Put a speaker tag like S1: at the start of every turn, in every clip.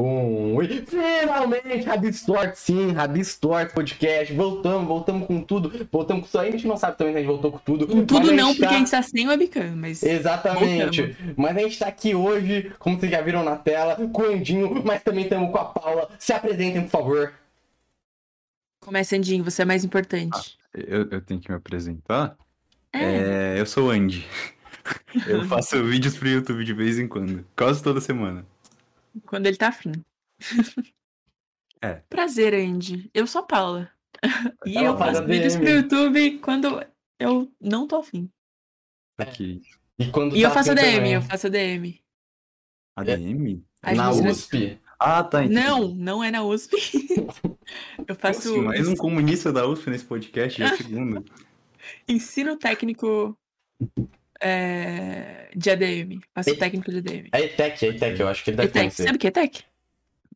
S1: Um, e finalmente, Rabistort, sim, Rabistort Podcast. Voltamos, voltamos com tudo. Voltamos com tudo. A gente não sabe também se a gente voltou com tudo.
S2: Com tudo
S1: a
S2: não,
S1: gente
S2: porque
S1: tá-
S2: a gente tá sem webcam, mas.
S1: Exatamente. Mas a gente tá aqui hoje, como vocês já viram na tela, com o Andinho, mas também estamos com a Paula. Se apresentem, por favor.
S2: Começa, Andinho, você é mais importante.
S3: Eu, eu tenho que me apresentar?
S2: É.
S3: É, eu sou o Andy. Eu faço vídeos pro YouTube de vez em quando. Quase toda semana.
S2: Quando ele tá afim.
S3: É.
S2: Prazer, Andy. Eu sou a Paula. E
S1: Ela
S2: eu faço vídeos
S1: ADM.
S2: pro YouTube quando eu não tô afim.
S3: Aqui.
S1: E quando
S2: E eu
S1: tá
S2: faço
S1: assim
S2: ADM,
S1: também.
S2: eu faço ADM.
S3: ADM?
S2: As
S1: Na
S2: meninas-
S1: USP.
S3: Ah, tá. entendi.
S2: Não, não é na USP. eu faço
S3: Assim, mais um comunista da USP nesse podcast, já é o segundo.
S2: ensino técnico é, de ADM. Faço
S1: E-
S2: técnico de ADM.
S1: É ETEC, é ETEC, eu acho que ele deve
S2: ETEC,
S1: conhecer.
S2: sabe o que é ETEC?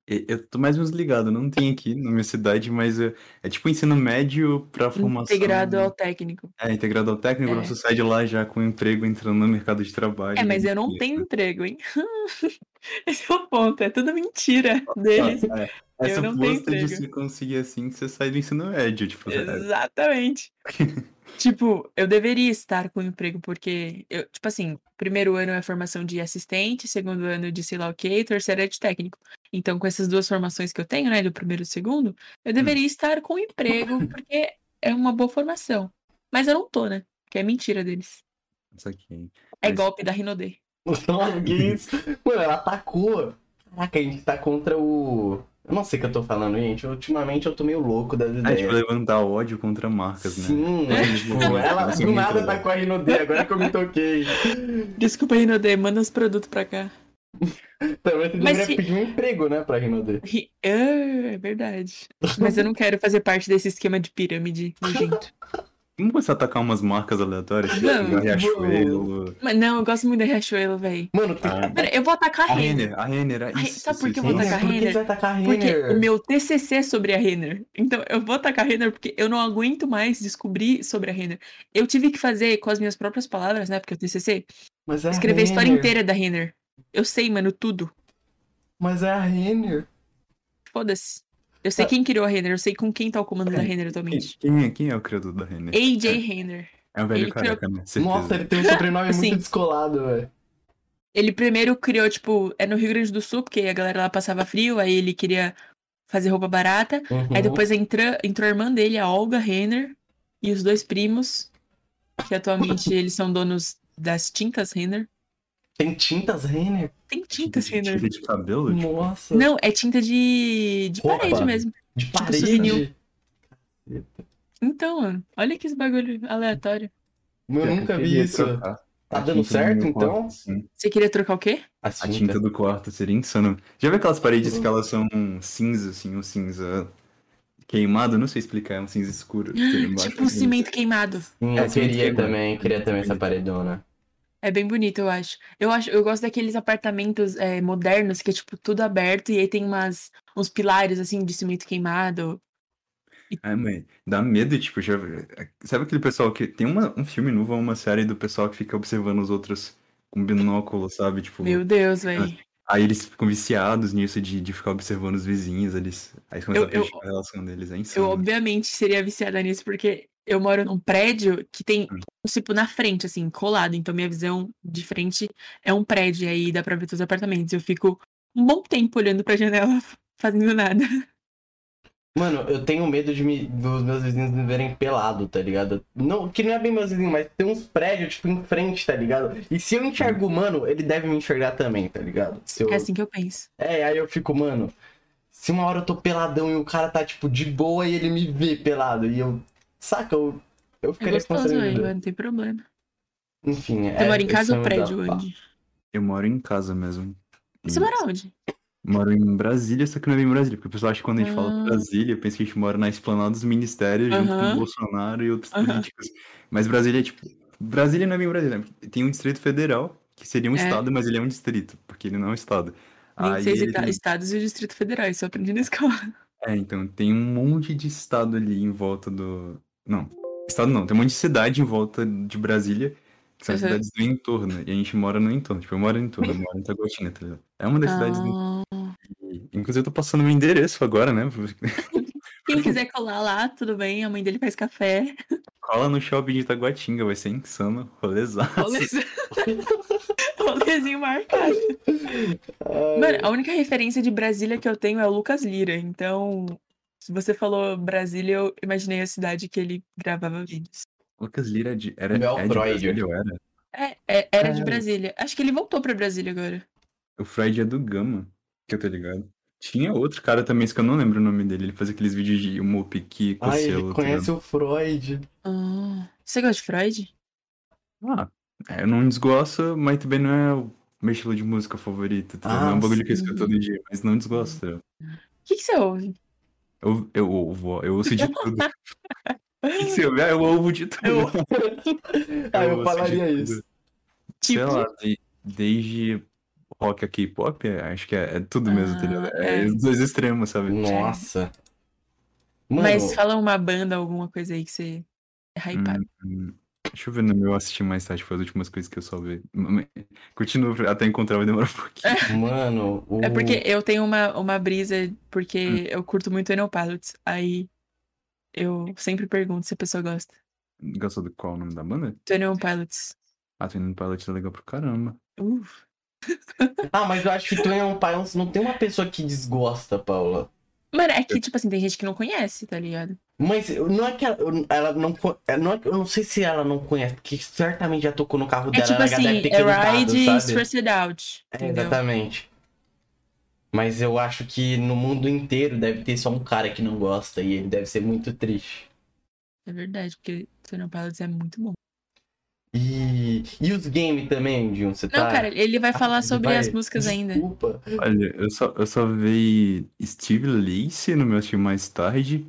S3: Eu tô mais ou menos ligado, não tem aqui na minha cidade, mas é, é tipo ensino médio pra formação.
S2: Integrado ao técnico.
S3: É, integrado ao técnico,
S2: É.
S3: você sai de lá já com emprego entrando no mercado de trabalho.
S2: É, mas eu não tenho emprego, hein? Esse é o ponto, é tudo mentira deles.
S3: É, é
S2: Eu não tenho
S3: suposto de
S2: emprego.
S3: se conseguir assim que você sai do ensino médio, tipo, é,
S2: Exatamente. tipo, eu deveria estar com emprego, porque, eu, tipo assim, primeiro ano é formação de assistente, segundo ano de sei lá o quê, terceiro é de técnico. Então, com essas duas formações que eu tenho, né, do primeiro e do segundo, eu deveria estar com emprego, porque é uma boa formação. Mas eu não tô, né? Que é mentira deles.
S3: isso aqui.
S2: É
S3: Mas-
S2: golpe da Rinodê.
S1: Nossa, que isso? Mano, ela atacou. Caraca, a gente tá contra o. Eu não sei o que eu tô falando, gente. Ultimamente eu tô meio louco das
S3: É, tipo,
S1: ideias.
S3: levantar ódio contra marcas, né?
S1: Sim,
S2: É.
S1: tipo, ela do nada tá com a Rinodê, agora que eu me toquei.
S2: Desculpa, Rinodê, manda os produtos pra cá.
S1: Também você deveria
S2: se-
S1: pedir um emprego, né, pra Rinodê.
S2: Ri- Ah, é verdade. Mas eu não quero fazer parte desse esquema de pirâmide nojento.
S3: Vamos começar a atacar umas marcas aleatórias, tipo,
S2: Não,
S3: Riachuelo.
S2: Mas não, eu gosto muito da Riachuelo, véi.
S1: Mano, tem...
S3: Ah,
S2: Pera, eu vou atacar a
S3: a
S2: Renner.
S3: Renner, a Renner.
S2: Ai,
S3: isso,
S2: sabe
S3: isso,
S2: por que eu vou atacar
S1: por que
S2: Renner?
S1: você vai atacar a
S2: Porque
S1: Renner?
S2: o meu TCC é sobre a Renner. Então eu vou atacar a Renner porque eu não aguento mais descobrir sobre a Renner. Eu tive que fazer com as minhas próprias palavras, né? Porque o TCC,
S1: Mas é
S2: escrever a história
S1: Renner.
S2: inteira da Renner. Eu sei, mano, tudo.
S1: Mas é a Renner.
S2: Foda-se. Eu sei
S1: Tá.
S2: quem criou a Renner, eu sei com quem tá o comando da Renner atualmente.
S3: quem é, quem é o criador da Renner?
S2: AJ Renner.
S3: É um velho
S2: ele criou-
S3: careca, né? Certeza.
S1: Nossa, ele tem um sobrenome
S2: Assim.
S1: muito descolado, velho.
S2: Ele primeiro criou, tipo, é no Rio Grande do Sul, porque a galera lá passava frio, aí ele queria fazer roupa barata.
S1: Uhum.
S2: Aí depois entra, entrou a irmã dele, a Olga Renner, e os dois primos, que atualmente eles são donos das tintas Renner.
S1: Tem tintas Renner?
S2: Tem tintas
S3: de,
S2: Renner.
S3: tinta de cabelo? tipo,
S1: Nossa.
S2: Não, é tinta de, de parede mesmo.
S1: De
S2: tipo
S1: parede.
S2: souvenir. Então, mano, olha que esse bagulho aleatório.
S1: Eu nunca vi isso.
S3: trocar
S1: Tá dando
S3: tinta do
S1: certo, então?
S3: quarto, sim.
S2: Você queria trocar o quê?
S1: A
S3: A tinta do quarto seria insano. Já viu aquelas paredes que elas são cinza, assim, um cinza queimado? Não sei explicar, é um cinza escuro. embaixo,
S2: Tipo um
S3: assim.
S2: cimento queimado.
S1: Sim,
S3: É,
S1: eu
S3: sim,
S1: queria também, queria também essa paredona.
S2: É bem bonito, eu acho. Eu acho, eu gosto daqueles apartamentos é, modernos que é tipo tudo aberto e aí tem umas uns pilares assim de cimento queimado.
S3: É, mãe, dá medo, tipo, já... Sabe aquele pessoal que... Tem uma, um filme novo, uma série do pessoal que fica observando os outros com binóculo, sabe? Tipo,
S2: Meu Deus, velho.
S3: aí eles ficam viciados nisso de, de ficar observando os vizinhos, eles... Aí começam
S2: Eu-
S3: a
S2: eu-
S3: prejudicar a relação deles, é
S2: Eu,
S3: insano.
S2: obviamente, seria viciada nisso, porque eu moro num prédio que tem,
S3: Hum.
S2: tipo, na frente, assim, colado. Então, minha visão de frente é um prédio, e aí dá pra ver todos os apartamentos. Eu fico um bom tempo olhando pra janela, fazendo nada.
S1: Mano, eu tenho medo de me, dos meus vizinhos me verem pelado, tá ligado? Não, que não é bem meus vizinhos, mas tem uns prédios, tipo, em frente, tá ligado? E se eu enxergo o mano, ele deve me enxergar também, tá ligado? Se eu...
S2: É assim que eu penso.
S1: É, aí eu fico, mano, se uma hora eu tô peladão e o cara tá, tipo, de boa e ele me vê pelado, e eu. Saca? Eu, eu
S2: É
S1: ficaria
S2: gostoso, velho,
S1: constrangido.
S2: não tem problema.
S1: Enfim, é.
S2: Você mora em casa
S1: é
S2: ou prédio onde?
S3: Eu moro em casa mesmo.
S2: Você
S3: E-
S2: mora onde?
S3: Moro em Brasília, só que não é bem Brasília, porque o pessoal acha que quando a gente
S2: Ah.
S3: fala Brasília, pensa que a gente mora na esplanada dos ministérios junto com o Bolsonaro e outros políticos. Mas Brasília é tipo. Brasília não é bem Brasília. né? Tem um Distrito Federal, que seria um
S2: É.
S3: estado, mas ele é um distrito, porque ele não é um estado. Aí
S2: 26
S3: ele
S2: estados e o Distrito Federal, isso eu aprendi na escola.
S3: É, então, tem um monte de estado ali em volta do. Não, estado não, tem um monte de cidade em volta de Brasília, que são
S2: Uhum.
S3: cidades do entorno, e a gente mora no entorno. Tipo, eu moro no entorno, eu moro em Taguatinga, tá ligado? É uma das cidades do
S2: Ah,
S3: Inclusive, eu tô passando meu endereço agora, né?
S2: Quem quiser colar lá, tudo bem. A mãe dele faz café.
S3: Cola no shopping de Itaguatinga, vai ser insano. Rolezaço.
S2: Rolezinho, Rolezinho marcado. Mano, a única referência de Brasília que eu tenho é o Lucas Lira. Então, se você falou Brasília, eu imaginei a cidade que ele gravava vídeos.
S3: Lucas Lira é de, era,
S1: Meu
S3: é de
S1: Freud.
S3: Brasília, ou era?
S2: É, é- era de
S1: Ah.
S2: Brasília. Acho que ele voltou pra Brasília agora.
S3: O Freud é do Gama, que eu tô ligado. Tinha outro cara também, isso que eu não lembro o nome dele. Ele fazia aqueles vídeos de humor piqui,
S1: Ai, ele
S3: tá
S1: conhece
S3: ligado?
S1: o Freud.
S2: Ah, você gosta de Freud?
S3: Ah, é, eu não desgosto, mas também não é o meu estilo de música favorito. Tá? ligado? não é
S1: Ah,
S3: um bagulho que eu escuto
S2: sim.
S3: todo dia, mas não desgosto. tá?
S2: O que, que você ouve?
S3: Eu, eu ouvo, ó, eu ouço de tudo. Você ouve? Ah, eu ouvo de tudo.
S1: Eu... ah, eu
S3: de
S1: falaria isso.
S3: Sei
S2: Tipo?
S3: lá, de- desde rock a K-pop, acho que é, é tudo mesmo, tá ligado?
S2: Ah,
S3: É,
S2: é.
S3: os dois extremos, sabe?
S1: Nossa. Mano,
S2: Mas fala uma banda, alguma coisa aí que você é hypado.
S3: Hum, hum, deixa eu ver no meu assistir mais tarde, foi as últimas coisas que eu salvei. Mas- Continuo até encontrar, vai demorar um pouquinho.
S1: mano, o...
S2: É porque eu tenho uma, uma brisa,
S3: Hum.
S2: porque eu curto muito Enel Pilots. Aí eu sempre pergunto se a pessoa gosta.
S3: Gostou do qual o nome da banda?
S2: Enel Pilots.
S3: Ah, Twin Pilot é legal pro caramba.
S2: Uh,
S1: Ah, mas eu acho que Twin on Pilots não tem uma pessoa que desgosta, Paula.
S2: Mano, é que, tipo assim, tem gente que não conhece, tá ligado?
S1: Mas não é que ela, ela não, é, não é, Eu não sei se ela não conhece, porque certamente já tocou no carro
S2: É
S1: dela,
S2: tipo
S1: ela já
S2: assim,
S1: deve ter
S2: é Ride e
S1: sabe?
S2: Stressed Out.
S1: É, exatamente. Mas eu acho que no mundo inteiro deve ter só um cara que não gosta e ele deve ser muito triste.
S2: É verdade, porque Pilots é muito bom.
S1: E, e os games também, Jun, você
S2: Não,
S1: tá...
S2: cara, ele vai
S1: Ah,
S2: falar
S1: ele
S2: sobre
S1: vai-
S2: as músicas ainda.
S1: Desculpa.
S3: Olha, eu só, eu só vi Steve Lacy no meu time mais tarde.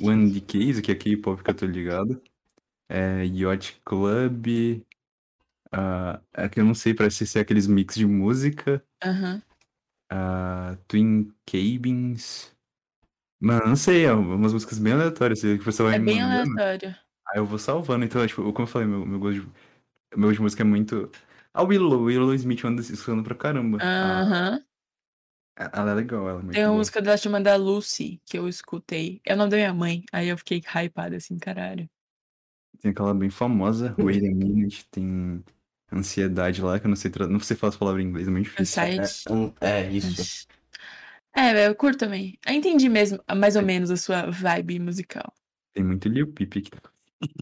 S3: One the Case, que é K-pop que eu tô ligado. É, Yacht Club. ah, é que eu não sei, parece ser aqueles mix de música.
S2: Aham.
S3: ah, Twin Cabins. Mano, não sei, é umas músicas bem aleatórias. Que pessoal vai
S2: É bem
S3: mandando.
S2: aleatório.
S3: Aí eu vou salvando. Então, tipo, como eu falei, meu, meu gosto de, meu gosto de música é muito. A Willow, Willow Smith anda escutando pra caramba. Ah,
S2: Aham.
S3: ela é legal, ela é muito
S2: Tem uma
S3: boa.
S2: música dela chamada Lucy, que eu escutei. É o nome da minha mãe. Aí eu fiquei hypada assim, caralho.
S3: Tem aquela bem famosa, Wait a Minute, tem ansiedade lá, que eu não sei, tra... não sei falar as palavras em inglês, é muito difícil.
S2: Anxiety.
S1: É, é isso.
S2: É, eu curto também. Eu entendi mesmo, mais ou menos, a sua vibe musical.
S3: Tem muito Lil Peep aqui.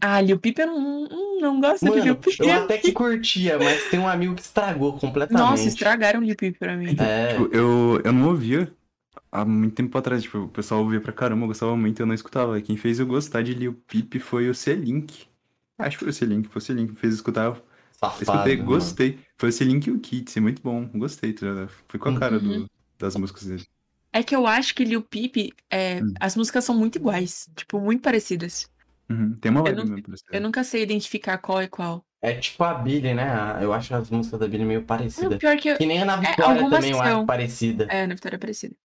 S2: Ah, Lil Peep eu não, não, não gosto de Lil
S1: Mano,
S2: Peep.
S1: eu até que curtia, mas tem um amigo que estragou completamente.
S2: Nossa, estragaram Lil Peep pra mim.
S1: É,
S3: Tipo, eu, eu não ouvia há muito tempo atrás, tipo, o pessoal ouvia pra caramba, eu gostava muito, eu não escutava. Quem fez eu gostar de Lil Peep foi o C-Link. Acho que foi o C-Link, foi o C-Link que fez eu escutar, eu
S1: safado.
S3: escutei,
S1: mano.
S3: gostei. Foi o C-Link e o Kits, é muito bom, gostei, tá ligado? Foi com a cara do-
S2: Uhum.
S3: das músicas dele.
S2: É que eu acho que Lil Peep, é,
S3: Hum.
S2: as músicas são muito iguais. Tipo, muito parecidas.
S3: Uhum, Tem uma
S2: Eu
S3: vibe
S2: não-
S3: mesmo pra você.
S2: Eu nunca sei identificar qual é qual.
S1: É tipo a Billy, né? Eu acho as músicas da Billy meio
S2: Não,
S1: parecidas.
S2: pior que eu...
S1: Que nem a na Vitória
S2: algumas
S1: também eu acho
S2: são.
S1: parecida.
S2: É, na Vitória é parecida.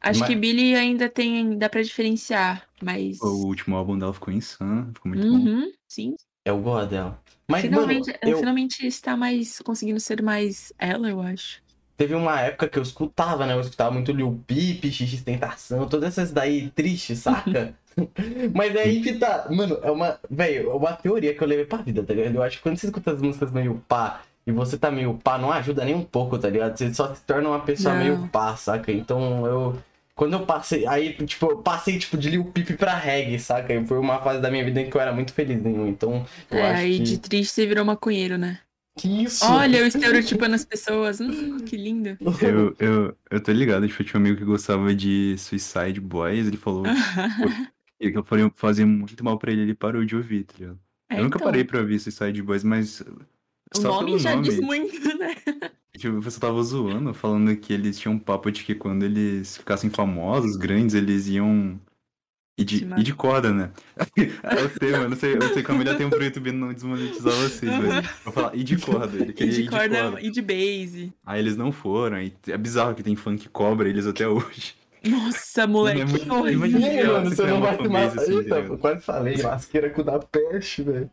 S2: Acho
S1: Mas-
S2: que Billy ainda tem. dá pra diferenciar, mas.
S3: O último álbum dela ficou insano, ficou muito bom.
S2: Uhum, sim.
S1: Eu gosto dela. Mas,
S2: finalmente,
S1: mano, eu,
S2: finalmente está mais conseguindo ser mais ela, eu acho.
S1: Teve uma época que eu escutava, né? Eu escutava muito Lil Peep, XX Tentação, todas essas daí tristes, saca? Mas é aí que tá. Mano, é uma. Velho, é uma teoria que eu levei pra vida, tá ligado? Eu acho que quando você escuta as músicas meio pá e você tá meio pá, não ajuda nem um pouco, tá ligado? Você só se torna uma pessoa
S2: Não.
S1: meio pá, saca? Então eu. Quando eu passei. Aí, tipo, eu passei, tipo, de Lil Peep pra reggae, saca? E foi uma fase da minha vida em que eu era muito feliz nenhum. Então, eu
S2: é,
S1: acho
S2: aí
S1: que.
S2: de triste você virou maconheiro, né?
S1: Que isso?
S2: Olha, eu estereotipando as pessoas. Hum, que lindo.
S3: Eu, eu, eu tô ligado, tipo, eu tinha um amigo que gostava de Suicide Boys, ele falou que faria- fazia muito mal pra ele, ele parou de ouvir, tá ligado?
S2: É,
S3: eu nunca
S2: então,
S3: parei pra ouvir Suicide Boys, mas
S2: O nome já
S3: nome,
S2: diz muito, né?
S3: tipo, pessoal tava zoando, falando que eles tinham um papo de que quando eles ficassem famosos, grandes, eles iam ir de, ir de corda, né? É o tema, eu não sei, eu sei como ele tem um pro YouTube não desmonetizar vocês, mas vou falar, ir de corda, ele
S2: E
S3: queria
S2: de
S3: ir de
S2: corda
S3: corda.
S2: e de base.
S3: Aí eles não foram, é bizarro que tem fã que cobra eles até hoje.
S2: Nossa, moleque,
S3: é muito-
S2: que horrível.
S3: imagina-
S1: mano,
S3: Você
S1: não
S3: uma
S1: vai tomar.
S3: fanbase assim,
S1: Eita,
S3: ligado?
S1: quase falei, lasqueira com da peste, velho.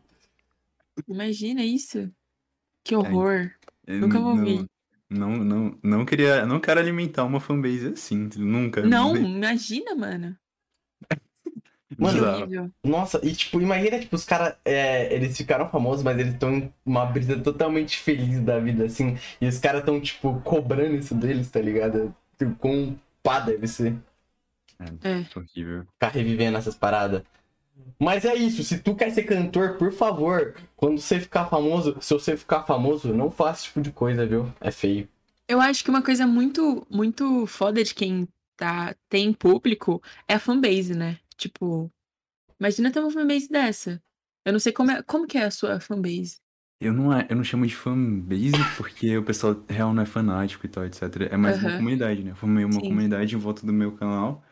S2: Imagina isso. Que horror.
S3: É,
S2: Nunca vou
S3: não-
S2: ouvir.
S3: Não, não, não queria, não quero alimentar uma fanbase assim, nunca.
S2: Não, imagina, mano.
S1: Mano. Nossa, e tipo, imagina, tipo, os caras, eles ficaram famosos, mas eles estão em uma brisa totalmente feliz da vida, assim. E os caras estão, tipo, cobrando isso deles, tá ligado? Tipo, com pá deve ser.
S2: É.
S3: Horrível.
S1: Ficar revivendo essas paradas. Mas é isso, se tu quer ser cantor, por favor, quando você ficar famoso, se você ficar famoso, não faça esse tipo de coisa, viu? É feio.
S2: Eu acho que uma coisa muito, muito foda de quem tá, tem público é a fanbase, né? Tipo, imagina ter uma fanbase dessa. Eu não sei como é, como que é a sua fanbase.
S3: Eu não, é- eu não chamo de fanbase porque o pessoal real não é fanático e tal, etc. É mais uma
S2: Aham.
S3: comunidade, né? Eu formei uma
S2: Sim.
S3: comunidade em volta do meu canal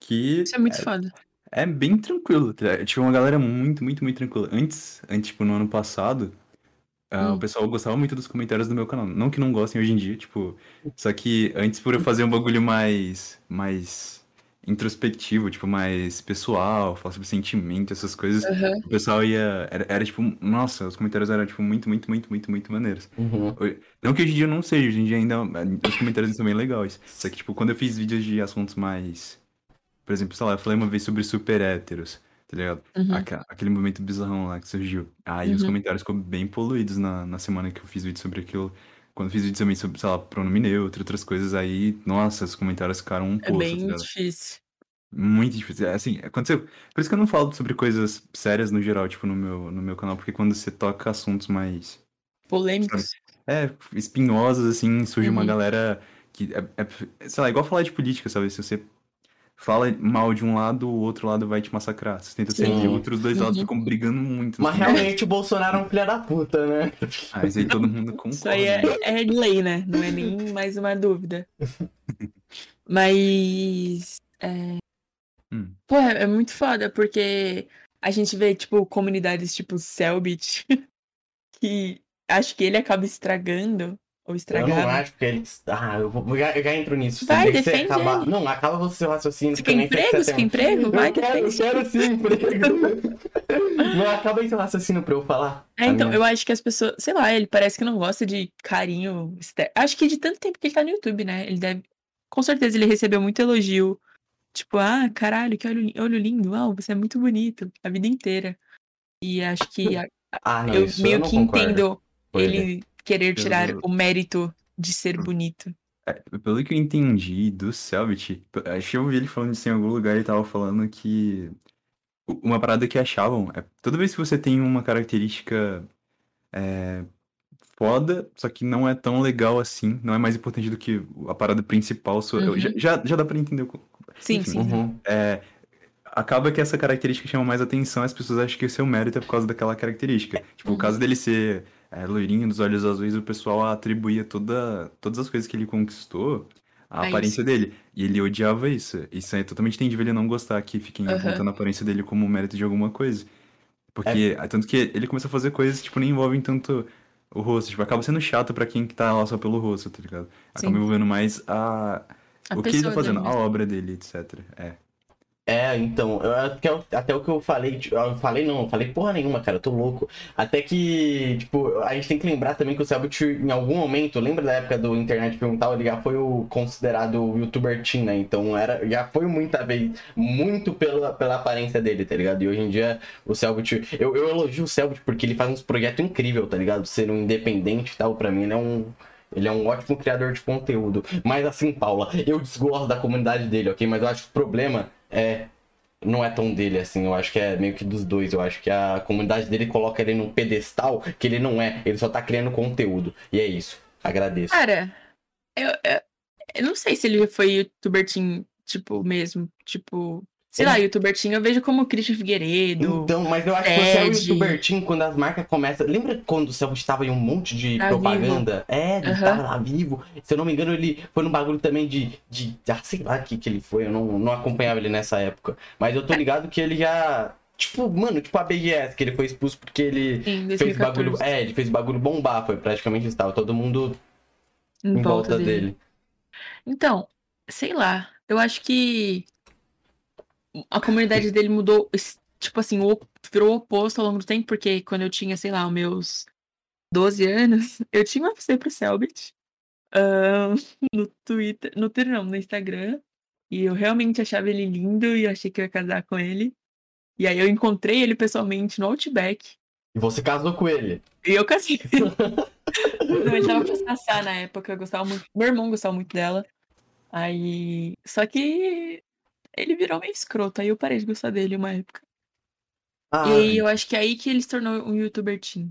S3: que
S2: Isso é muito foda.
S3: é bem tranquilo. tá ligado? Tipo, uma galera muito, muito, muito tranquila. Antes, antes tipo, no ano passado,
S2: Hum.
S3: o pessoal gostava muito dos comentários do meu canal. Não que não gostem hoje em dia, tipo. Só que antes, por eu fazer um bagulho mais. mais introspectivo, tipo, mais pessoal, falar sobre sentimento, essas coisas,
S2: Aham.
S3: o pessoal ia. Era, era, tipo, nossa, os comentários eram, tipo, muito, muito, muito, muito, muito maneiros.
S1: Uhum.
S3: Não que hoje em dia não seja, hoje em dia ainda os comentários são bem legais. Só que, tipo, quando eu fiz vídeos de assuntos mais. Por exemplo, sei lá, eu falei uma vez sobre super héteros, tá ligado?
S2: Uhum.
S3: Aquele momento bizarrão lá que surgiu. Aí os
S2: Uhum.
S3: comentários ficou bem poluídos na, na semana que eu fiz vídeo sobre aquilo. Quando fiz vídeo também sobre, sei lá, pronome neutro, outras coisas, aí, nossa, os comentários ficaram um
S2: É
S3: poço, tá
S2: bem
S3: ligado?
S2: difícil.
S3: Muito difícil. É, Assim, aconteceu. Por isso que eu não falo sobre coisas sérias no geral, tipo, no meu, no meu canal, porque quando você toca assuntos mais.
S2: Polêmicos.
S3: É, espinhosos, assim, surge uma
S2: Uhum.
S3: galera que. É, é, sei lá, igual falar de política, sabe? Se você fala mal de um lado, o outro lado vai te massacrar. Você tenta ser
S1: Sim.
S3: neutro, os dois lados ficam brigando muito.
S1: Mas realmente o Bolsonaro é um filho da puta, né?
S3: Ah, Mas aí todo mundo concorda.
S2: Isso aí é, é lei, né? Não é nem mais uma dúvida. Mas. É...
S3: Hum.
S2: Pô, é é muito foda, porque a gente vê, tipo, comunidades tipo Selbit, que acho que ele acaba estragando, ou
S1: Eu não
S2: estragava.
S1: acho que ele. Ah, eu, vou, eu já- entro nisso. Você
S2: Vai, defende
S1: acabar...
S2: ele.
S1: Não, acaba você seu raciocínio.
S2: Você
S1: porque
S2: quer
S1: sei que
S2: emprego?
S1: você
S2: Você
S1: tem.
S2: emprego? Vai,
S1: eu quero, eu quero sim emprego. Não, acaba aí seu raciocínio pra eu falar.
S2: É, então,
S1: A
S2: eu acho que as pessoas, sei lá, ele parece que não gosta de carinho. Acho que de tanto tempo que ele tá no YouTube, né? Ele deve. Com certeza ele recebeu muito elogio. Tipo, ah, caralho, que olho, olho lindo, uau, você é muito bonito, a vida inteira. E acho que a-
S1: Ah, não,
S2: eu
S1: isso
S2: meio
S1: eu
S2: que
S1: concordo.
S2: entendo
S1: ele.
S2: ele querer tirar
S3: Eu-
S2: o mérito de ser bonito.
S3: É, pelo que eu entendi do Selbit, acho que eu ouvi ele falando isso em algum lugar, ele tava falando que uma parada que achavam é toda vez que você tem uma característica é, foda, só que não é tão legal assim, não é mais importante do que a parada principal sua.
S2: Uhum.
S3: já, já, já dá pra entender. o
S2: Sim,
S3: Enfim.
S2: sim.
S1: Uhum.
S3: É, acaba que essa característica chama mais atenção, as pessoas acham que o seu mérito é por causa daquela característica. Tipo, o
S2: Uhum.
S3: caso dele ser é, loirinho, dos olhos azuis, o pessoal atribuía toda, todas as coisas que ele conquistou à
S2: É
S3: aparência dele. E ele odiava isso. Isso é totalmente entendível ele não gostar que fiquem
S2: Aham.
S3: apontando a aparência dele como mérito de alguma coisa. Porque,
S2: É.
S3: tanto que ele começou a fazer coisas, tipo, nem envolvem tanto o rosto. Tipo, acaba sendo chato pra quem que tá lá só pelo rosto, tá ligado? Acaba
S2: Sim.
S3: envolvendo mais a...
S2: A
S3: o que ele tá fazendo, a obra dele, etc. É.
S1: É, então, eu- até, o- até o que eu falei, tipo, eu falei não, eu falei porra nenhuma, cara, eu tô louco. Até que, tipo, a gente tem que lembrar também que o Selbit, em algum momento, lembra da época do internet perguntar, ele já foi o considerado youtuber teen, né? Então era, já foi muita vez, muito pela, pela aparência dele, tá ligado? E hoje em dia o Selbit, eu, eu elogio o Selbit porque ele faz uns projetos incríveis, tá ligado? Ser um independente e tal, pra mim ele é um. Ele é um ótimo criador de conteúdo. Mas assim, Paula, eu desgosto da comunidade dele, ok? Mas eu acho que o problema é. Não é tão dele assim, eu acho que é meio que dos dois. Eu acho que a comunidade dele coloca ele num pedestal que ele não é. Ele só tá criando conteúdo. E é isso. Agradeço.
S2: Cara, eu, eu, eu não sei se ele foi youtuber tipo, mesmo. Tipo, sei lá, youtuber teen eu vejo como Christian Figueiredo.
S1: Então, mas eu acho que você é o
S2: Ted.
S1: youtubertinho quando as marcas começam. Lembra quando o Celso estava em um monte de
S2: Na
S1: propaganda? É, ele
S2: Aham.
S1: tava lá vivo. Se eu não me engano, ele foi num bagulho também de. de ah, sei lá o que, que ele foi. Eu não, não acompanhava ele nessa época. Mas eu tô ligado que ele já. Tipo, mano, tipo a BGS, que ele foi expulso porque ele
S2: em
S1: fez
S2: 2014,
S1: bagulho. É, ele fez bagulho bombar. Foi praticamente isso. Tava todo mundo
S2: em
S1: em volta dele.
S2: Então, sei lá, eu acho que a comunidade dele mudou, tipo assim, o- virou o oposto ao longo do tempo, porque quando eu tinha, sei lá, os meus 12 anos, eu tinha uma FC pro Selbit. hã, no Twitter no Twitter não, no Instagram, e eu realmente achava ele lindo e eu achei que eu ia casar com ele. E aí eu encontrei ele pessoalmente no Outback.
S1: E você casou com ele.
S2: E eu casei. Ele tava com a Sassá na época, eu gostava muito. Meu irmão gostava muito dela. Aí. Só que ele virou meio escroto, aí eu parei de gostar dele uma época.
S1: Ah,
S2: E aí eu acho que é aí que ele se tornou um youtuber teen.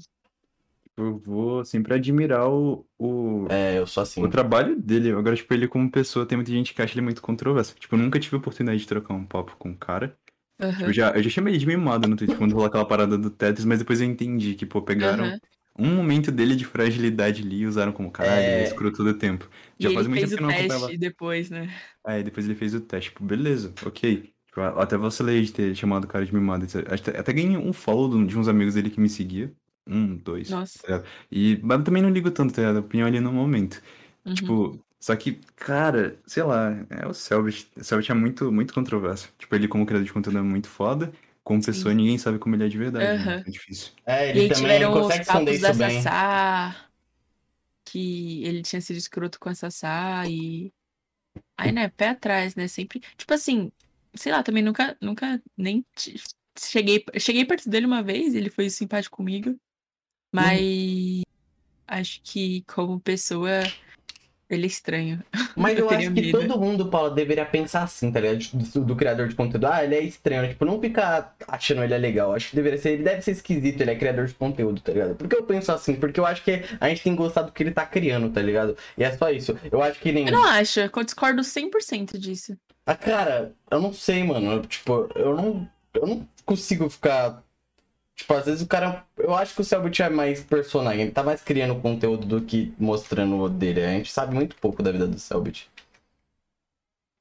S3: Eu vou sempre admirar o, o,
S1: é, eu sou assim.
S3: o trabalho dele. Agora, tipo, ele como pessoa, tem muita gente que acha ele muito controverso. Tipo, eu nunca tive a oportunidade de trocar um papo com o cara. Tipo,
S2: Aham.
S3: eu já, eu já chamei ele de mimado no Twitter quando rolou aquela parada do Tetris, mas depois eu entendi que, pô, pegaram
S2: Aham.
S3: Um momento dele de fragilidade ali e usaram como, caralho, é
S1: É.
S3: escroto todo o tempo.
S2: E
S3: Já
S2: ele
S3: faz muito tempo que não acompanhava.
S2: depois, né?
S3: Aí depois ele fez o teste, tipo, beleza, ok. Tipo, até vacilei de ter chamado o cara de mimado. Até, até ganhei um follow de uns amigos dele que me seguia. Um, dois.
S2: Nossa.
S3: tá ligado? E, mas eu também não ligo tanto, tá? A opinião ali no momento.
S2: Uhum.
S3: Tipo, só que, cara, sei lá, é o Selbit. O Selbit é muito, muito controverso. Tipo, ele como criador de conteúdo é muito foda. Como
S2: Sim.
S3: pessoa, ninguém sabe como ele é de verdade. né?
S2: Aham.
S3: É difícil.
S1: É,
S2: E
S1: ele
S2: aí
S1: também
S2: tiveram os
S1: consegue esconder
S2: papos da
S1: isso bem.
S2: Sassá, que ele tinha sido escroto com a Sassá e... Aí, né, pé atrás, né, sempre... Tipo assim, sei lá, também nunca, nunca nem t- cheguei... Cheguei perto dele uma vez, ele foi simpático comigo, mas acho que como pessoa ele é estranho.
S1: Mas eu
S2: teria
S1: acho que
S2: medo.
S1: todo mundo, Paulo, deveria pensar assim, tá ligado? Do, do criador de conteúdo. Ah, ele é estranho. Tipo, não ficar achando ele é legal. Acho que deveria ser. Ele deve ser esquisito, ele é criador de conteúdo, tá ligado? Porque eu penso assim, porque eu acho que a gente tem que gostar do que ele tá criando, tá ligado? E é só isso. Eu acho que nem.
S2: Eu não acho, eu discordo 100% disso.
S1: Ah, cara, eu não sei, mano. Eu, tipo, eu não. Eu não consigo ficar. Tipo, às vezes o cara. Eu acho que o Selbit é mais personagem. Ele tá mais criando conteúdo do que mostrando o dele. A gente sabe muito pouco da vida do Selbit.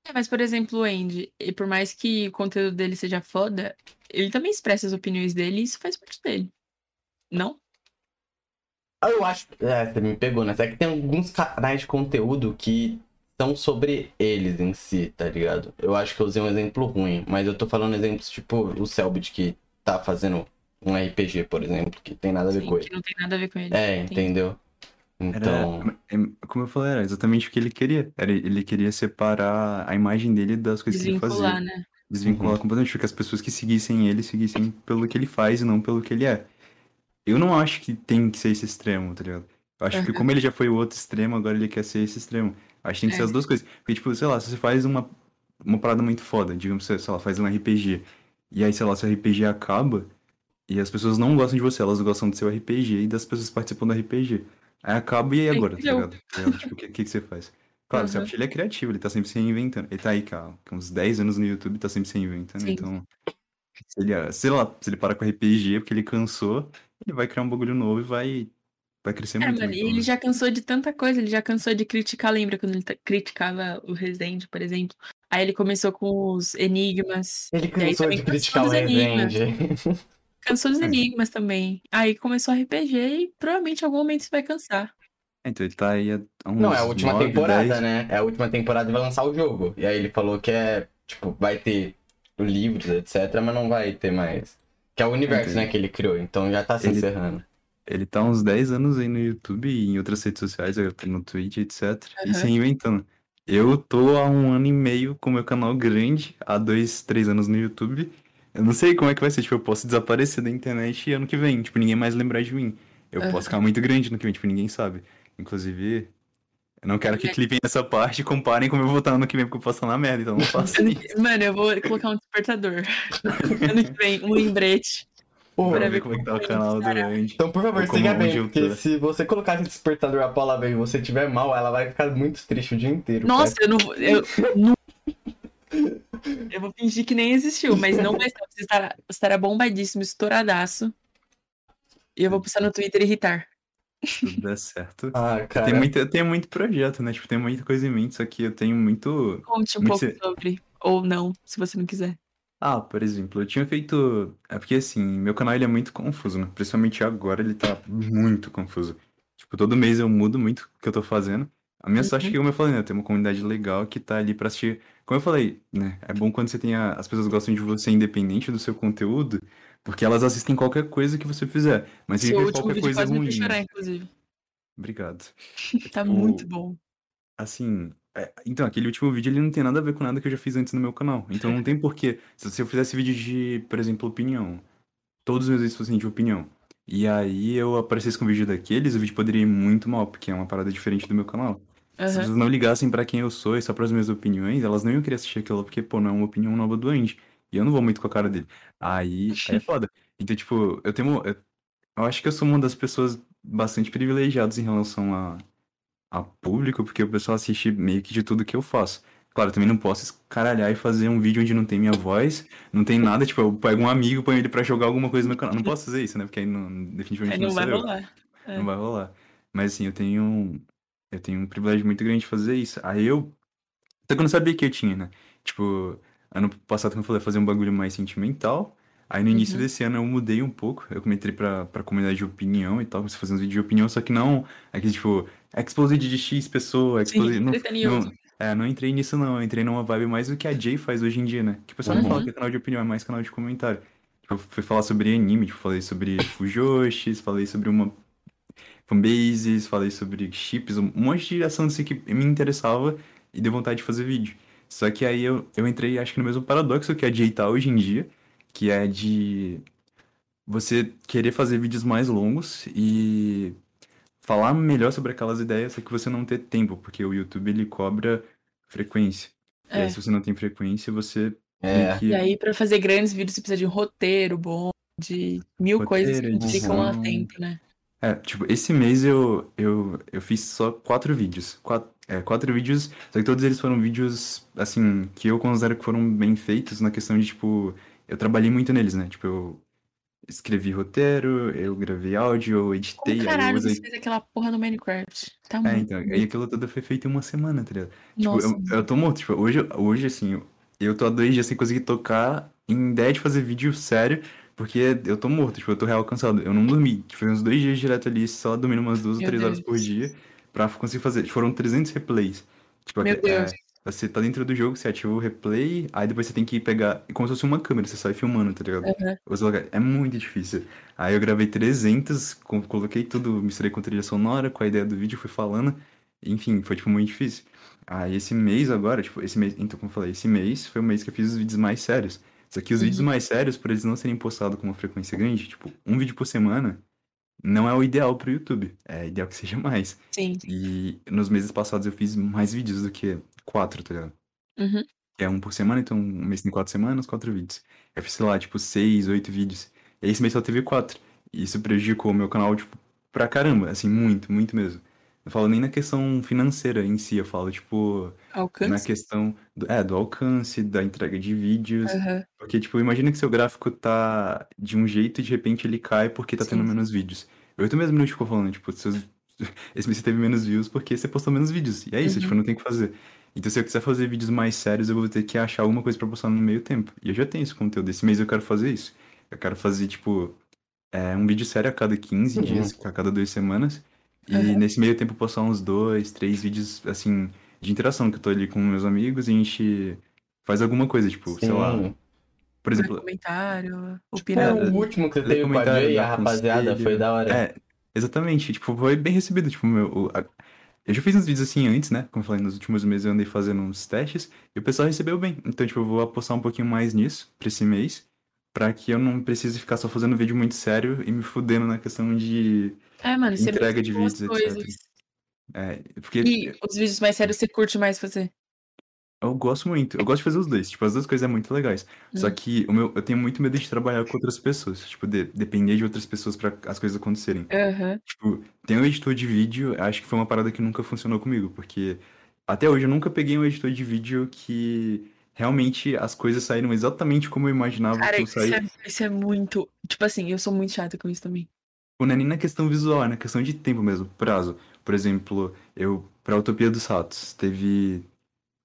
S2: É, mas, por exemplo, o Andy, e por mais que o conteúdo dele seja foda, ele também expressa as opiniões dele e isso faz parte dele. Não?
S1: Ah, Eu acho. É, você me pegou, né? É que tem alguns canais de conteúdo que são sobre eles em si, tá ligado? Eu acho que eu usei um exemplo ruim, mas eu tô falando exemplos tipo o Selbit que tá fazendo um RPG, por exemplo, que tem nada a ver
S2: Sim,
S1: com
S2: que
S1: ele.
S2: não tem nada a ver com ele.
S1: É,
S2: Entendi.
S1: entendeu? Então.
S3: Era, é, como eu falei, era exatamente o que ele queria. Era, ele queria separar a imagem dele das coisas que ele
S2: Desvincular,
S3: fazia.
S2: né?
S3: Desvincular
S1: Uhum.
S3: completamente, que as pessoas que seguissem ele seguissem pelo que ele faz e não pelo que ele é. Eu não acho que tem que ser esse extremo, tá ligado? Eu acho que
S2: Aham.
S3: como ele já foi o outro extremo, agora ele quer ser esse extremo. Acho que tem que ser
S2: É.
S3: as duas coisas. Porque, tipo, sei lá, se você faz uma, uma parada muito foda, digamos, você, sei lá, faz um RPG, e aí, sei lá, seu RPG acaba, e as pessoas não gostam de você, elas gostam do seu RPG e das pessoas que participam do RPG. Aí acaba e aí agora, tá ligado? Ligado? Tipo, o que, que, que você faz? Claro, o
S2: Aham.
S3: Selbit, ele é criativo, ele tá sempre se reinventando. Ele tá aí, cara, com uns 10 anos no YouTube, tá sempre se reinventando,
S2: Sim.
S3: então... Se ele, sei lá, se ele parar com RPG porque ele cansou, ele vai criar um bagulho novo e vai, vai crescer
S2: É,
S3: muito.
S2: mano,
S3: né,
S2: e
S3: então,
S2: ele
S3: né?
S2: já cansou de tanta coisa, ele já cansou de criticar, lembra quando ele criticava o Resende, por exemplo? Aí ele começou com os enigmas.
S1: Ele cansou de criticar o. Revenge.
S2: Cansou dos
S3: É.
S2: enigmas também. Aí começou RPG e provavelmente em algum momento isso vai cansar.
S3: Então ele tá aí há uns
S1: Não, é a última
S3: 9,
S1: temporada,
S3: 10.
S1: né? É a última temporada e vai lançar o jogo. E aí ele falou que é, tipo, vai ter livros, etc, mas não vai ter mais. Que é o universo,
S3: Entendi.
S1: né, que ele criou. Então já tá se
S3: Ele-
S1: encerrando.
S3: Ele tá há uns 10 anos aí no YouTube e em outras redes sociais, no Twitch, etc. E se reinventando. Eu tô há um ano e meio com meu canal grande, há dois, três anos no YouTube. Eu não sei como é que vai ser, tipo, eu posso desaparecer da internet ano que vem, tipo, ninguém mais lembrar de mim. Eu
S2: Aham.
S3: posso ficar muito grande ano que vem, tipo, ninguém sabe. Inclusive, eu não quero que clipem essa parte e comparem como eu vou estar ano que vem, porque eu posso estar na merda, então não faça
S2: Ano
S3: isso.
S2: Mano, eu vou colocar um despertador. ano que vem, um lembrete.
S3: Pra
S2: Pra
S3: ver como é que tá o canal do. Andy.
S1: Então, por favor, siga bem, porque
S3: tô.
S1: se você colocar esse despertador a Paula bem e você tiver mal, ela vai ficar muito triste o dia inteiro.
S2: Nossa, eu não vou. Eu, não- eu vou fingir que nem existiu, mas não vai estar. Você estará, estará bombadíssimo, estouradaço. E eu vou postar no Twitter e irritar.
S3: Tudo der certo.
S1: Ah, cara.
S3: Tem muito, eu tenho muito projeto, né? Tipo, tem muita coisa em mente, só que eu tenho muito.
S2: Conte um
S3: Muito
S2: pouco sobre. Ou não, se você não quiser.
S3: Ah, por exemplo, eu tinha feito. É porque assim, meu canal ele é muito confuso, né? Principalmente agora ele tá muito confuso. Tipo, todo mês eu mudo muito o que eu tô fazendo. A minha sorte é que, como eu falei, né? Tem uma comunidade legal que tá ali pra assistir. Como eu falei, né? É bom quando você tem a... as pessoas gostam de você independente do seu conteúdo, porque elas assistem qualquer coisa que você fizer. Mas se qualquer
S2: vídeo
S3: coisa ruim.
S2: chorar, inclusive.
S3: Obrigado.
S2: Tá
S3: Tipo,
S2: muito bom.
S3: Assim, é, então, aquele último vídeo ele não tem nada a ver com nada que eu já fiz antes no meu canal. Então não tem porquê. Se se eu fizesse vídeo de, por exemplo, opinião, todos os meus vídeos fossem de opinião, e aí eu aparecesse com um vídeo daqueles, o vídeo poderia ir muito mal, porque é uma parada diferente do meu canal. Se as
S2: Aham.
S3: pessoas não ligassem pra quem eu sou e só pras minhas opiniões, elas não iam querer assistir aquilo, porque, pô, não é uma opinião nova do Andy. E eu não vou muito com a cara dele. Aí, aí é foda. Então, tipo, eu tenho. Eu, eu acho que eu sou uma das pessoas bastante privilegiadas em relação a, a público, porque o pessoal assiste meio que de tudo que eu faço. Claro, eu também não posso escaralhar e fazer um vídeo onde não tem minha voz, não tem nada, tipo, eu pego um amigo, ponho ele pra jogar alguma coisa no meu canal. Não posso fazer isso, né? Porque aí não, definitivamente
S2: Aí
S3: não
S2: não vai rolar. É.
S3: Não vai rolar. Mas assim, eu tenho. Eu tenho um privilégio muito grande de fazer isso. Aí eu. Só que eu não sabia que eu tinha, né? Tipo, ano passado, como eu falei, fazer um bagulho mais sentimental. Aí no início
S2: Uhum.
S3: desse ano eu mudei um pouco. Eu comecei pra, pra comunidade de opinião e tal. Comecei a fazer uns vídeos de opinião, só que não. Aquele tipo, exposed de X pessoa,
S2: Sim,
S3: exposed. Não,
S2: treta news.
S3: não, é, não entrei nisso não. Eu entrei numa vibe mais do que a Jay faz hoje em dia, né? Que o pessoal não
S2: Uhum.
S3: fala que é canal de opinião, é mais canal de comentário. Tipo, eu fui falar sobre anime, tipo, falei sobre Fujoshis, falei sobre uma fanbases, falei sobre chips, um monte de assuntos assim que me interessava e deu vontade de fazer vídeo. Só que aí eu, eu entrei, acho que no mesmo paradoxo que a Jay tá hoje em dia, que é de você querer fazer vídeos mais longos e falar melhor sobre aquelas ideias, só que você não ter tempo, porque o YouTube ele cobra frequência. E aí,
S2: É.
S3: se você não tem frequência, você
S1: É.
S3: que.
S2: E aí, pra fazer grandes vídeos, você precisa de um roteiro bom, de mil coisas que
S3: Roteiro,
S2: implicam a tempo, né?
S3: É, tipo, esse mês eu, eu, eu fiz só quatro vídeos. Quatro, é, quatro vídeos, só que todos eles foram vídeos, assim, que eu considero que foram bem feitos na questão de, tipo, eu trabalhei muito neles, né? Tipo, eu escrevi roteiro, eu gravei áudio, eu editei,
S2: Como caralho
S3: usei.
S2: você fez aquela porra no Minecraft? Tá
S3: É,
S2: muito
S3: então,
S2: bom.
S3: aí aquilo tudo foi feito em uma semana, tá ligado? Tipo,
S2: Nossa,
S3: eu, eu tô morto, tipo, hoje, hoje, assim, eu tô há dois dias sem conseguir tocar em ideia de fazer vídeo sério, porque eu tô morto, tipo, eu tô real cansado. Eu não dormi, tipo, foi uns dois dias direto ali, só dormindo umas duas ou
S2: Meu
S3: três horas por
S2: Deus.
S3: dia, pra conseguir fazer. Foram 300 replays. Tipo,
S2: Meu
S3: é,
S2: Deus.
S3: você tá dentro do jogo, você ativa o replay, aí depois você tem que pegar, como se fosse uma câmera, você sai filmando, tá ligado? Lugares- É muito difícil. Aí eu gravei 300, co- coloquei tudo, misturei com trilha sonora, com a ideia do vídeo, fui falando. Enfim, foi, tipo, muito difícil. Aí esse mês agora, tipo, esse mês, então, como eu falei, esse mês foi o mês que eu fiz os vídeos mais sérios. Só que os vídeos
S2: Uhum.
S3: mais sérios, por eles não serem postados com uma frequência grande, tipo, um vídeo por semana, não é o ideal pro YouTube. É ideal que seja mais.
S2: Sim.
S3: E nos meses passados eu fiz mais vídeos do que quatro, tá ligado?
S2: Uhum.
S3: É um por semana, então um mês tem quatro semanas, quatro vídeos. Eu fiz, sei lá, tipo, seis, oito vídeos. E esse mês só teve quatro. E isso prejudicou o meu canal, tipo, pra caramba, assim, muito, muito mesmo. Não falo nem na questão financeira em si, eu falo, tipo, na
S2: Alcance?
S3: questão do, é, do alcance, da entrega de vídeos.
S2: Aham.
S3: Porque, tipo, imagina que seu gráfico tá de um jeito e de repente ele cai porque tá tendo
S2: Sim.
S3: menos vídeos. Eu tô mesmo não ficou falando, tipo, seus... esse mês você teve menos views porque você postou menos vídeos. E é isso,
S2: Uhum.
S3: tipo, não tem o que fazer. Então, se eu quiser fazer vídeos mais sérios, eu vou ter que achar alguma coisa pra postar no meio tempo. E eu já tenho esse conteúdo. Esse mês eu quero fazer isso. Eu quero fazer, tipo, é, um vídeo sério a cada 15
S1: Uhum.
S3: dias, a cada duas semanas. E
S2: Aham.
S3: nesse meio tempo postar uns dois, três vídeos, assim, de interação, que eu tô ali com meus amigos e a gente faz alguma coisa, tipo, sei lá.
S1: Sim.
S3: Por
S2: Lê
S3: exemplo,
S2: comentário,
S1: É,
S2: opinando.
S1: o último que você teve com a e a rapaziada foi da hora.
S3: É, exatamente. Tipo, foi bem recebido. Tipo, meu, o- a- eu já fiz uns vídeos assim antes, né? Como eu falei, nos últimos meses eu andei fazendo uns testes e o pessoal recebeu bem. Então, tipo, eu vou apostar um pouquinho mais nisso pra esse mês, pra que eu não precise ficar só fazendo vídeo muito sério e me fudendo na questão de
S2: É, mano, você
S3: entrega de vídeos, etc. É, porque
S2: E os vídeos mais sérios você curte mais fazer?
S3: eu gosto muito. Eu gosto de fazer os dois. Tipo, as duas coisas é muito legais. Só
S2: Hum.
S3: que o meu, eu tenho muito medo de trabalhar com outras pessoas. Tipo, de- depender de outras pessoas pra as coisas acontecerem.
S2: Aham.
S3: Tipo, tem um editor de vídeo, acho que foi uma parada que nunca funcionou comigo, porque até hoje eu nunca peguei um editor de vídeo que realmente as coisas saíram exatamente como eu imaginava
S2: Cara,
S3: que eu
S2: isso
S3: sair.
S2: é, isso é muito. Tipo assim, eu sou muito chata com isso também.
S3: Tipo, não é nem na questão visual, é na questão de tempo mesmo, prazo. Por exemplo, eu, pra Utopia dos Ratos, teve.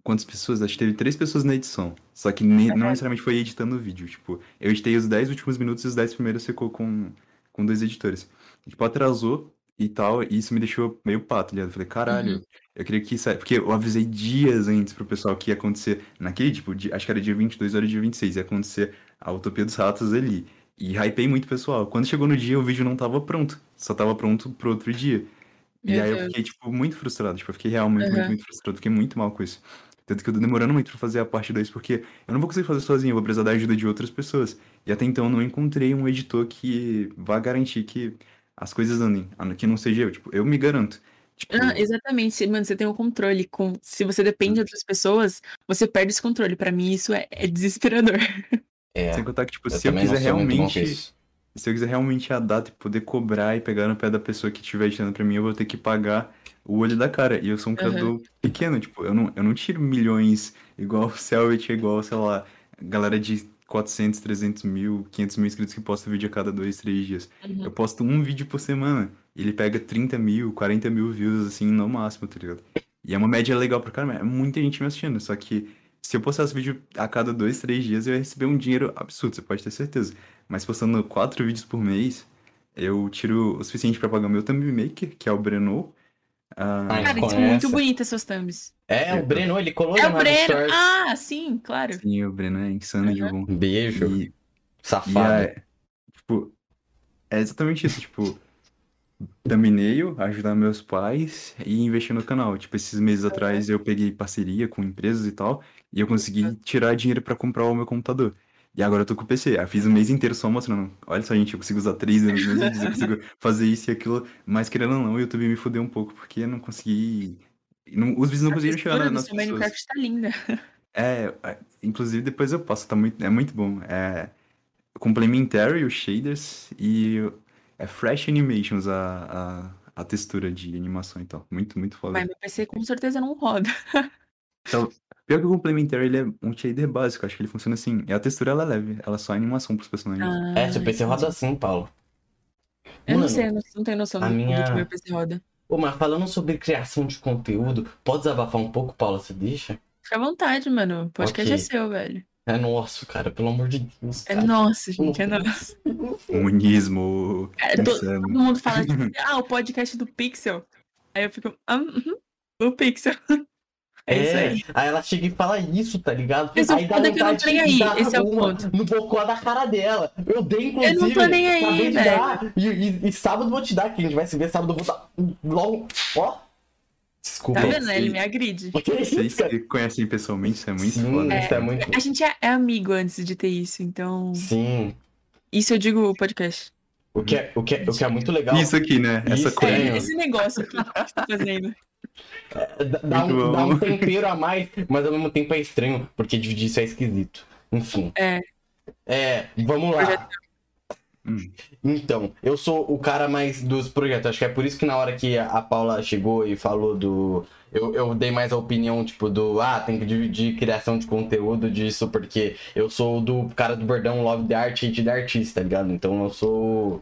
S3: Quantas pessoas? Acho que teve três pessoas na edição. Só que ne- não necessariamente foi editando o vídeo. Tipo, eu editei os 10 últimos minutos e os 10 primeiros ficou com, com dois editores. Tipo, atrasou e tal, e isso me deixou meio pato, ligado? Eu falei, caralho,
S2: Uhum.
S3: eu queria que saia. Porque eu avisei dias antes pro pessoal que ia acontecer naquele, tipo, dia- acho que era dia 22 ou era dia 26, ia acontecer a Utopia dos Ratos ali. E hypei muito pessoal. Quando chegou no dia, o vídeo não tava pronto. Só tava pronto pro outro dia. E
S2: Meu
S3: aí eu
S2: Deus.
S3: fiquei, tipo, muito frustrado. Tipo, eu fiquei realmente muito,
S2: Aham.
S3: muito frustrado. Fiquei muito mal com isso. Tanto que eu tô demorando muito pra fazer a parte 2, porque eu não vou conseguir fazer sozinho, eu vou precisar da ajuda de outras pessoas. E até então eu não encontrei um editor que vá garantir que as coisas andem, que não seja eu. Tipo, eu me garanto. Tipo,
S2: Ah, exatamente, mano, você tem o controle. Com... Se você depende de outras pessoas, você perde esse controle. Pra mim, isso é, é desesperador.
S1: É,
S3: sem contar que, tipo,
S1: eu
S3: se eu quiser realmente. Se eu quiser realmente a data e poder cobrar e pegar no pé da pessoa que estiver editando pra mim, eu vou ter que pagar o olho da cara. E eu sou um criador pequeno, tipo, eu não, eu não tiro milhões igual o Selbit, igual, sei lá, galera de 400, 300 mil, 500 mil inscritos que posta vídeo a cada dois, três dias.
S2: Uhum.
S3: Eu posto um vídeo por semana. e Ele pega 30 mil, 40 mil views, assim, no máximo, tá ligado? E é uma média legal pra caramba. É muita gente me assistindo. Só que se eu postasse vídeo a cada dois, três dias, eu ia receber um dinheiro absurdo, você pode ter certeza. Mas postando quatro vídeos por mês, eu tiro o suficiente pra pagar o meu thumb maker, que é o Breno. Ah,
S2: Cara, são
S1: conhece.
S2: muito bonitas suas thumbs.
S1: É, o Breno, ele colou
S2: É o Breno.
S1: Stories.
S2: Ah, sim, claro.
S3: sim, o Breno é insano de bom.
S1: Beijo,
S3: E, e
S1: safado.
S3: é, tipo, é exatamente isso, tipo, thumbnail, ajudar meus pais e investir no canal. Tipo, esses meses atrás eu peguei parceria com empresas e tal, e eu consegui tirar dinheiro pra comprar o meu computador. E agora eu tô com o PC. Eu fiz o mês inteiro só mostrando. Olha só, gente, eu consigo usar três anos eu consigo fazer isso e aquilo. Mas querendo ou não, o YouTube me fudeu um pouco, porque eu não consegui. não- os vídeos não conseguiram chegar na- nas pessoas.
S2: Minecraft tá linda.
S3: É, é, inclusive depois eu passo, tá muito, é muito bom. É Complementary, os shaders, e é Fresh Animations, a, a, a textura de animação e tal. Muito, muito foda.
S2: Mas meu PC com certeza não roda.
S3: Então, pior que o Complementary, ele é um shader básico, acho que ele funciona assim. E a textura, ela é leve, ela só é animação pros personagens.
S2: Ah,
S1: É, seu PC roda assim, Paulo.
S2: Eu não
S1: Mano,
S2: sei, eu não, não tenho noção do, do
S1: minha-
S2: que meu PC roda.
S1: Ô, mas falando sobre criação de conteúdo, pode desabafar um pouco, Paulo, você deixa?
S2: Fica à vontade, mano. O podcast
S1: Ok.
S2: é seu, velho.
S1: É nosso, cara, pelo amor de Deus.
S2: É
S1: cara.
S2: nosso, gente, é nosso.
S3: Comunismo, insano.
S2: todo mundo fala tipo, ah, o podcast do Pixel. Aí eu fico, ah, o Pixel. É, isso aí.
S1: Aí ela chega e fala isso, tá ligado?
S2: Mas o
S1: aí dá
S2: foda é que eu não
S1: vontade
S2: tô nem aí, esse é o ponto.
S1: No bocó da cara dela. Eu dei, inclusive.
S2: Eu não tô nem aí, velho.
S1: dar, e, e- e sábado eu vou te dar, que a gente vai se ver sábado, eu vou dar logo. Ó. Desculpa.
S2: Tá vendo? né? Ele me agride.
S3: Vocês que conhecem pessoalmente, isso é muito
S1: Sim,
S3: foda.
S1: isso é muito.
S2: A gente é, é amigo antes de ter isso, então.
S1: Sim.
S2: Isso eu digo o podcast.
S1: O que é, o que é, o que é muito legal.
S3: Isso aqui, né? Essa
S1: Isso,
S2: É,
S3: coisa.
S1: Estranho.
S2: esse negócio aqui que você tá fazendo.
S1: Dá- Dá um, dá um tempero a mais, mas ao mesmo tempo é estranho, porque dividir isso é esquisito. Enfim.
S2: É.
S1: É, vamos lá.
S3: Hum.
S1: Então, eu sou o cara mais dos projetos. Acho que é por isso que na hora que a Paula chegou e falou do. Eu, eu dei mais a opinião, tipo, do. Ah, tem que dividir criação de conteúdo disso, porque eu sou do cara do bordão Love the Art, Hate the Artista, tá ligado? Então eu sou.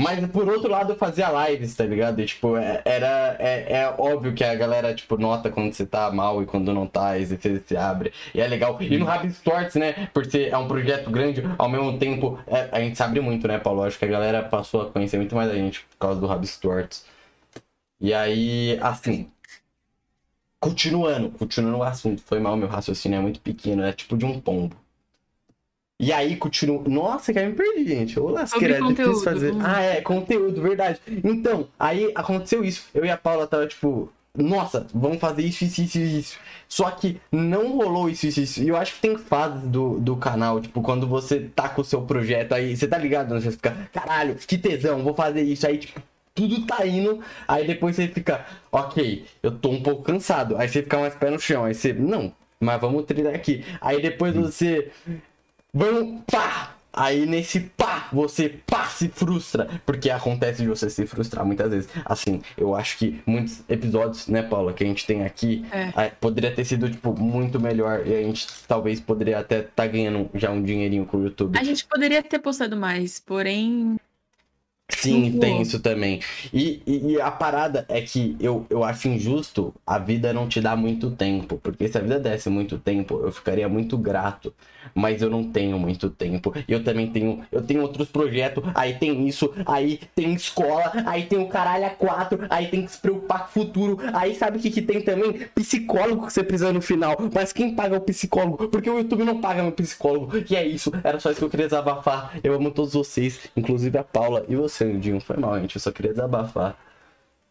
S1: Mas por outro lado fazia lives, tá ligado? E, tipo, é- era. É, é óbvio que a galera, tipo, nota quando você tá mal e quando não tá, e você se abre. E é legal. E no Rabbit Torts, né? Por ser é um projeto grande, ao mesmo tempo, é- a gente se abre muito, né, Paulo? Acho que a galera passou a conhecer muito mais a gente por causa do Rabbit Torts. E aí, assim. Continuando, continuando o assunto. Foi mal, meu raciocínio é muito pequeno, é tipo de um pombo. E aí, continua. Nossa, que aí me perdi, gente. Ô, lasqueira, é difícil fazer.
S2: hum.
S1: Ah, é, conteúdo, verdade. Então, aí aconteceu isso. Eu e a Paula tava tipo, nossa, vamos fazer isso, isso, isso, isso. Só que não rolou isso, isso, isso. E eu acho que tem fases do, do canal, tipo, quando você tá com o seu projeto aí, você tá ligado? né? Você fica, caralho, que tesão, vou fazer isso. Aí, tipo, tudo tá indo. Aí depois você fica, ok, eu tô um pouco cansado. Aí você fica mais pé no chão. Aí você, não, mas vamos treinar aqui. Aí depois você. Vamos, pá! Aí nesse pá, você pá, se frustra. Porque acontece de você se frustrar muitas vezes. Assim, eu acho que muitos episódios, né, Paula, que a gente tem aqui,
S2: É.
S1: ah, poderia ter sido, tipo, muito melhor. E a gente talvez poderia até tá ganhando já um dinheirinho com o YouTube.
S2: A gente poderia ter postado mais, porém.
S1: Sim,
S2: Não
S1: tem isso também. E, e, e a parada é que eu, eu acho injusto a vida não te dar muito tempo. Porque se a vida desse muito tempo, eu ficaria muito grato. Mas eu não tenho muito tempo. Eu também tenho. Eu tenho outros projetos. Aí tem isso, aí tem escola, aí tem o caralho a quatro, aí tem que se preocupar com o futuro. Aí sabe o que, que tem também? Psicólogo que você precisa no final. Mas quem paga o psicólogo? Porque o YouTube não paga meu psicólogo. E é isso. Era só isso que eu queria desabafar. Eu amo todos vocês, inclusive a Paula. E você, Nildinho? Foi mal, gente. Eu só queria desabafar.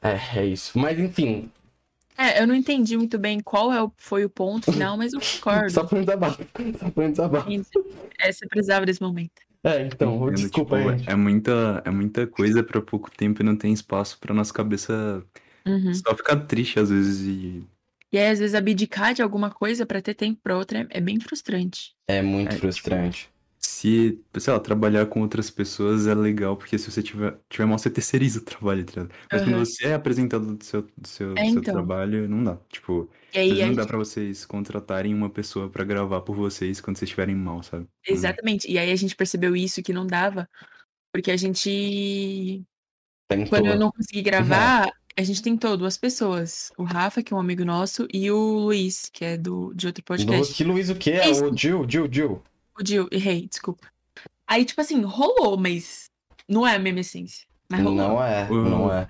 S1: É, é isso. Mas enfim,
S2: É, eu não entendi muito bem qual é o- foi o ponto final, mas eu concordo.
S1: só foi um desabafo. Só foi um desabafo.
S2: É, você precisava desse momento.
S1: É, então,
S3: Entendo,
S1: desculpa,
S3: tipo,
S1: gente.
S3: é muita, é muita coisa pra pouco tempo e não tem espaço pra nossa cabeça
S2: Uhum.
S3: só ficar triste às vezes e
S2: E aí, às vezes, abdicar de alguma coisa pra ter tempo pra outra é, é bem frustrante.
S1: É muito
S3: É,
S1: frustrante.
S3: Se, sei lá, trabalhar com outras pessoas é legal, porque se você tiver, tiver mal, você terceiriza o trabalho, tá ligado? Mas quando
S2: Aham.
S3: você é apresentador do seu, do seu, do
S2: É,
S3: seu
S2: então.
S3: trabalho, não dá. Tipo,
S2: E aí,
S3: não dá
S2: gente-
S3: pra vocês contratarem uma pessoa pra gravar por vocês quando vocês estiverem mal, sabe?
S2: Exatamente. E aí a gente percebeu isso que não dava, porque a gente
S1: Tentou.
S2: Quando eu não consegui gravar, a gente tentou duas pessoas. O Rafa, que é um amigo nosso, e o Luiz, que é do, de outro podcast.
S1: que Luiz o quê? É o Jill, Jill, Jill.
S2: O Gil, errei, desculpa. Aí, tipo assim, rolou, mas não é a mesma essência. Mas rolou.
S1: Não é,
S3: O-
S1: não é.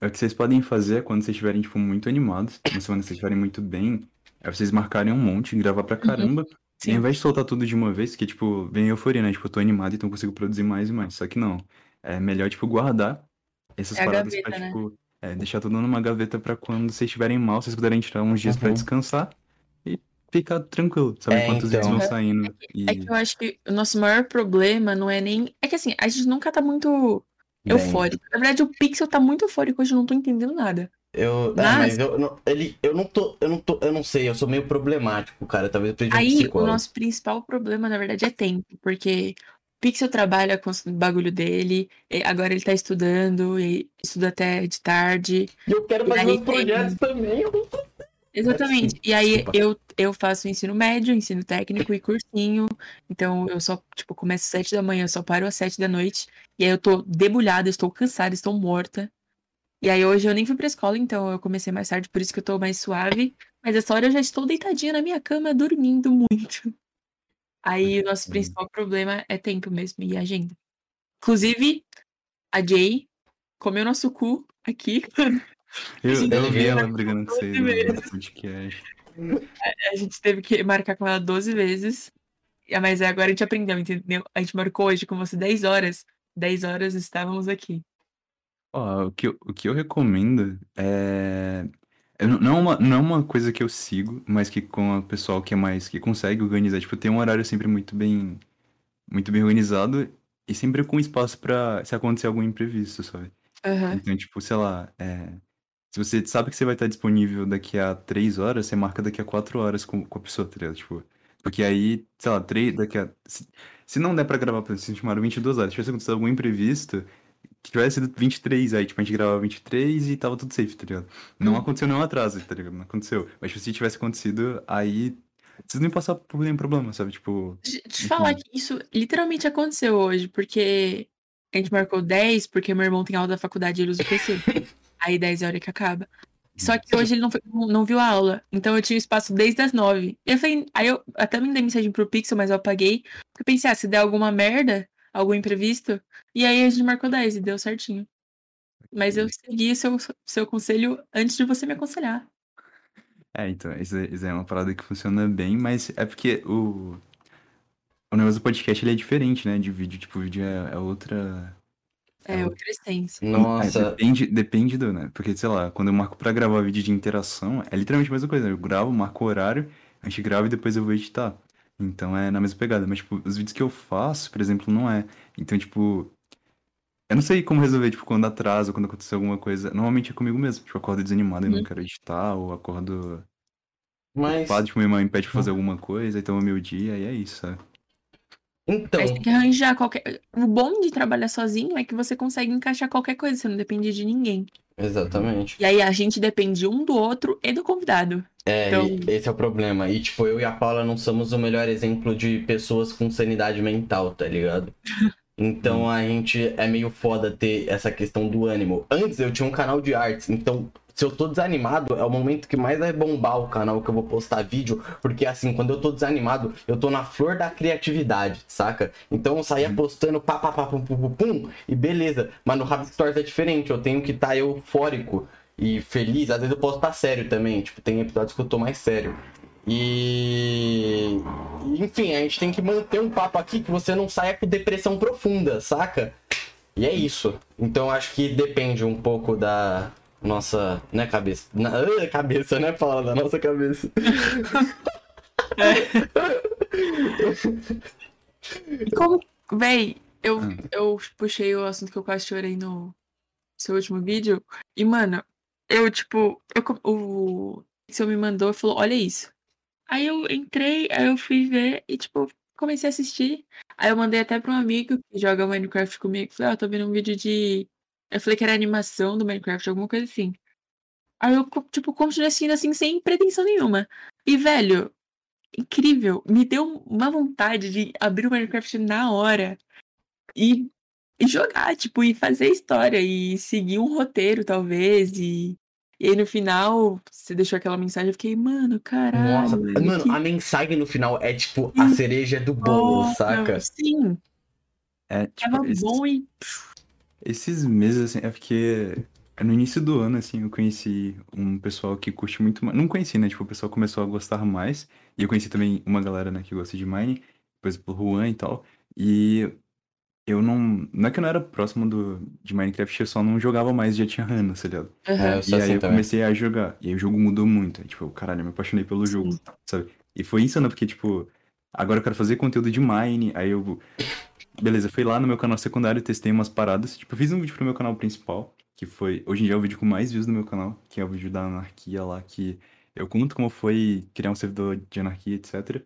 S3: É o que vocês podem fazer quando vocês estiverem, tipo, muito animados, uma semana que vocês estiverem muito bem, é vocês marcarem um monte, gravar pra caramba, e
S2: Uhum. Sim.
S3: ao invés de soltar tudo de uma vez, que, tipo, vem a euforia, né? Tipo, eu tô animado, então eu consigo produzir mais e mais. Só que não. É melhor, tipo, guardar essas
S2: É
S3: paradas
S2: gaveta,
S3: pra,
S2: né?
S3: tipo, é, deixar tudo numa gaveta pra quando vocês estiverem mal, vocês puderem tirar uns dias pra
S1: Uhum.
S3: descansar ficar tranquilo, sabe?
S1: É,
S3: os vídeos
S1: então.
S3: vão saindo. E...
S2: É que eu acho que o nosso maior problema não é nem. É que assim, a gente nunca tá muito
S1: Bem,
S2: eufórico. Na verdade, o Pixel tá muito eufórico hoje, eu não tô entendendo nada.
S1: Eu, é,
S2: Mas-
S1: mas eu não, ele, eu não tô, eu não tô, eu não sei, eu sou meio problemático, cara. Talvez eu precise de um
S2: Aí, o nosso principal problema, na verdade, é tempo, porque o Pixel trabalha com o bagulho dele, e agora ele tá estudando, e estuda até de tarde.
S1: E eu quero fazer
S2: aí
S1: meus
S2: tem-
S1: projetos também. eu não tô-
S2: Exatamente. E aí
S3: Desculpa.
S2: eu, eu faço ensino médio, ensino técnico e cursinho. Então eu só, tipo, começo às sete da manhã, eu só paro às sete da noite. E aí eu tô debulhada, estou cansada, estou morta. E aí hoje eu nem fui pra escola, então eu comecei mais tarde, por isso que eu tô mais suave. Mas essa hora eu já estou deitadinha na minha cama, dormindo muito. Aí o nosso
S3: Hum.
S2: principal problema é tempo mesmo e agenda. Inclusive, a Jay comeu nosso cu aqui.
S3: Eu, eu vi ela brigando com vocês no podcast.
S2: A gente teve que marcar com ela 12 vezes. Ah, Mas agora a gente aprendeu, entendeu? A gente marcou hoje com você 10 horas. 10 horas estávamos aqui.
S3: Ó, o que eu, o que eu recomendo é. é não- Não é uma, não é uma coisa que eu sigo, mas que com o pessoal que é mais. que consegue organizar. Tipo, tem um horário sempre muito bem. muito bem organizado e sempre com espaço pra se acontecer algum imprevisto, sabe?
S2: Aham.
S3: Então, tipo, sei lá, é, se você sabe que você vai estar disponível daqui a três horas, você marca daqui a quatro horas com, com a pessoa, tá ligado? Tipo, porque aí, sei lá, três, daqui a. Se, se não der pra gravar, por exemplo, se chamaram 22 horas, se tivesse acontecido algum imprevisto, que tivesse sido 23, aí, tipo, a gente gravava 23 e tava tudo safe, tá ligado? Não
S2: Hum.
S3: aconteceu nenhum atraso, tá ligado? Não aconteceu. Mas tipo, se tivesse acontecido, aí. Vocês não iam passar por nenhum problema, sabe? Tipo.
S2: Deixa eu te falar que isso literalmente aconteceu hoje, porque a gente marcou 10, porque meu irmão tem aula da faculdade e ele usa o PC. Aí 10 é a hora que acaba. Só que hoje ele não, foi- não viu a aula, então eu tinha espaço desde as 9. Eu falei, aí eu até mandei mensagem pro Pixel, mas eu apaguei. Porque eu pensei, ah, se der alguma merda, algum imprevisto, e aí a gente marcou 10 e deu certinho. Mas eu segui seu, seu conselho antes de você me aconselhar.
S3: É, então, isso, é- isso é uma parada que funciona bem, mas é porque o. O negócio do podcast ele é diferente, né? De vídeo. Tipo, o vídeo é, é outra.
S2: É,
S3: É
S2: outra essência.
S3: É,
S1: Nossa,
S3: depende, depende do, né? Porque, sei lá, quando eu marco pra gravar vídeo de interação, é literalmente a mesma coisa. Eu gravo, marco o horário, a gente grava e depois eu vou editar. Então é na mesma pegada. Mas, tipo, os vídeos que eu faço, por exemplo, não é. Então, tipo. Eu não sei como resolver, tipo, quando atrasa, quando acontece alguma coisa. Normalmente é comigo mesmo. Tipo, eu acordo desanimado e não
S2: Uhum.
S3: quero editar, ou acordo
S1: mas.
S3: ocupado, tipo, minha mãe me pede pra fazer alguma coisa, então é o meu dia, e é isso, sabe?
S1: Então,
S2: Mas tem que arranjar qualquer. O bom de trabalhar sozinho é que você consegue encaixar qualquer coisa, você não depende de ninguém.
S1: exatamente.
S2: E aí a gente depende um do outro e do convidado.
S1: É,
S2: Então-
S1: esse é o problema. E, tipo, eu e a Paula não somos o melhor exemplo de pessoas com sanidade mental, tá ligado? Então a gente é meio foda ter essa questão do ânimo. Antes eu tinha um canal de artes, então se eu tô desanimado, é o momento que mais vai bombar o canal que eu vou postar vídeo, porque assim, quando eu tô desanimado, eu tô na flor da criatividade, saca? Então eu saía postando pá, pá, pá, pum, pum, pum, pum, e beleza. Mas no Rabbit Stories é diferente, eu tenho que estar tá eufórico e feliz. Às vezes eu posso estar sério também, tipo, tem episódios que eu tô mais sério. E. Enfim, a gente tem que manter um papo aqui que você não saia com depressão profunda, saca? E é isso. Então acho que depende um pouco da, nossa. Né, cabeça? Na, ah, cabeça, né, Paula? Da nossa cabeça.
S2: Como, véi, eu, eu puxei o assunto que eu quase chorei no seu último vídeo. E, mano, eu, tipo, eu, o seu me mandou e falou: Olha isso. Aí eu entrei, aí eu fui ver e, tipo, comecei a assistir. Aí eu mandei até pra um amigo que joga Minecraft comigo. Falei: Ó, tô vendo um vídeo de. Eu falei que era animação do Minecraft, alguma coisa assim. Aí eu, tipo, continuei assistindo assim, sem pretensão nenhuma. E, velho, incrível. Me deu uma vontade de abrir o Minecraft na hora e, e jogar, tipo, e fazer história e seguir um roteiro, talvez. E, e aí no final, você deixou aquela mensagem, eu fiquei, mano, caralho.
S1: Nossa, mano,
S2: que
S1: a mensagem no final é tipo a cereja do bolo, saca?
S2: Sim,
S3: É, tipo,
S2: tava bom e.
S3: esses meses, assim, é porque no início do ano, assim, eu conheci um pessoal que curte muito mais. Não conheci, né? Tipo, o pessoal começou a gostar mais. E eu conheci também uma galera, né, que gosta de Mine, por exemplo, o Juan e tal. E eu não. Não é que eu não era próximo do, de Minecraft, eu só não jogava mais, já tinha anos, tá ligado?
S1: É,
S2: Aham.
S1: eu
S3: E aí
S1: assim
S3: eu
S1: também.
S3: comecei a jogar. E aí o jogo mudou muito. Aí, tipo, caralho, eu me apaixonei pelo jogo,
S2: Sim.
S3: sabe? E foi insano, porque, tipo, agora eu quero fazer conteúdo de Mine. Aí eu. Beleza, fui lá no meu canal secundário, testei umas paradas. Tipo, eu fiz um vídeo pro meu canal principal, que foi. Hoje em dia é o vídeo com mais views do meu canal, que é o vídeo da anarquia lá, que eu conto como foi criar um servidor de anarquia, etc.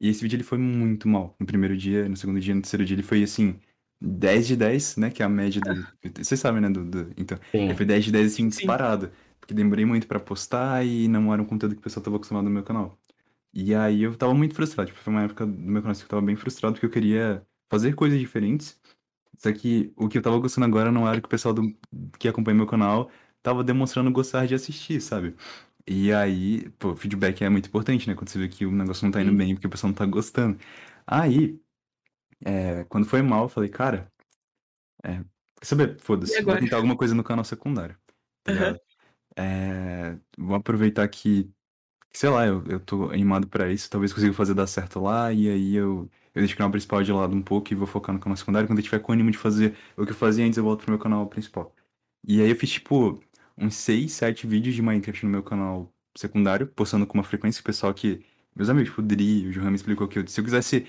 S3: E esse vídeo ele foi muito mal. No primeiro dia, no segundo dia, no terceiro dia, ele foi assim. 10 de 10, né? Que é a média do. Vocês sabem, né? Do, do- Então,
S1: Sim.
S3: ele foi 10 de 10 assim,
S2: Sim.
S3: disparado. Porque demorei muito pra postar e não era um conteúdo que o pessoal tava acostumado no meu canal. E aí eu tava muito frustrado. Tipo, foi uma época do meu canal que eu tava bem frustrado porque eu queria fazer coisas diferentes. Só que o que eu tava gostando agora não era o que o pessoal do, que acompanha meu canal tava demonstrando gostar de assistir, sabe? E aí, pô, feedback é muito importante, né? Quando você vê que o negócio não tá indo bem porque o pessoal não tá gostando. Aí, é, quando foi mal, eu falei, cara, é, quer saber? Foda-se, vou tentar alguma coisa no canal secundário, tá ligado? É, vou aproveitar que, sei lá, eu, eu tô animado pra isso, talvez consiga fazer dar certo lá, e aí eu, eu deixo o canal principal de lado um pouco e vou focar no canal secundário. Quando eu tiver com ânimo de fazer o que eu fazia antes, eu volto pro meu canal principal. E aí eu fiz, tipo, uns 6, 7 vídeos de Minecraft no meu canal secundário, postando com uma frequência que o pessoal que. Meus amigos, tipo, o Dri, o Johan me explicou que eu, se eu quisesse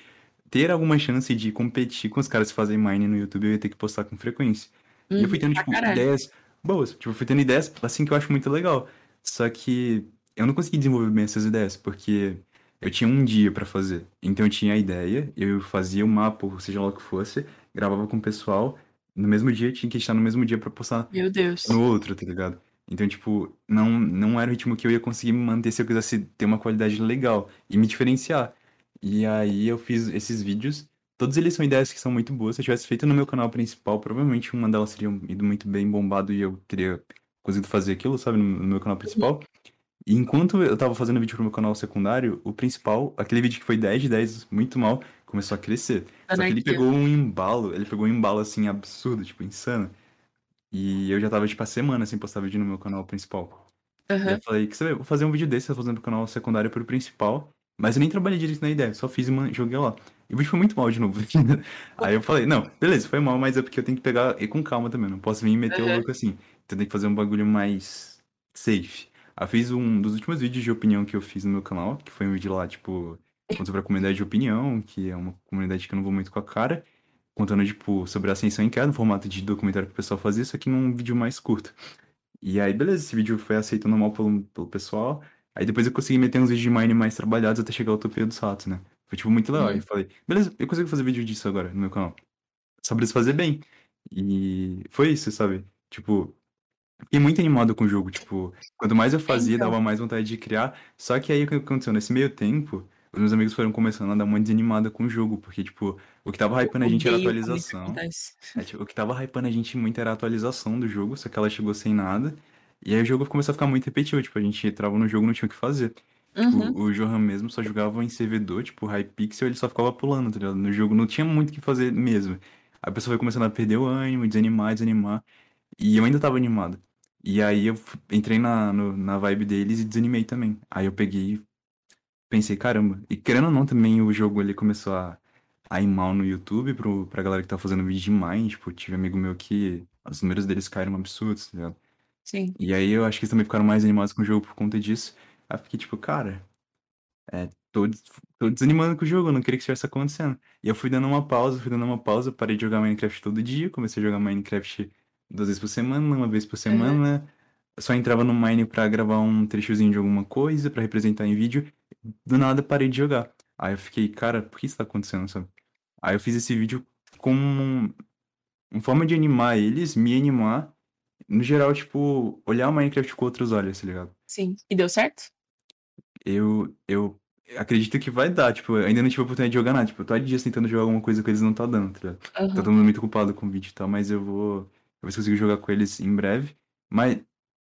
S3: ter alguma chance de competir com os caras que fazem Mine no YouTube, eu ia ter que postar com frequência. E eu fui
S2: Uhum,
S3: tendo,
S2: pra
S3: tipo,
S2: caralho.
S3: ideias boas. Tipo, eu fui tendo ideias, assim, que eu acho muito legal. Só que eu não consegui desenvolver bem essas ideias, porque eu tinha um dia pra fazer. Então eu tinha a ideia, eu fazia o mapa, ou seja lá o que fosse, gravava com o pessoal. No mesmo dia, tinha que estar no mesmo dia pra postar
S2: Meu Deus.
S3: no outro, tá ligado? Então, tipo, não, não era o ritmo que eu ia conseguir manter se eu quisesse ter uma qualidade legal e me diferenciar. E aí eu fiz esses vídeos. Todos eles são ideias que são muito boas. Se eu tivesse feito no meu canal principal, provavelmente uma delas teria ido muito bem bombado e eu teria conseguido fazer aquilo, sabe, no, no meu canal principal. E enquanto eu tava fazendo vídeo pro meu canal secundário, o principal, aquele vídeo que foi 10 de 10, muito mal, começou a crescer. Só que ele
S2: Anarquia.
S3: pegou um embalo, ele pegou um embalo assim absurdo, tipo, insano. E eu já tava, tipo, há semana sem postar vídeo no meu canal principal. E
S2: Aham.
S3: eu falei, que você vê, vou fazer um vídeo desse, eu tô fazendo pro canal secundário pro principal. Mas eu nem trabalhei direito na ideia, só fiz e joguei lá. E o vídeo foi muito mal de novo. Aí eu falei, não, beleza, foi mal, mas é porque eu tenho que pegar e com calma também, não posso vir e meter o
S2: Aham.
S3: louco assim. Então tem que fazer um bagulho mais safe. Eu fiz um dos últimos vídeos de opinião que eu fiz no meu canal, que foi um vídeo lá, tipo, contando sobre a comunidade de opinião, que é uma comunidade que eu não vou muito com a cara, contando, tipo, sobre a ascensão em queda, no formato de documentário que o pessoal fazia, só que num vídeo mais curto. E aí, beleza, esse vídeo foi aceito normal pelo, pelo pessoal. Aí depois eu consegui meter uns vídeos de Mine mais trabalhados até chegar ao Utopia dos Ratos, né? Foi, tipo, muito legal.
S2: Uhum.
S3: eu falei, beleza, eu consigo fazer vídeo disso agora no meu canal. Só preciso fazer bem. E foi isso, sabe? Tipo, fiquei muito animado com o jogo. Tipo, quanto mais eu fazia,
S2: então.
S3: dava mais vontade de criar. Só que aí o que aconteceu? Nesse meio tempo, os meus amigos foram começando a dar uma desanimada com o jogo. Porque, tipo, o que tava hypando a gente era a atualização. É, tipo, o que tava hypando a gente muito era a atualização do jogo, só que ela chegou sem nada. E aí o jogo começou a ficar muito repetitivo, tipo, a gente entrava no jogo e não tinha o que fazer. Tipo,
S2: Uhum.
S3: o Johan mesmo só jogava em servidor, tipo, Hypixel, ele só ficava pulando, tá ligado? No jogo não tinha muito o que fazer mesmo. A pessoa foi começando a perder o ânimo, desanimar, desanimar. E eu ainda tava animado. E aí eu entrei na, no- na vibe deles e desanimei também. Aí eu peguei e pensei, caramba. E querendo ou não, também o jogo ele começou a, a ir mal no YouTube pro, pra galera que tá fazendo vídeo de Mine. Tipo, tive amigo meu que os números deles caíram absurdos, tá ligado?
S2: Sim.
S3: E aí eu acho que eles também ficaram mais animados com o jogo por conta disso. Aí eu fiquei tipo, cara, é, tô, tô desanimando com o jogo, eu não queria que isso estivesse acontecendo. E eu fui dando uma pausa, fui dando uma pausa, parei de jogar Minecraft todo dia, comecei a jogar Minecraft duas vezes por semana, uma vez por semana. Só entrava no Mine pra gravar um trechozinho de alguma coisa, pra representar em vídeo. Do nada parei de jogar. Aí eu fiquei, cara, por que isso tá acontecendo, sabe? Aí eu fiz esse vídeo com uma forma de animar eles, me animar. No geral, tipo, olhar o Minecraft com outros olhos, tá ligado?
S2: Sim. E deu certo?
S3: Eu, eu acredito que vai dar, tipo, eu ainda não tive a oportunidade de jogar nada. Tipo, eu tô há dias tentando jogar alguma coisa que eles não tá dando, tá ligado? Tá
S2: Aham.
S3: todo mundo muito ocupado com o vídeo e tal, mas eu vou. Eu consigo jogar com eles em breve. Mas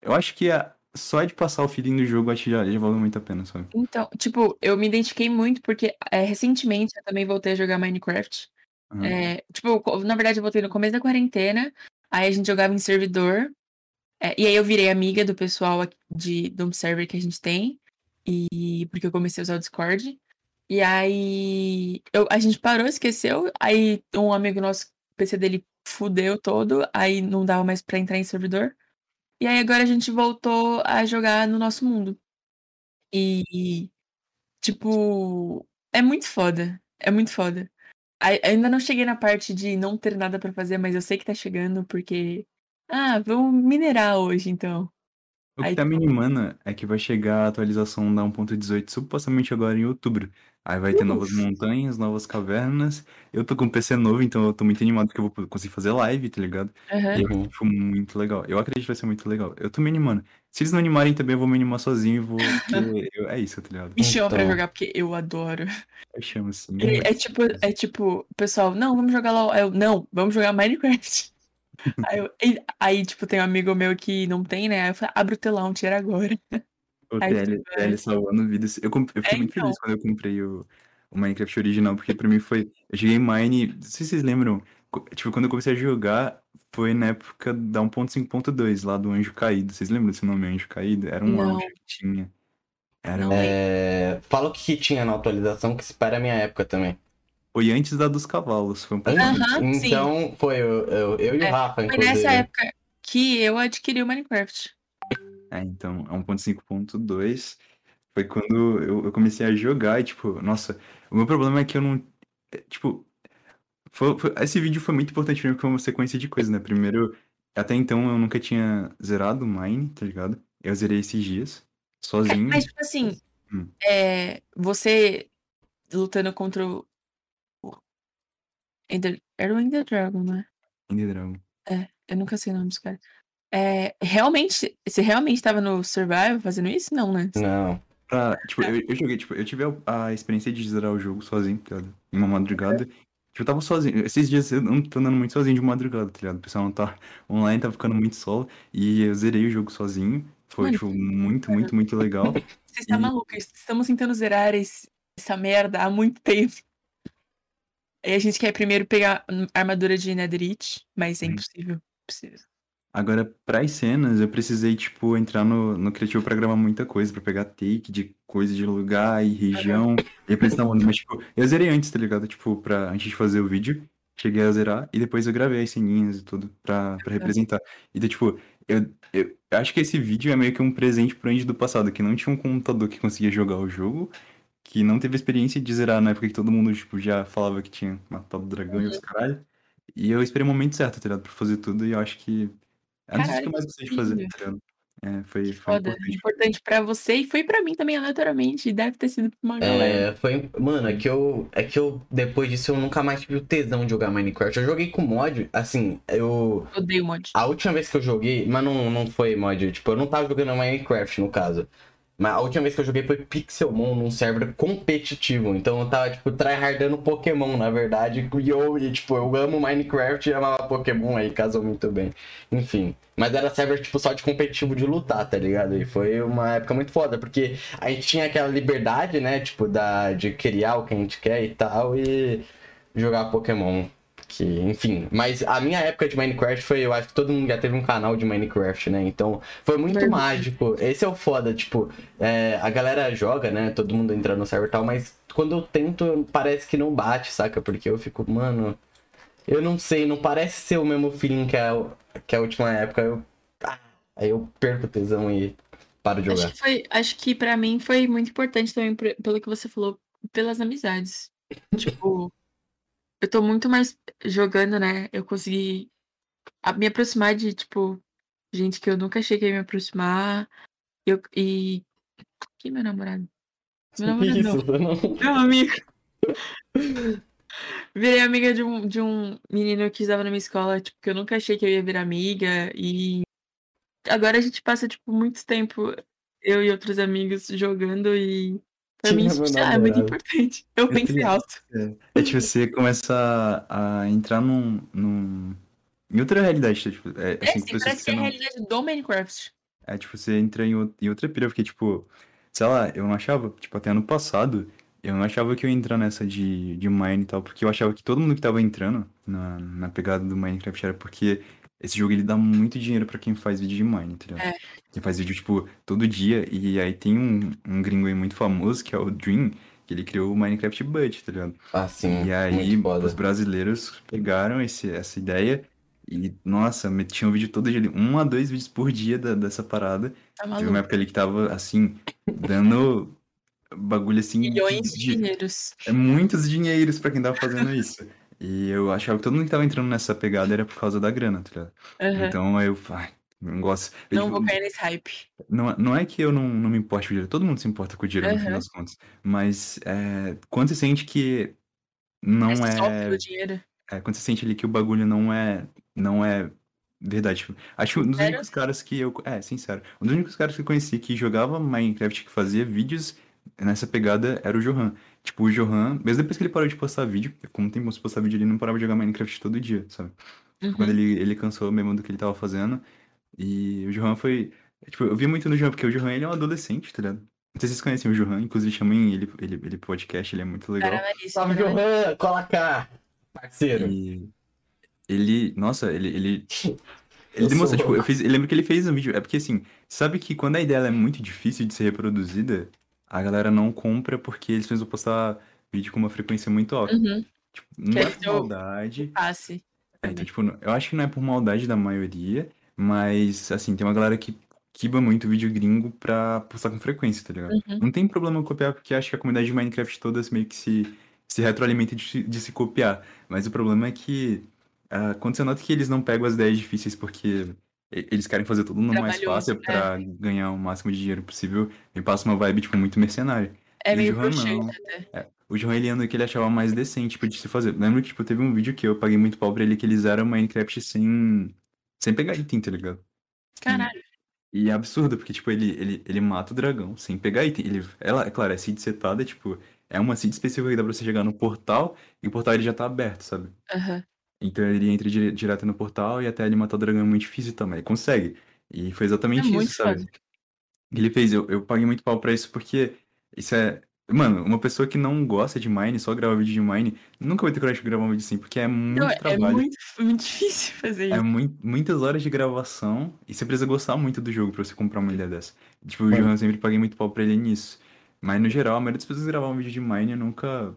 S3: eu acho que a- só de passar o feeling do jogo, acho que já, já valeu muito a pena, sabe?
S2: Então, tipo, eu me identifiquei muito porque é, recentemente eu também voltei a jogar Minecraft.
S3: Aham.
S2: É, tipo, na verdade eu voltei no começo da quarentena, aí a gente jogava em servidor, é, e aí eu virei amiga do pessoal aqui de, do server que a gente tem, e porque eu comecei a usar o Discord. E aí eu- a gente parou, esqueceu, aí um amigo nosso, PC dele fudeu todo, aí não dava mais pra entrar em servidor. E aí agora a gente voltou a jogar no nosso mundo. E, tipo, é muito foda. É muito foda. Ai- Ainda não cheguei na parte de não ter nada pra fazer, mas eu sei que tá chegando porque. Ah, vamos minerar hoje então.
S3: O que
S2: Aí,
S3: tá me animando é que vai chegar a atualização da 1.18 supostamente agora em outubro. Aí vai ter novas montanhas, novas cavernas. Eu tô com um PC novo, então eu tô muito animado porque eu vou conseguir fazer live, tá ligado?
S2: aham.
S3: E eu acho muito legal. Eu acredito que vai ser muito legal. Eu tô me animando. Se eles não animarem também, eu vou me animar sozinho e vou. Eu- é isso, tá ligado?
S2: Me chama pra
S1: Então.
S2: jogar porque eu adoro.
S3: Eu chamo assim.
S2: E É tipo, é tipo, pessoal, não, vamos jogar LOL. Eu, não, vamos jogar Minecraft. Aí, eu- aí, tipo, tem um amigo meu que não tem, né? Aí eu falei, abre o telão, tira agora.
S3: O TL, TL salvando vidas. Eu, eu fiquei
S2: É,
S3: muito
S2: então.
S3: feliz quando eu comprei o, o Minecraft original, porque pra mim foi. Eu joguei Mine. Não sei se vocês lembram. Tipo, quando eu comecei a jogar, foi na época da 1.5.2, lá do Anjo Caído. Vocês lembram desse nome, Anjo Caído? Era um
S2: Não.
S3: anjo que tinha. Era um-
S1: É, fala o que tinha na atualização, que se para a minha época também.
S3: Foi antes da dos cavalos. Foi um pouco
S2: sim.
S1: então, foi eu, eu, eu e
S2: É,
S1: o Rafa,
S2: Foi
S1: inclusive.
S2: nessa época que eu adquiri o Minecraft.
S3: É, então, a 1.5.2 foi quando eu, eu comecei a jogar e, tipo, nossa, o meu problema é que eu não. é, Tipo, foi- foi- esse vídeo foi muito importante pra mim porque foi uma sequência de coisas, né? Primeiro, até então eu nunca tinha zerado o Mine, tá ligado? Eu zerei esses dias, sozinho.
S2: Mas, tipo assim,
S3: Hum.
S2: é, você lutando contra o. o Ender, era o Ender Dragon, né?
S3: Ender Dragon.
S2: É, eu nunca sei o nome dos caras. É, realmente, você realmente tava no Survival fazendo isso? Não, né?
S1: Não.
S3: Pra, tipo, eu, eu joguei, tipo, eu tive a, a experiência de zerar o jogo sozinho, tá ligado? Em uma madrugada. Tipo, eu tava sozinho. Esses dias eu não tô andando muito sozinho de madrugada, tá ligado? O pessoal não tá online, tá ficando muito solo. E eu zerei o jogo sozinho. Foi,
S2: Mano,
S3: tipo, muito, muito, muito legal.
S2: Você está
S3: E-
S2: maluco? Estamos tentando zerar esse- essa merda há muito tempo. E a gente quer primeiro pegar hum, armadura de Netherite, mas é
S3: Hum.
S2: impossível. Impossível.
S3: Agora, pras cenas, eu precisei, tipo, entrar no, no criativo pra gravar muita coisa, pra pegar take de coisa de lugar e região, e o mundo. Mas, tipo, eu zerei antes, tá ligado? Tipo, pra, antes de fazer o vídeo, cheguei a zerar, e depois eu gravei as ceninhas e tudo pra, pra representar. E, daí, tipo, eu, eu acho que esse vídeo é meio que um presente pro Andy do passado, que não tinha um computador que conseguia jogar o jogo, que não teve experiência de zerar na época que todo mundo, tipo, já falava que tinha matado o dragão e os caralho. E eu esperei o momento certo, tá ligado? Pra fazer tudo, e eu acho que é coisas que eu
S2: Caralho,
S3: mais gostei de fazer, tá? É, foi, foi
S2: Foda.
S3: importante.
S2: Importante pra você e foi pra mim também, aleatoriamente. Deve ter sido pra uma galera.
S1: É, foi. Mano, é que eu. É que eu. Depois disso, eu nunca mais tive o tesão de jogar Minecraft. Eu joguei com mod, assim, eu.
S2: Odeio mod.
S1: A última vez que eu joguei, mas não, não foi mod, tipo, eu não tava jogando Minecraft no caso. Mas a última vez que eu joguei foi Pixelmon num server competitivo. Então eu tava, tipo, tryhardando Pokémon, na verdade. E eu, e, tipo, eu amo Minecraft e amava Pokémon aí, casou muito bem. Enfim. Mas era server, tipo, só de competitivo de lutar, tá ligado? E foi uma época muito foda, porque a gente tinha aquela liberdade, né? Tipo, da, de criar o que a gente quer e tal, e jogar Pokémon. Que, enfim, mas a minha época de Minecraft foi, eu acho que todo mundo já teve um canal de Minecraft, né? Então, foi muito
S2: Verdade.
S1: mágico. Esse é o foda, tipo, é, a galera joga, né? Todo mundo entra no server e tal, mas quando eu tento, parece que não bate, saca? Porque eu fico, mano, eu não sei, não parece ser o mesmo feeling que a, que a última época. Eu, ah, Aí eu perco o tesão e paro de
S2: Acho
S1: jogar.
S2: que foi, acho que para mim foi muito importante também pelo que você falou, pelas amizades. tipo, eu tô muito mais jogando, né? Eu consegui a- me aproximar de, tipo, gente que eu nunca achei que ia me aproximar. Eu, e. Quem é meu namorado? Meu namorado.
S1: Isso, não.
S2: Meu amigo. Virei amiga de um, de um menino que estava na minha escola, tipo, que eu nunca achei que eu ia virar amiga. E agora a gente passa, tipo, muito tempo, eu e outros amigos, jogando e pra mim lá, é muito importante. Eu pensei
S3: tenho-
S2: alto.
S3: É tipo, você começa a, entrar num, num. Em outra realidade, tipo, é,
S2: É,
S3: assim,
S2: sim, parece
S3: que
S2: que é a
S3: não.
S2: realidade do Minecraft.
S3: É, tipo, você entra em, em outra pira, porque, tipo, sei lá, eu não achava, tipo, até ano passado, eu não achava que eu ia entrar nessa de, de Mine e tal, porque eu achava que todo mundo que tava entrando na, na pegada do Minecraft era porque esse jogo ele dá muito dinheiro pra quem faz vídeo de Mine, tá ligado?
S2: É.
S3: Quem faz vídeo, tipo, todo dia, e aí tem um, um gringo aí muito famoso, que é o Dream, que ele criou o Minecraft Bud, tá ligado?
S1: Ah, sim.
S3: E aí, os brasileiros pegaram esse, essa ideia e, nossa, metiam vídeo todo dia, um a dois vídeos por dia da- dessa parada.
S2: Tá
S3: Teve uma
S2: maluco.
S3: época ali que tava, assim, dando bagulho, assim, de-
S2: Milhões de
S3: de,
S2: dinheiros.
S3: é muitos dinheiros pra quem tava fazendo isso. E eu achava que todo mundo que tava entrando nessa pegada era por causa da grana, tá ligado?
S2: Aham.
S3: Então aí eu, ai, não gosto. Eu,
S2: Não
S3: tipo,
S2: vou cair nesse hype.
S3: não, não é que eu não, não me importe com o dinheiro, todo mundo se importa com o dinheiro no fim
S2: Aham.
S3: das contas. Mas é, quando você sente que não é
S2: pelo dinheiro.
S3: é, quando você sente ali que o bagulho não é, não é verdade. Tipo, acho que um dos
S2: Sincero?
S3: únicos caras que eu. É, sincero. Um dos únicos caras que eu conheci que jogava Minecraft, que fazia vídeos nessa pegada, era o Johan. Tipo, o Johan, mesmo depois que ele parou de postar vídeo, como tem de postar vídeo, ele não parava de jogar Minecraft todo dia, sabe? Tipo, Quando
S2: Uhum.
S3: ele, ele cansou mesmo do que ele tava fazendo. E o Johan foi. Tipo, eu vi muito no Johan, porque o Johan ele é um adolescente, tá ligado? Não sei se vocês conhecem o Johan, inclusive chamem ele, ele, ele podcast, ele é muito legal.
S1: Salve,
S2: Larissa.
S1: Johan! Cola cá! Parceiro.
S3: E ele, nossa, ele, ele, ele demonstra, tipo, eu fiz, eu lembro que ele fez um vídeo, é porque assim, sabe que quando a ideia ela é muito difícil de ser reproduzida, a galera não compra porque eles precisam postar vídeo com uma frequência muito alta.
S2: Uhum.
S3: Tipo, não
S2: Quer
S3: é por maldade,
S2: Passe.
S3: é, então, tipo, eu acho que não é por maldade da maioria, mas, assim, tem uma galera que quiba muito vídeo gringo pra postar com frequência, tá ligado?
S2: Uhum.
S3: Não tem problema copiar, porque acho que a comunidade de Minecraft toda meio que se, se retroalimenta de, se- de se copiar. Mas o problema é que ah, quando você nota que eles não pegam as ideias difíceis porque eles querem fazer tudo no mais fácil pra ganhar o máximo de dinheiro possível, me passa uma vibe, tipo, muito mercenária.
S2: É
S3: E o
S2: meio
S3: Johan
S2: broxante
S3: não.
S2: até.
S3: O João ele que ele achava mais decente, tipo, de se fazer. Lembro que, tipo, teve um vídeo que eu paguei muito pau pra ele que eles eram Minecraft sem, sem pegar item, tá ligado?
S2: Caralho.
S3: E é absurdo, porque, tipo, ele, ele, ele mata o dragão sem pegar item. Ele, ela, é claro, é seed setada, tipo, é uma seed específica que dá pra você chegar no portal, e o portal ele já tá aberto, sabe?
S2: Aham.
S3: Então ele entra dire- direto no portal e até ele matar o dragão é muito difícil também. Ele consegue. E foi
S2: É
S3: exatamente
S2: muito
S3: isso, sabe?
S2: foda.
S3: Ele fez, eu, eu paguei muito pau pra isso porque isso é. Mano, uma pessoa que não gosta de Mine, só grava vídeo de Mine, nunca vai ter coragem de gravar um vídeo assim, porque é muito
S2: Não, é
S3: trabalho.
S2: muito, muito difícil fazer
S3: É
S2: isso.
S3: mui- muitas horas de gravação e você precisa gostar muito do jogo pra você comprar uma ilha dessa. Tipo, o
S1: Mano.
S3: Johan eu sempre paguei muito pau pra ele nisso. Mas no geral, a maioria das pessoas que gravavam vídeo de Mine eu nunca.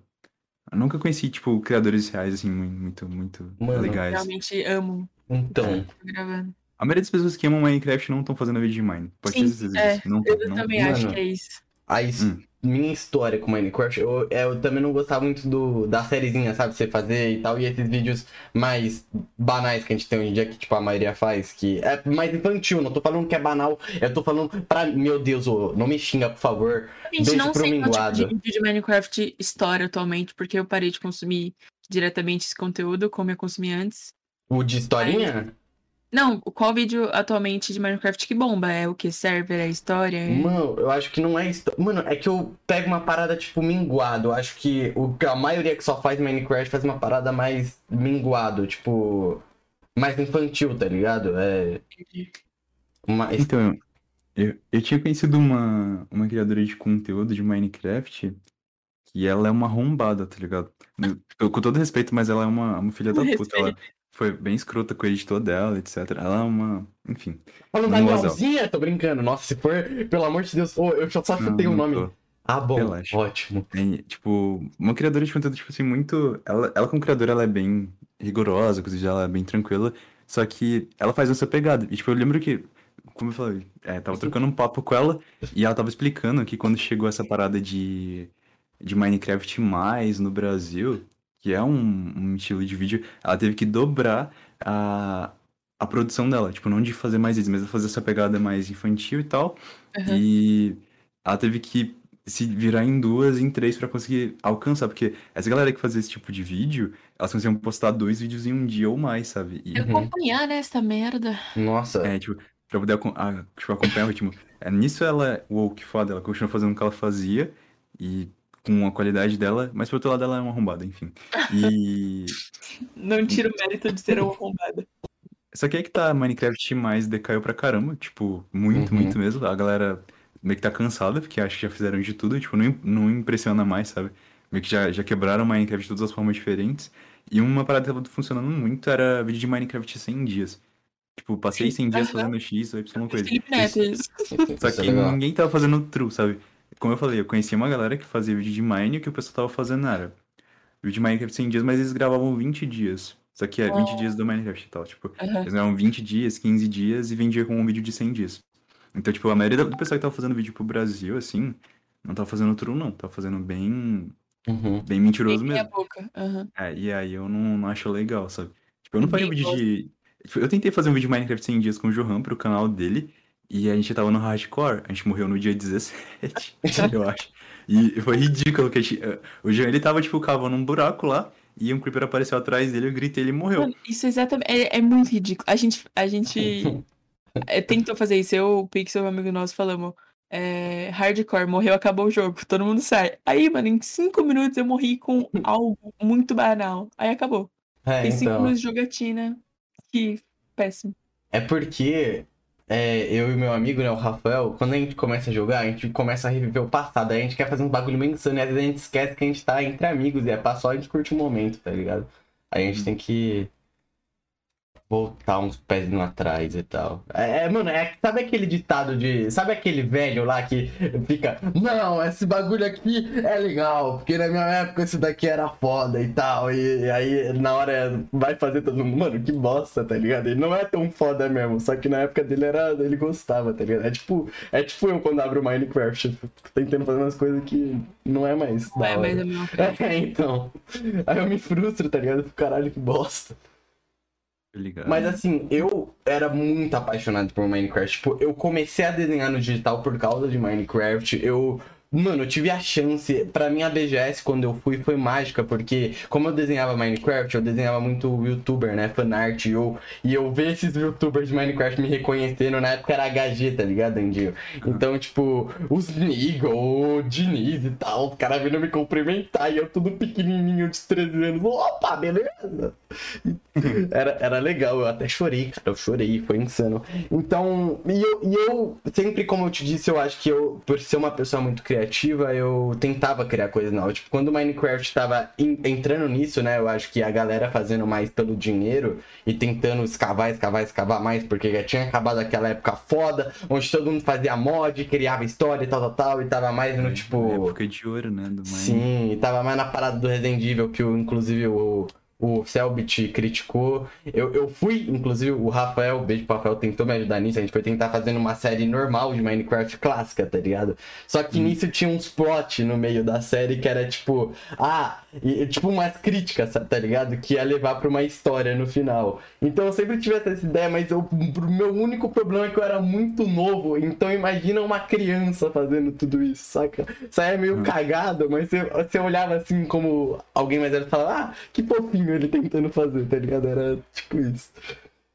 S3: Eu nunca conheci, tipo, criadores reais, assim, muito, muito
S1: Mano.
S3: legais.
S2: Realmente amo
S1: Então,
S2: gravando.
S3: A maioria das pessoas que amam Minecraft não estão fazendo vídeo de Mine. Pode ter
S2: Sim, é.
S3: Não,
S2: Eu
S3: não,
S2: também
S1: Mano.
S2: acho que é isso.
S1: A his-
S3: Hum.
S1: minha história com Minecraft, eu, é, eu também não gostava muito do, da sériezinha, sabe? Você fazer e tal, e esses vídeos mais banais que a gente tem hoje em dia, que tipo a maioria faz, que é mais infantil, não tô falando que é banal, eu tô falando pra. Meu Deus, ô, não me xinga, por favor.
S2: Gente,
S1: Beijo
S2: não
S1: pro
S2: sei qual tipo
S1: minguado.
S2: de vídeo de Minecraft história atualmente, porque eu parei de consumir diretamente esse conteúdo, como eu consumia antes.
S1: O de historinha?
S2: Não, qual vídeo atualmente de Minecraft que bomba? É o que? Server? É história? É...
S1: Mano, eu acho que não é isso. Mano, é que eu pego uma parada tipo minguado. Eu acho que o, a maioria que só faz Minecraft faz uma parada mais minguado, tipo. Mais infantil, tá ligado? É. Uma...
S3: Então, eu, eu tinha conhecido uma, uma criadora de conteúdo de Minecraft que ela é uma arrombada, tá ligado? Com todo respeito, mas ela é uma, uma filha da puta. Ela foi bem escrota com o editor dela, etc. Ela é uma. Enfim.
S1: Falando da
S3: Não gosto
S1: Lealzinha? Tô brincando. Nossa, se for, pelo amor de Deus. Ô, eu só chutei o
S3: não
S1: nome.
S3: tô.
S1: Ah, bom.
S3: Relaxa.
S1: Ótimo.
S3: É, tipo, uma criadora de conteúdo, tipo assim, muito. Ela, ela como criadora, ela é bem rigorosa, inclusive ela é bem tranquila. Só que ela faz essa pegada. E, tipo, eu lembro que como eu falei, é, tava trocando um papo com ela e ela tava explicando que quando chegou essa parada de, de Minecraft mais no Brasil, que é um, um estilo de vídeo, ela teve que dobrar a, a produção dela. Tipo, não de fazer mais vídeos, mas de fazer essa pegada mais infantil e tal.
S2: Aham.
S3: E ela teve que se virar em duas, em três pra conseguir alcançar. Porque essa galera que fazia esse tipo de vídeo, elas conseguiam postar dois vídeos em um dia ou mais, sabe? E,
S2: Eu acompanhar, né, essa merda.
S1: Nossa,
S3: é, tipo, pra poder a- tipo, acompanhar o ritmo. É, nisso ela, uou, que foda, ela continuou fazendo o que ela fazia e com a qualidade dela, mas por outro lado ela é uma arrombada, enfim. E.
S2: Não tira o mérito de ser uma arrombada.
S3: Só que aí que tá, Minecraft mais decaiu pra caramba, tipo, muito,
S1: Uhum.
S3: muito mesmo. A galera meio que tá cansada, porque acha que já fizeram de tudo, tipo, não, não impressiona mais, sabe? Meio que já, já quebraram Minecraft de todas as formas diferentes. E uma parada que tava funcionando muito era vídeo de Minecraft 100 dias. Tipo, passei 100 dias fazendo X ou Y coisa. Só
S1: é
S3: que
S1: legal.
S3: ninguém tava fazendo true, sabe? Como eu falei, eu conhecia uma galera que fazia vídeo de Mine e o que o pessoal tava fazendo era vídeo de Minecraft 100 dias, mas eles gravavam 20 dias. Só que é 20 dias do Minecraft e tal. Tipo,
S2: Aham.
S3: eles gravavam 20 dias, 15 dias e vendiam com um vídeo de 100 dias. Então, tipo, a maioria do pessoal que tava fazendo vídeo pro Brasil, assim, não tava fazendo true, não. Tava fazendo bem,
S1: Uhum.
S3: bem mentiroso
S2: Minha
S3: mesmo.
S2: boca. Aham.
S3: É, e aí eu não, não acho legal, sabe? Tipo, eu não faria um vídeo de. tipo, eu tentei fazer um vídeo de Minecraft 100 dias com o Johan pro canal dele. E a gente tava no hardcore. A gente morreu no dia 17, eu acho. E foi ridículo que a gente. eh, O Johan, ele tava, tipo, cavando um buraco lá. E um creeper apareceu atrás dele, eu gritei, ele morreu.
S2: Mano, isso é exatamente. É, é muito ridículo. A gente, a gente é, tentou fazer isso. Eu, o Pixel, um amigo nosso, falamos. É, hardcore, morreu, acabou o jogo, todo mundo sai. Aí, mano, em cinco minutos eu morri com algo muito banal. Aí acabou.
S1: É,
S2: Tem cinco
S1: então.
S2: minutos de jogatina. Que péssimo.
S1: É porque é, eu e meu amigo, né, o Rafael, quando a gente começa a jogar, a gente começa a reviver o passado. Aí a gente quer fazer uns bagulho meio insano e às vezes a gente esquece que a gente tá entre amigos e é pra só a gente curtir o momento, tá ligado? Aí a gente tem que voltar uns pezinhos atrás e tal. É, é, mano, é, sabe aquele ditado de. Sabe aquele velho lá que fica. Não, esse bagulho aqui é legal, porque na minha época isso daqui era foda e tal. E, e aí na hora vai fazer todo mundo. Mano, que bosta, tá ligado? Ele não é tão foda mesmo. Só que na época dele era. Ele gostava, tá ligado? É tipo, é tipo eu quando abro o Minecraft, tentando fazer umas coisas que não é mais.
S2: Não é mais a coisa.
S1: É, então. Aí eu me frustro, tá ligado? Caralho, que bosta.
S3: Ligado?
S1: Mas assim, eu era muito apaixonado por Minecraft. Tipo, eu comecei a desenhar no digital por causa de Minecraft. Eu. Mano, eu tive a chance. Pra mim, a BGS, quando eu fui, foi mágica, porque como eu desenhava Minecraft, eu desenhava muito youtuber, né? Fanart. Eu, e eu ver esses youtubers de Minecraft me reconhecendo, na época era HG, tá ligado, Andinho? Então, tipo, os Nigel, o Diniz e tal, os caras vindo me cumprimentar e eu tudo pequenininho de 13 anos. Opa, beleza? Era, era legal, eu até chorei, cara. Eu chorei, foi insano. Então, e eu, e eu, sempre como eu te disse, eu acho que eu, por ser uma pessoa muito criativa, eu tentava criar coisas novas. Tipo, quando o Minecraft tava en- entrando nisso, né? Eu acho que a galera fazendo mais pelo dinheiro e tentando escavar, escavar, escavar mais, porque já tinha acabado aquela época foda, onde todo mundo fazia mod, criava história e tal, tal, tal, e tava mais no tipo.
S3: Época de ouro, né?
S1: Sim, tava mais na parada do Resident Evil, que o, inclusive o, o Selbit criticou. Eu, eu fui, inclusive, o Rafael, beijo pro Rafael, tentou me ajudar nisso. A gente foi tentar fazendo uma série normal de Minecraft clássica, tá ligado? Só que nisso tinha uns plot no meio da série que era tipo, ah, e, tipo umas críticas, tá ligado? Que ia levar pra uma história no final. Então eu sempre tive essa ideia, mas o meu único problema é que eu era muito novo. Então imagina uma criança fazendo tudo isso, saca? Isso aí é meio
S3: Uhum.
S1: cagado, mas você, você olhava assim como alguém mais velho e falava, ah, que fofinho ele tentando fazer, tá ligado? Era tipo isso.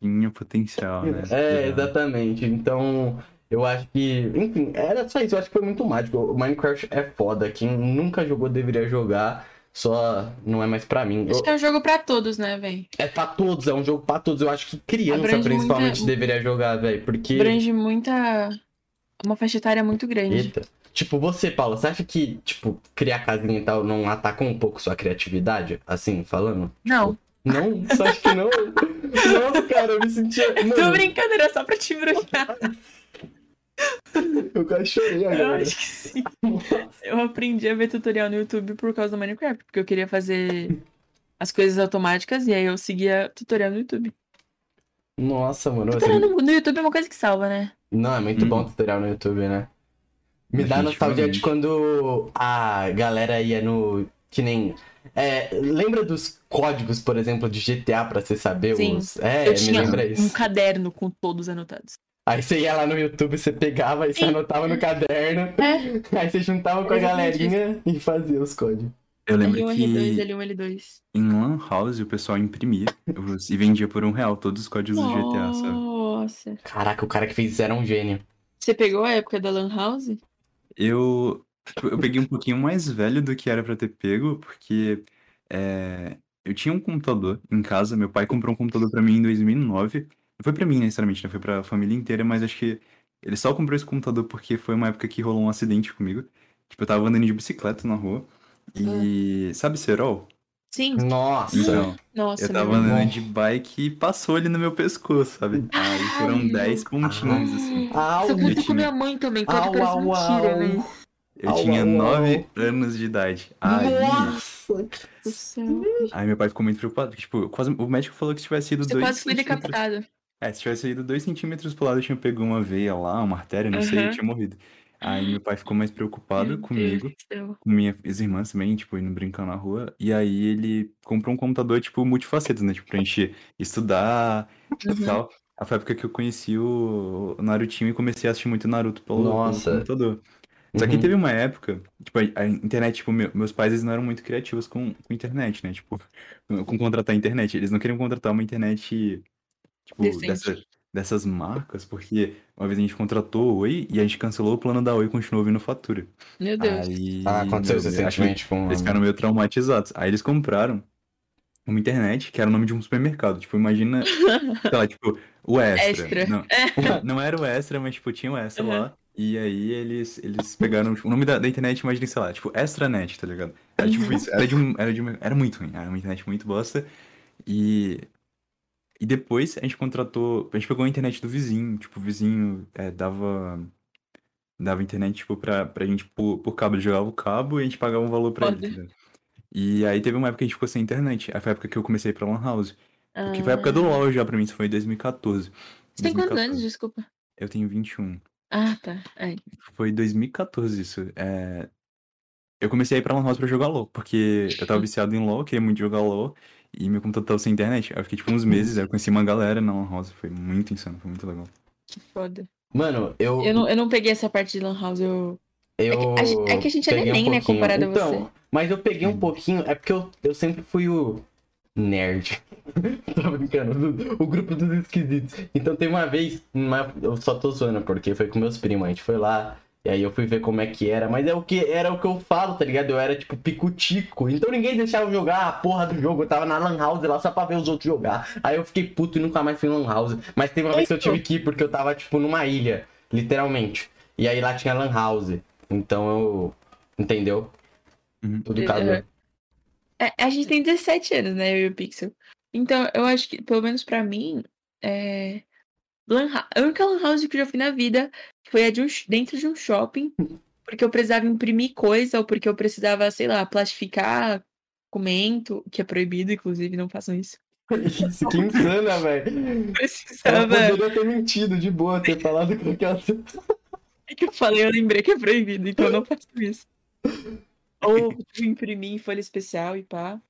S3: Tinha potencial, né?
S1: É, exatamente. Então, eu acho que. Enfim, era só isso. Eu acho que foi muito mágico. O Minecraft é foda. Quem nunca jogou deveria jogar. Só não é mais pra mim.
S2: Acho que é um jogo pra todos, né, velho?
S1: É pra todos, é um jogo pra todos. Eu acho que criança
S2: Abrange
S1: principalmente
S2: muita-
S1: deveria jogar, velho. Porque.
S2: Abrange muita. Uma faixa etária muito grande.
S1: Eita. Tipo, você, Paulo, você acha que, tipo, criar casinha e tal não atacou um pouco sua criatividade? Assim, falando?
S2: Não,
S1: Não? Você acha que não? Nossa, cara, eu me sentia.
S2: tô
S1: Mano,
S2: brincando, era só pra te bruxar.
S1: eu quase chorei
S2: Eu
S1: agora.
S2: acho que sim. Eu aprendi a ver tutorial no YouTube por causa do Minecraft, porque eu queria fazer as coisas automáticas e aí eu seguia tutorial no YouTube.
S1: Nossa, mano. você-
S2: Tutorial no, no YouTube é uma coisa que salva, né?
S1: Não, é muito
S3: Hum.
S1: bom o tutorial no YouTube, né? Me dá nostalgia de quando a galera ia no. Que nem. É, lembra dos códigos, por exemplo, de GTA pra você saber
S2: Sim.
S1: os. É,
S2: eu
S1: me
S2: tinha
S1: lembra
S2: um
S1: isso.
S2: caderno com todos anotados.
S1: Aí você ia lá no YouTube, você pegava e você anotava no caderno.
S2: É.
S1: Aí você juntava com a galerinha e fazia os códigos.
S3: Eu lembro
S2: L1,
S3: que
S2: L2, L1, L2.
S3: em Lan House o pessoal imprimia e vendia por um real todos os códigos do GTA, sabe?
S2: Nossa.
S1: Caraca, o cara que fez isso era um gênio.
S2: Você pegou a época da Lan House?
S3: Eu, tipo, eu peguei um pouquinho mais velho do que era pra ter pego, porque é, eu tinha um computador em casa, meu pai comprou um computador pra mim em 2009. Não foi pra mim necessariamente, né? Foi pra família inteira, mas acho que ele só comprou esse computador porque foi uma época que rolou um acidente comigo. Tipo, eu tava andando de bicicleta na rua e... Sabe Serol?
S2: Sim.
S1: Nossa.
S3: Então,
S2: Nossa,
S3: eu tava andando de bike e passou ali no meu pescoço, sabe? Aí foram
S2: Ai,
S3: 10 pontinhos,
S2: Ah.
S3: assim.
S1: Au,
S2: Isso
S3: eu
S2: aconteceu com
S3: tinha-
S2: minha mãe também, parecer
S1: au,
S2: mentira,
S1: au.
S2: né?
S3: Eu
S1: Au,
S3: tinha
S1: au,
S3: 9
S1: au.
S3: anos de idade. Aí...
S1: Nossa.
S3: Aí meu pai ficou muito preocupado, porque, tipo, quase, o médico falou que se tivesse ido
S2: Você
S3: 2
S2: quase foi
S3: centímetros...
S2: decapitado.
S3: É, se tivesse ido 2 centímetros pro lado, eu tinha pego uma veia lá, uma artéria, não sei, eu
S2: Aham.
S3: tinha morrido. Aí meu pai ficou mais preocupado
S2: Meu
S3: comigo,
S2: Deus do céu.
S3: com minhas irmãs também, tipo, indo brincar na rua. E aí ele comprou um computador, tipo, multifacetas, né? Tipo, pra gente estudar e
S2: Uhum.
S3: tal. Aí foi a época que eu conheci o o Narutinho e comecei a assistir muito Naruto pelo, pelo
S1: Nossa.
S3: computador. Só que
S1: Uhum.
S3: teve uma época, tipo, a, a internet, tipo, meu- meus pais, eles não eram muito criativos com, com internet, né? Tipo, com contratar internet. Eles não queriam contratar uma internet, tipo,
S2: Decente.
S3: dessa, dessas marcas, porque uma vez a gente contratou o Oi e a gente cancelou o plano da Oi e continuou vindo fatura.
S2: Meu Deus.
S3: Aí,
S1: Ah, aconteceu recentemente com.
S3: eles ficaram meio traumatizados. Aí eles compraram uma internet que era o nome de um supermercado. Tipo, imagina, sei lá, tipo, o Extra.
S2: Extra.
S3: Não, não era o Extra, mas, tipo, tinha o Extra
S2: Uhum.
S3: lá. E aí eles, eles pegaram, tipo, o nome da, da internet, imagina, sei lá, tipo, Extranet, tá ligado? Era tipo
S2: Uhum.
S3: isso. Era de um, era de uma, era muito ruim. Era uma internet muito bosta. E... E depois a gente contratou, a gente pegou a internet do vizinho, tipo, o vizinho é, dava dava internet, tipo, pra, pra gente por, por cabo, ele jogava o cabo e a gente pagava um valor pra ele, tá ligado? E aí teve uma época que a gente ficou sem internet, aí foi a época que eu comecei pra Lan House, que foi a época do
S2: Ah.
S3: LoL já pra mim, isso foi em 2014.
S2: Você tem quantos
S3: 2014.
S2: anos, desculpa?
S3: Eu tenho 21.
S2: Ah, tá. Aí.
S3: Foi 2014 isso. É... Eu comecei a ir pra Lan House pra jogar LoL, porque eu tava viciado em LoL, queria muito jogar LoL, e meu computador tava sem internet. Aí eu fiquei tipo uns meses, aí eu conheci uma galera na Lan House, foi muito insano, foi muito legal.
S2: Que foda.
S1: Mano, eu.
S2: Eu não, eu não peguei essa parte de Lan House, eu.
S1: eu
S2: É que a gente- é que a gente é
S1: peguei um
S2: neném, né, comparado a
S1: então,
S2: você.
S1: Mas eu peguei um pouquinho, é porque eu, eu sempre fui o nerd. Tô brincando, o grupo dos esquisitos. Então tem uma vez, uma- eu só tô zoando porque foi com meus primos, a gente foi lá. E aí eu fui ver como é que era, mas é o que era o que eu falo, tá ligado? Eu era tipo picutico. Então ninguém deixava eu jogar a porra do jogo. Eu tava na Lan House lá só pra ver os outros jogar. Aí eu fiquei puto e nunca mais fui em Lan House. Mas teve uma vez que eu tive que ir porque eu tava tipo numa ilha, literalmente. E aí lá tinha Lan House. Então eu. Entendeu?
S3: Uhum.
S1: Tudo casou.
S2: É, a gente tem 17 anos, né, eu e o Pixel. Então, eu acho que, pelo menos pra mim, é... Lan a única Lan House que eu já fui na vida foi a de um, dentro de um shopping, porque eu precisava imprimir coisa, ou porque eu precisava, sei lá, plastificar documento, que é proibido, inclusive, não façam isso.
S1: Isso, que insana, velho. Ela
S2: Precisava.
S1: poderia ter mentido de boa, ter falado com aquela.
S2: É que eu falei, eu lembrei que é proibido, então eu não faço isso. Ou tipo, imprimir em folha especial e pá.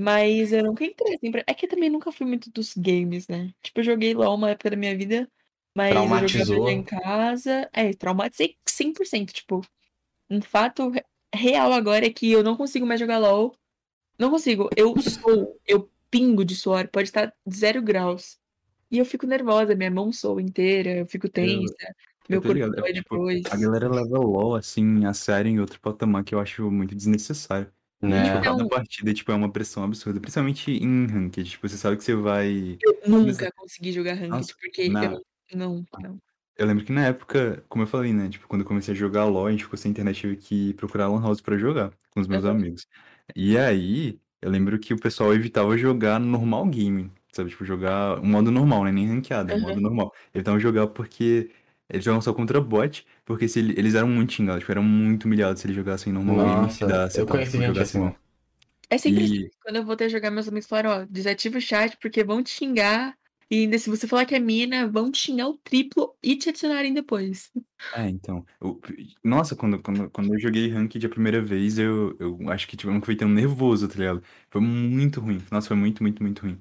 S2: Mas eu nunca entrei assim. pra- É que eu também nunca fui muito dos games, né? Tipo, eu joguei LOL uma época da minha vida, mas eu jogava em casa. É, traumatizei 100%. Tipo, um fato re- real agora é que eu não consigo mais jogar LOL. Não consigo. Eu sou, eu pingo de suor, pode estar zero graus. E eu fico nervosa, minha mão soa inteira, eu fico tensa, meu
S3: Eu tô
S2: corpo
S3: ligado, é,
S2: dói
S3: tipo,
S2: depois.
S3: A galera leva LoL, assim, a sério em outro patamar que eu acho muito desnecessário.
S1: Né?
S3: tipo, cada
S2: Então-
S3: partida, tipo, é uma pressão absurda. Principalmente em ranked. Tipo, você sabe que você vai...
S2: Eu nunca consegui jogar ranked,
S3: Nossa,
S2: porque
S3: na-
S2: eu não, não.
S3: Eu lembro que na época, como eu falei, né? Tipo, quando eu comecei a jogar LoL, a gente ficou sem internet, tive que procurar Lan House pra jogar com os meus
S2: Aham.
S3: amigos. E aí, eu lembro que o pessoal evitava jogar normal game, sabe? Tipo, jogar um modo normal, né? Nem ranqueado, é um modo normal. Evitavam jogar porque eles jogam só contra bot, porque se ele- eles eram muito xingados, tipo, eram muito humilhados se eles jogassem normal game, se
S1: Nossa,
S3: dá, se
S1: eu
S3: tá,
S1: conheci
S3: tipo,
S1: gente
S3: jogasse
S1: assim.
S3: mal.
S2: É sempre
S3: E-
S2: assim, quando eu voltei a jogar, meus amigos falaram, ó, desativa o chat, porque vão te xingar E ainda se você falar que é mina, vão te xingar o triplo e te adicionarem depois.
S3: É, então. eu- nossa, quando, quando, quando eu joguei Ranked a primeira vez, eu, eu acho que tipo, eu não fui tão nervoso, tá ligado? Foi muito ruim. Nossa, foi muito, muito, muito ruim.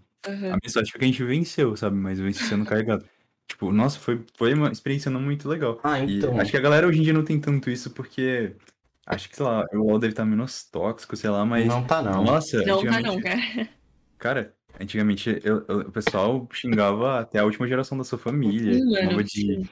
S3: A
S2: Aham.
S3: minha sorte foi que a gente venceu, sabe? Mas vencendo carregado. Tipo, nossa, foi, foi uma experiência não muito legal.
S1: Ah,
S3: E
S1: então.
S3: acho que a galera hoje em dia não tem tanto isso porque. Acho que, sei lá, o LoL deve estar menos tóxico, sei lá, mas.
S1: Não tá, não.
S3: Nossa,
S2: Não, tá não, cara.
S3: Cara, antigamente eu- eu- o pessoal xingava até a última geração da sua família.
S2: Sim,
S3: de.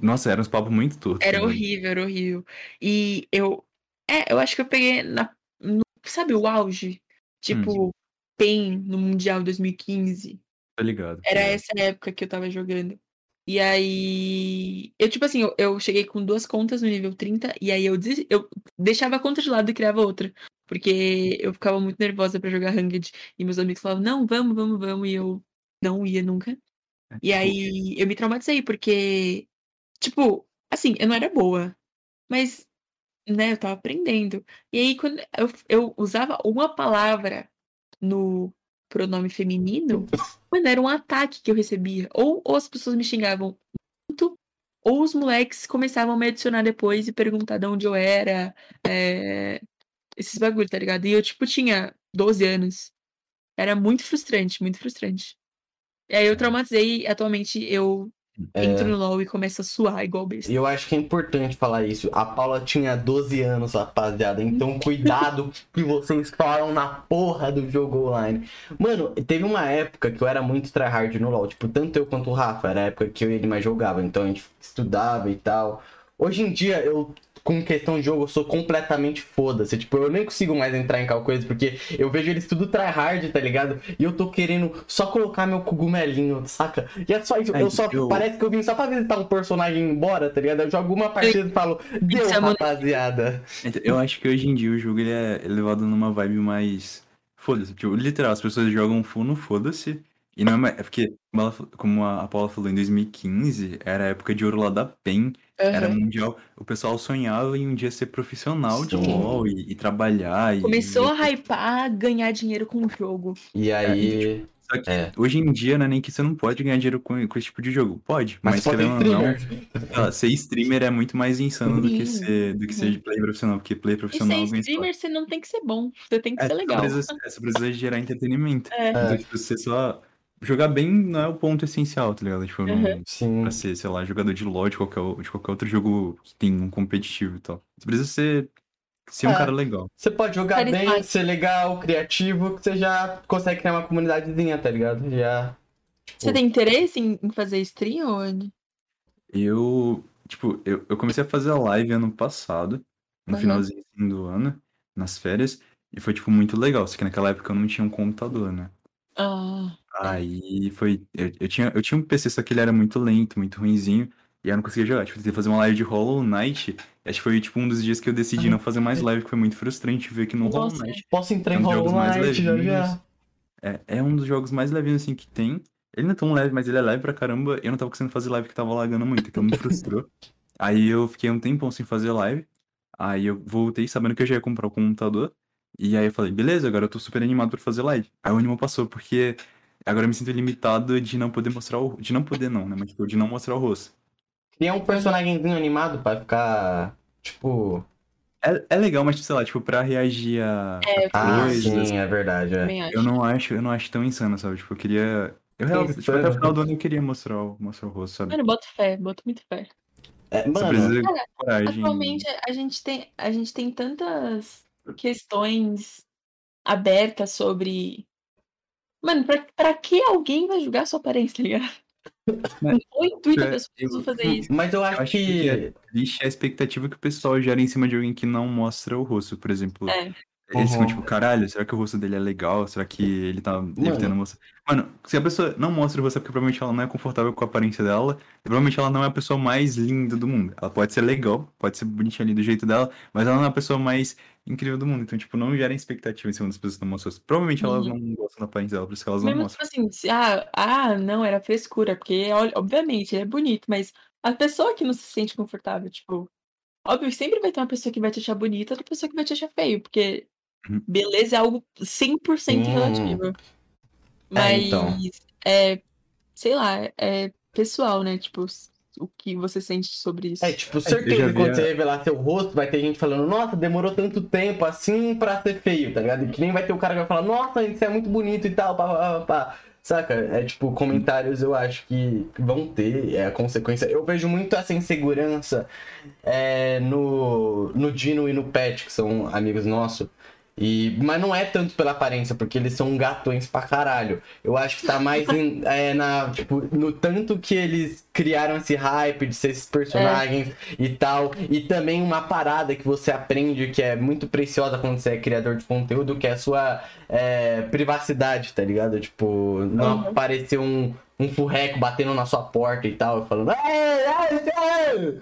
S3: Nossa, eram uns papos muito tortos.
S2: Era horrível, era horrível. E eu. É, eu acho que eu peguei na. no- sabe o auge? Tipo, PEN no Mundial 2015.
S3: Tá ligado?
S2: Era essa época que eu tava jogando. E aí. Eu, tipo assim, eu, eu cheguei com duas contas no nível 30, e aí eu, desi- eu deixava a conta de lado e criava outra. Porque eu ficava muito nervosa pra jogar Ranked. E meus amigos falavam, não, vamos, vamos, vamos. E eu não ia nunca.
S3: É,
S2: E
S3: tipo,
S2: aí eu me traumatizei, porque, tipo, assim, eu não era boa. Mas, né, eu tava aprendendo. E aí, quando eu, eu usava uma palavra no pronome feminino, mano, era um ataque que eu recebia. Ou, ou as pessoas me xingavam muito, ou os moleques começavam a me adicionar depois e perguntar de onde eu era. é, esses bagulho, tá ligado? E eu, tipo, tinha 12 anos. Era muito frustrante, muito frustrante. E aí eu traumatizei e atualmente eu
S1: É.
S2: entro no LoL e começo a suar igual besta.
S1: E eu acho que é importante falar isso. A Paula tinha 12 anos, rapaziada. Então, cuidado que vocês falam na porra do jogo online. Mano, teve uma época que eu era muito tryhard no LoL. Tipo, tanto eu quanto o Rafa. Era a época que eu e ele mais jogava. Então, a gente estudava e tal. Hoje em dia, eu, com questão de jogo, eu sou completamente foda-se. Tipo, eu nem consigo mais entrar em tal coisa. Porque eu vejo eles tudo tryhard, tá ligado? E eu tô querendo só colocar meu cogumelinho, saca? E é só isso.
S3: É,
S1: eu só.
S3: eu-
S1: Parece que eu vim só pra visitar um personagem embora, tá ligado? Eu jogo uma partida e falo, deu,
S2: é muito-
S1: rapaziada.
S3: Então, Eu acho que hoje em dia o jogo ele é levado numa vibe mais. Foda-se. Tipo, literal, as pessoas jogam full no foda-se. E não é mais. É porque, como, ela fa- como a a Paula falou, em 2015, era a época de ouro lá da PEN. Era
S2: Aham.
S3: mundial. O pessoal sonhava em um dia ser profissional de
S1: Sim.
S3: LoL e, e trabalhar. E,
S2: Começou a hypar ganhar dinheiro com o jogo.
S1: E aí.
S3: Só que
S1: É.
S3: hoje em dia não é nem que você não pode ganhar dinheiro com, com esse tipo de jogo. Pode,
S1: Mas,
S3: mas,
S1: pode ser
S3: querendo ou não,
S1: streamer.
S3: ser streamer é muito mais insano do que
S2: Sim.
S3: ser, do que ser player profissional, porque player
S2: E
S3: profissional
S2: ser
S3: ganha
S2: streamer, você não tem que ser bom. Você tem que
S3: É,
S2: ser
S3: você
S2: legal.
S3: precisa, é, você precisa gerar entretenimento.
S2: É.
S3: Então, tipo, você só. Jogar bem não é o ponto essencial, tá ligado? Tipo, não,
S2: Uhum.
S1: Sim.
S3: pra ser, sei lá, jogador de LoL, de qualquer, de qualquer outro jogo que tem um competitivo e tal. Você precisa ser, ser um
S1: É.
S3: cara legal.
S1: Você pode jogar bem, ser legal, criativo, que você já consegue criar uma comunidadezinha, tá ligado? Já.
S2: Você tem interesse em, fazer stream, Andy?
S3: Eu, tipo, eu, eu comecei a fazer a live ano passado, no
S2: Uhum.
S3: finalzinho do ano, nas férias, e foi, tipo, muito legal. Só que naquela época eu não tinha um computador, né?
S2: Ah,
S3: Aí foi. Eu, eu tinha, eu tinha um PC, só que ele era muito lento, muito ruinzinho. E eu não conseguia jogar. Tipo, eu tentei fazer uma live de Hollow Knight. Acho que foi tipo um dos dias que eu decidi não fazer mais live, que foi muito frustrante ver que no Hollow. Knight.
S1: Posso entrar
S3: É
S1: em
S3: um
S1: Hollow Knight já já.
S3: É, é um dos jogos mais levinhos assim que tem. Ele não é tão leve, mas ele é leve pra caramba. Eu não tava conseguindo fazer live que tava lagando muito, aquilo me frustrou. Aí eu fiquei um tempão sem fazer live. Aí eu voltei sabendo que eu já ia comprar o computador. E aí eu falei, beleza, agora eu tô super animado pra fazer live. Aí o ânimo passou, porque agora eu me sinto limitado de não poder mostrar o. De não poder não, né? Mas tipo, de não mostrar o rosto.
S1: Criar um personagemzinho animado pra ficar. Tipo.
S3: É, é legal, mas, tipo, sei lá, tipo, pra reagir a,
S2: É,
S1: Ah,
S3: coisas.
S1: sim, é verdade. É.
S3: Eu não acho, eu não acho tão insano, sabe? Tipo, eu queria. Eu, real,
S1: Sim,
S3: tipo, até o final do ano eu queria mostrar o, mostrar o rosto, sabe?
S2: Mano, boto fé, boto muito fé.
S1: É, mano,
S2: Cara,
S3: coragem.
S2: Atualmente a gente tem, a gente tem tantas questões abertas sobre. Mano, pra, pra que alguém vai julgar sua aparência, tá ligado? Qual o intuito
S3: É,
S2: das pessoas fazer isso?
S1: mas eu acho,
S3: Eu acho
S1: que.
S3: que é triste a expectativa que o pessoal gera em cima de alguém que não mostra o rosto, por exemplo.
S2: É,
S3: Eles ficam
S1: Uhum.
S3: tipo, caralho, será que o rosto dele é legal? Será que ele tá evitando mostrar? Mano, se a pessoa não mostra o rosto é porque provavelmente ela não é confortável com a aparência dela, e provavelmente ela não é a pessoa mais linda do mundo. Ela pode ser legal, pode ser bonitinha ali do jeito dela, mas ela não é a pessoa mais incrível do mundo. Então, tipo, não gerem expectativa em cima das pessoas que não mostram. Provavelmente elas
S2: Uhum.
S3: não gostam da aparência dela, por isso que elas não
S2: mesmo
S3: mostram.
S2: tipo assim, se- ah, ah, não, era frescura, porque obviamente ele é bonito, mas a pessoa que não se sente confortável, tipo, óbvio sempre vai ter uma pessoa que vai te achar bonita, outra pessoa que vai te achar feio, porque. Beleza é algo 100%
S1: Hum.
S2: relativo.
S1: É,
S2: Mas
S1: então.
S2: é, sei lá, é pessoal, né? Tipo, o que você sente sobre isso.
S1: É, tipo, certeza que quando você revelar seu rosto, vai ter gente falando, nossa, demorou tanto tempo assim pra ser feio, tá ligado? E que nem vai ter o cara que vai falar, nossa, isso é muito bonito e tal, pá, pá, pá, pá. Saca? É tipo, comentários eu acho que vão ter, é a consequência. Eu vejo muito essa insegurança é, no, no Dino e no Pet, que são amigos nossos. E, mas não é tanto pela aparência, porque eles são gatões pra caralho. Eu acho que tá mais em- é, na, tipo, no tanto que eles criaram esse hype de ser esses personagens e tal. E também uma parada que você aprende que é muito preciosa quando você é criador de conteúdo, que é a sua é, privacidade, tá ligado? Tipo, não
S2: Uhum.
S1: aparecer um, um furreco batendo na sua porta e tal, falando. "Ei, ei, ei!"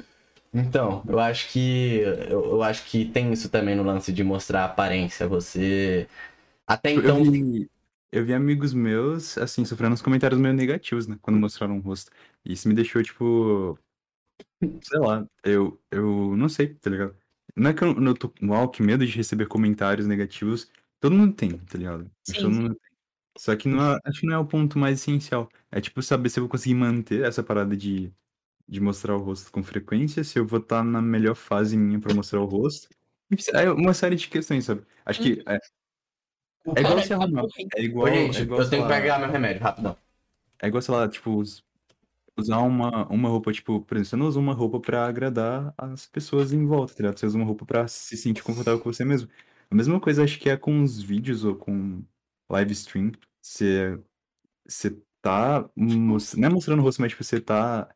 S1: Então, eu acho que. Eu, eu acho que tem isso também no lance de mostrar a aparência. Você. Até então.
S3: Eu vi, eu vi amigos meus, assim, sofrendo uns comentários meio negativos, né? Quando mostraram o rosto. E isso me deixou, tipo. Sei lá, eu, eu não sei, tá ligado? Não é que eu, eu tô. Uau, que medo de receber comentários negativos. Todo mundo tem, tá ligado?
S2: Sim,
S3: Todo mundo tem. Só que não é- acho que não é o ponto mais essencial. É tipo saber se eu vou conseguir manter essa parada de, de mostrar o rosto com frequência, se eu vou estar na melhor fase minha pra mostrar o rosto. É uma série de questões, sabe? Acho que é, é igual se
S2: tá
S3: arrumar. É igual,
S1: Ô, gente,
S3: é igual,
S1: eu tenho que pegar meu remédio, rapidão.
S3: é igual, sei lá, tipo, us- usar uma, uma roupa, tipo, por exemplo, você não usa uma roupa pra agradar as pessoas em volta, tá ligado? Você usa uma roupa pra se sentir confortável com você mesmo. A mesma coisa acho que é com os vídeos ou com live stream. Você, você tá, não é mostrando o rosto, mas tipo, você tá,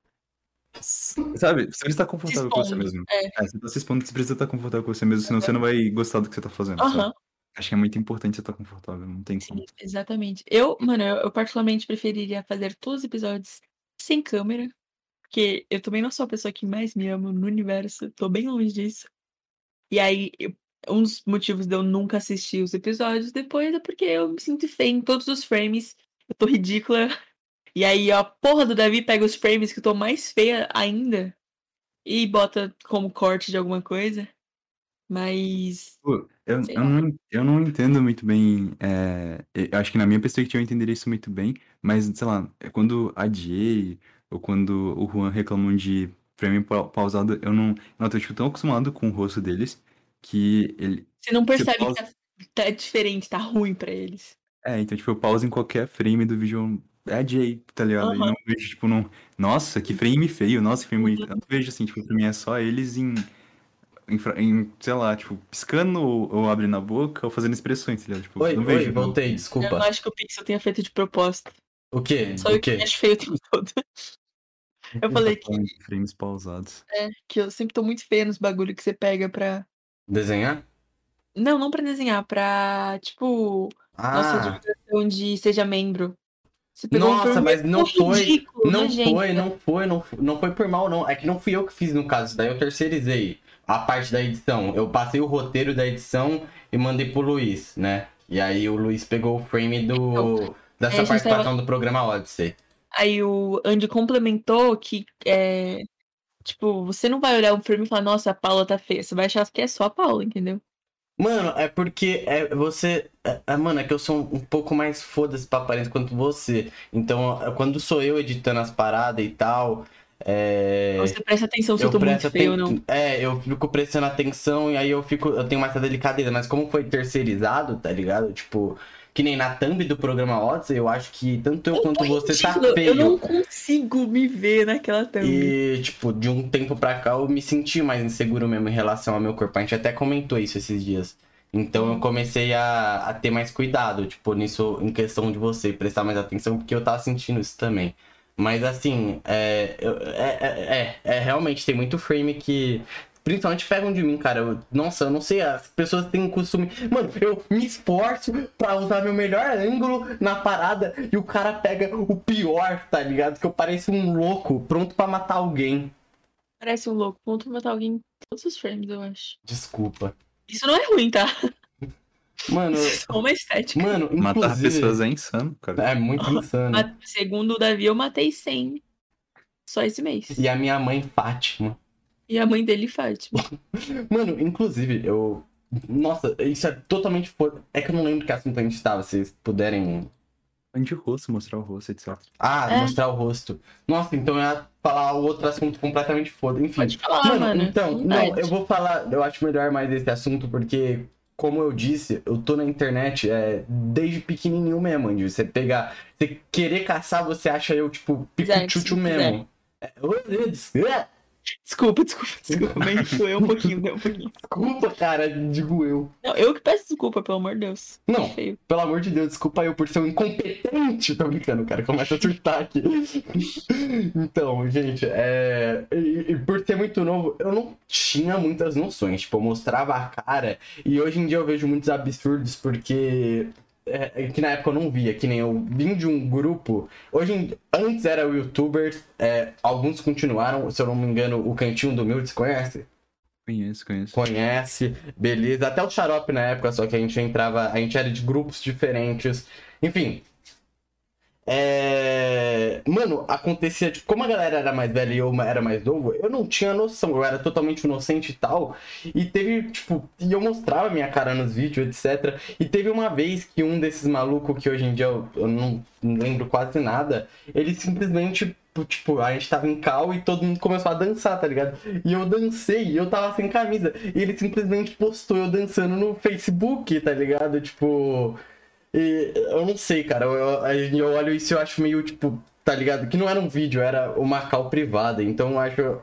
S3: sabe? Você precisa estar confortável com você mesmo.
S2: é.
S3: É, você tá se expondo, você precisa estar confortável com você mesmo, senão você não vai gostar do que você tá fazendo?
S2: Aham,
S3: Acho que é muito importante você estar confortável, não tem como.
S2: sim, exatamente. Eu, mano, eu, eu particularmente preferiria fazer todos os episódios sem câmera, porque eu também não sou a pessoa que mais me amo no universo, tô bem longe disso. E aí, eu- um dos motivos de eu nunca assistir os episódios depois é porque eu me sinto feia em todos os frames, eu tô ridícula. E aí, a porra do Davi pega os frames que eu tô mais feia ainda e bota como corte de alguma coisa. Mas.
S3: Pô, eu, eu, não, eu não entendo muito bem. é, eu acho que na minha perspectiva eu entenderia isso muito bem, mas sei lá, é quando a Jay ou quando o Juan reclamam de frame pa- pausado, eu não, não tô tipo, tão acostumado com o rosto deles que ele.
S2: Você não percebe
S3: pausa-
S2: que tá, tá diferente, tá ruim pra eles.
S3: É, então, tipo, eu pauso em qualquer frame do vídeo. É a Jay, tá ligado? E
S2: Aham.
S3: não vejo, tipo, não. Nossa, que frame feio, nossa, que frame bonito. Eu não vejo assim, tipo, pra mim é só eles em. Em, em, sei lá, tipo, piscando ou, ou abrindo a boca ou fazendo expressões, tá ligado? Tipo,
S1: Oi,
S3: não
S1: oi,
S3: vejo.
S1: voltei,
S2: Eu
S1: desculpa.
S2: não acho que o Pixel tenha feito de propósito.
S1: O quê?
S2: Só
S1: o
S2: eu que
S1: quê?
S2: me acho feio o tempo todo. Eu falei que,
S3: frames pausados.
S2: é, que eu sempre tô muito feia nos bagulho que você pega pra.
S1: Desenhar?
S2: Não, não pra desenhar, pra, tipo, nossa
S1: Ah,
S2: divulgação de seja membro. Um
S1: Nossa,
S2: filme
S1: mas não foi-
S2: ridículo,
S1: não
S2: nojento.
S1: foi, não foi, não foi, não foi por mal, não. É que não fui eu que fiz no caso, daí eu terceirizei a parte da edição. Eu passei o roteiro da edição e mandei pro Luiz, né? E aí o Luiz pegou o frame do dessa
S2: É,
S1: participação do programa Odyssey.
S2: Aí o Andy complementou que é. Tipo, você não vai olhar o filme e falar, nossa, a Paula tá feia. Você vai achar que é só a Paula, entendeu?
S1: Mano, é porque é, você. É, é, mano, é que eu sou um, um pouco mais foda-se pra aparência quanto você. Então, quando sou eu editando as paradas e tal. É...
S2: Você presta atenção se eu, tô muito feio ou não.
S1: É, eu fico prestando atenção e aí eu fico. Eu tenho mais essa delicadeza, mas como foi terceirizado, tá ligado? Tipo, que nem na thumb do programa Odyssey, eu acho que tanto eu quanto você tá feio.
S2: Eu não consigo me ver naquela thumb.
S1: E, tipo, de um tempo pra cá eu me senti mais inseguro mesmo em relação ao meu corpo. A gente até comentou isso esses dias. Então eu comecei a, a ter mais cuidado, tipo, nisso, em questão de você, prestar mais atenção, porque eu tava sentindo isso também. Mas assim, é, eu- é, é, é, é, realmente tem muito frame que. Principalmente pegam de mim, cara. Eu- nossa, eu não sei, as pessoas têm um costume. Mano, eu me esforço pra usar meu melhor ângulo na parada e o cara pega o pior, tá ligado? Que eu pareço um louco, pronto pra matar alguém.
S2: Parece um louco. Ponto matar alguém em todos os frames, eu acho.
S1: Desculpa.
S2: Isso não é ruim, tá?
S1: Mano,
S2: Isso é só uma estética.
S1: mano,
S3: Matar pessoas é insano, cara.
S1: É muito insano.
S2: Segundo o Davi, eu matei 100 só esse mês.
S1: E a minha mãe, Fátima.
S2: E a mãe dele, Fátima.
S1: Mano, inclusive, eu. Nossa, isso é totalmente. fo- É que eu não lembro que assunto a gente tava. Se vocês puderem
S3: De rosto, mostrar o rosto, etc.
S1: Ah,
S2: É.
S1: mostrar o rosto. Nossa, então eu ia falar outro assunto completamente foda. Enfim.
S2: Pode falar,
S1: mano,
S2: mano.
S1: então, não, eu vou falar, eu acho melhor mais esse assunto, porque, como eu disse, eu tô na internet é, desde pequenininho mesmo, Andy. Você pegar, você querer caçar, você acha eu, tipo,
S2: se
S1: mesmo. É, é,
S2: Desculpa, desculpa, desculpa. Mas doeu um pouquinho, doeu um pouquinho.
S1: Desculpa, cara, digo eu.
S2: Não, eu que peço desculpa, pelo amor de Deus.
S1: Não.
S2: Feio.
S1: Pelo amor de Deus, desculpa eu por ser um incompetente. Tô brincando, cara. Começa a surtar aqui. então, gente, é. E, e por ser muito novo, eu não tinha muitas noções. Tipo, eu mostrava a cara. E hoje em dia eu vejo muitos absurdos porque. É, é que na época eu não via, que nem eu vim de um grupo. Hoje, em- antes era o youtuber, é, alguns continuaram, se eu não me engano, o Cantinho do Mil, você conhece?
S3: Conheço, conheço.
S1: conhece, beleza. Até o xarope na época, só que a gente entrava, a gente era de grupos diferentes. Enfim. É... Mano, acontecia, tipo, como a galera era mais velha e eu era mais novo, eu não tinha noção, eu era totalmente inocente e tal. E teve, tipo, e eu mostrava minha cara nos vídeos, etc. E teve uma vez que um desses malucos que hoje em dia eu, eu não lembro quase nada, ele simplesmente, tipo, a gente tava em cal e todo mundo começou a dançar, tá ligado? E eu dancei e eu tava sem camisa. E ele simplesmente postou eu dançando no Facebook, tá ligado? Tipo. E eu não sei, cara. Eu, eu, olho isso e eu acho meio, tipo, tá ligado? Que não era um vídeo, era uma cal privada. Então eu acho,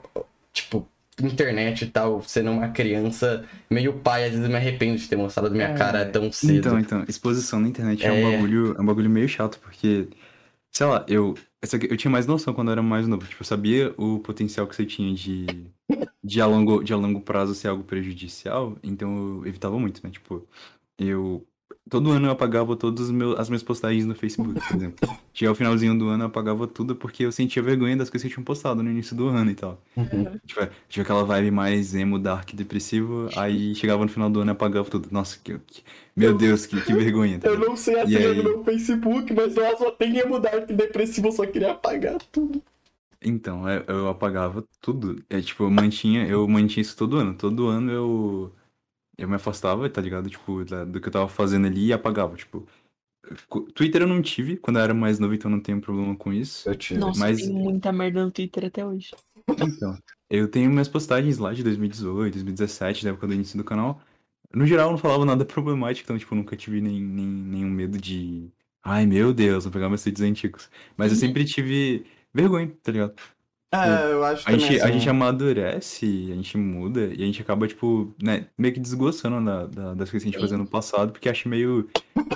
S1: tipo, internet e tal, sendo uma criança, meio pai, às vezes eu me arrependo de ter mostrado minha
S2: É.
S1: cara tão cedo.
S3: Então, então, exposição na internet é, um
S1: É.
S3: bagulho, é um bagulho meio chato, porque, sei lá, eu, eu tinha mais noção quando eu era mais novo. Tipo, eu sabia o potencial que você tinha de, de, a longo, de a longo prazo ser algo prejudicial, então eu evitava muito, né? Tipo, eu. Todo ano eu apagava todas as minhas postagens no Facebook, por exemplo. Chegava o finalzinho do ano, eu apagava tudo porque eu sentia vergonha das coisas que eu tinha postado no início do ano e tal.
S1: Uhum.
S3: Tipo, tinha aquela vibe mais emo, dark, depressivo, aí chegava no final do ano e apagava tudo. Nossa, que, que- meu Deus, que, que vergonha. tá
S1: Eu não sei a senha
S3: aí?
S1: do meu Facebook, mas lá só tem emo dark depressivo, eu só queria apagar tudo.
S3: Então, eu, eu apagava tudo. É tipo, eu mantinha, eu mantinha isso todo ano. Todo ano eu, eu me afastava, tá ligado? Tipo, da- do que eu tava fazendo ali e apagava, tipo. Twitter eu não tive quando eu era mais novo, então não tenho problema com isso.
S1: Eu tive.
S2: Nossa,
S3: Mas-
S2: tem muita merda no Twitter até hoje.
S3: Então, eu tenho minhas postagens lá de 2018, 2017, da época do início do canal. No geral, eu não falava nada problemático, então, tipo, nunca tive nem, nem, nenhum medo de. Ai, meu Deus, vou pegar meus tweets antigos. Mas eu
S2: Uhum.
S3: sempre tive vergonha, tá ligado?
S1: Ah, eu acho
S3: A gente, a gente amadurece, a gente muda e a gente acaba, tipo, né, meio que desgostando da, da- das coisas que a gente fazia no passado, porque acha meio,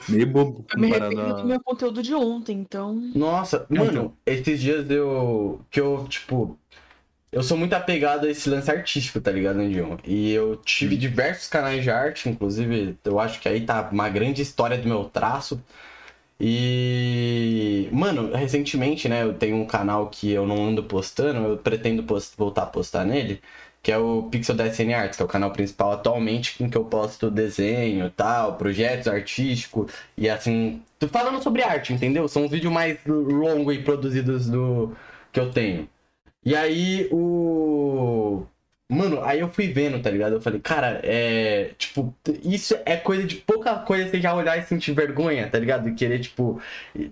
S3: meio bobo
S2: Eu me arrependo do meu conteúdo de ontem, então.
S1: Nossa,
S3: Não,
S1: mano, esses dias eu. Que eu, tipo. Eu sou muito apegado a esse lance artístico, tá ligado, Andion? E eu tive diversos canais de arte, inclusive, eu acho que aí tá uma grande história do meu traço. E. Mano, recentemente, né, eu tenho um canal que eu não ando postando, eu pretendo post- voltar a postar nele, que é o Pixel DSN Arts, que é o canal principal atualmente, em que eu posto desenho tal, projetos artísticos, e assim, tô falando sobre arte, entendeu? São os vídeos mais longos e produzidos do que eu tenho. E aí o. Mano, aí eu fui vendo, tá ligado? Eu falei, cara, é. Tipo, isso é coisa de pouca coisa você já olhar e sentir vergonha, tá ligado? E querer, tipo,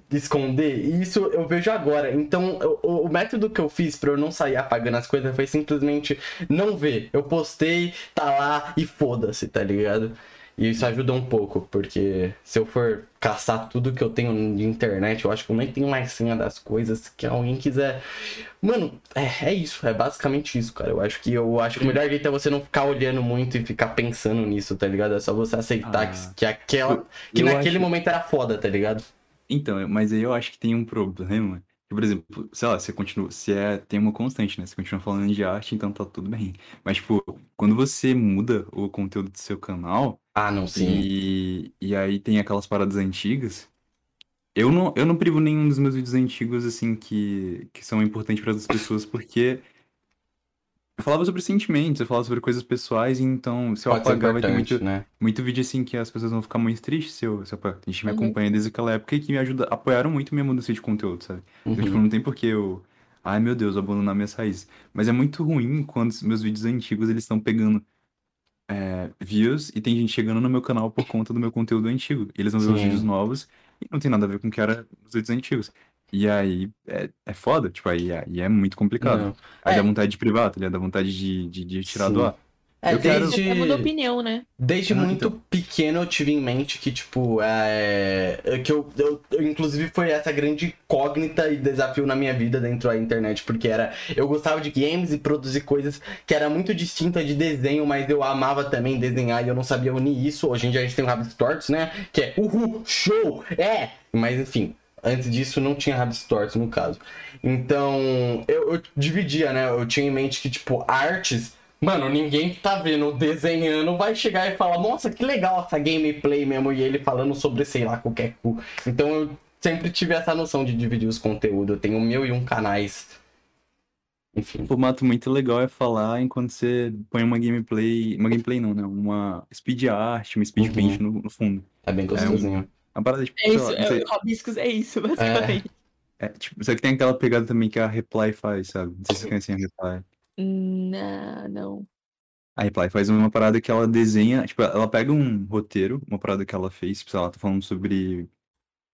S1: esconder. E isso eu vejo agora. Então, o, método que eu fiz pra eu não sair apagando as coisas foi simplesmente não ver. Eu postei, tá lá e foda-se, tá ligado? E isso ajuda um pouco, porque se eu for caçar tudo que eu tenho de internet, eu acho que eu nem tenho mais senha das coisas. Que alguém quiser. Mano, é, é isso, é basicamente isso, cara. Eu acho que eu acho que o melhor jeito é você não ficar olhando muito e ficar pensando nisso, tá ligado? É só você aceitar
S3: Ah.
S1: que, que aquela. Que naquele
S3: acho-
S1: momento era foda, tá ligado?
S3: Então, mas aí eu acho que tem um problema. Que, por exemplo, sei lá, você continua, se é, tem uma constante, né? Você continua falando de arte, então tá tudo bem. Mas, tipo, quando você muda o conteúdo do seu canal,
S1: Ah, não, sim.
S3: E, e aí tem aquelas paradas antigas. Eu não, eu não privo nenhum dos meus vídeos antigos, assim, que, que são importantes para as pessoas, porque eu falava sobre sentimentos, eu falava sobre coisas pessoais, então se eu
S1: Pode
S3: apagar vai ter muito,
S1: né?
S3: muito vídeo, assim, que as pessoas vão ficar muito tristes se eu, se eu apagar. A gente me
S2: Uhum.
S3: acompanha desde aquela época e que me ajuda, apoiaram muito minha mudança de conteúdo, sabe? Então, tipo,
S1: Uhum.
S3: não tem por que eu, ai meu Deus, abandonar minhas raízes. Mas é muito ruim quando os meus vídeos antigos, eles estão pegando é, views e tem gente chegando no meu canal por conta do meu conteúdo antigo. Eles vão ver os vídeos novos, e não tem nada a ver com o que era os vídeos antigos. E aí é, é foda, tipo, aí, aí é muito complicado.
S1: Não.
S3: Aí
S1: É.
S3: dá vontade de privar, tá ligado? Dá vontade de, de, de tirar
S1: Sim.
S3: do ar.
S1: É,
S3: Eu quero-
S1: desde,
S2: muda opinião, né?
S1: desde
S3: Ah,
S1: muito
S3: então.
S1: pequeno eu tive em mente que, tipo, é. é Que eu, eu, eu, Inclusive, foi essa grande incógnita e desafio na minha vida dentro da internet, porque era. Eu gostava de games e produzir coisas que era muito distinta de desenho, mas eu amava também desenhar e eu não sabia unir isso. Hoje em dia a gente tem o Rabs Tortos, né? Que é uhul, show, é! Mas enfim. Antes disso não tinha Rabs Tortos no caso. Então, eu, eu dividia, né? Eu tinha em mente que, tipo, artes. Mano, ninguém que tá vendo desenhando vai chegar e falar, nossa, que legal essa gameplay mesmo, e ele falando sobre, sei lá, qualquer cu. Então eu sempre tive essa noção de dividir os conteúdos. Eu tenho mil e um canais. Enfim.
S3: Um formato muito legal é falar enquanto você põe uma gameplay. Uma gameplay não, né? Uma speed art, uma speed
S1: Uhum.
S3: paint no, no fundo.
S1: É bem gostosinho.
S3: A parada, tipo,
S2: É isso,
S3: lá,
S2: é, o Rabiscos é isso, basicamente.
S3: é, tipo, só que tem aquela pegada também que a Reply faz, sabe? Não sei se você conhece a Reply.
S2: Não, não.
S3: A Reply faz uma parada que ela desenha, tipo, ela pega um roteiro, uma parada que ela fez, tipo, sei lá, ela tá falando sobre,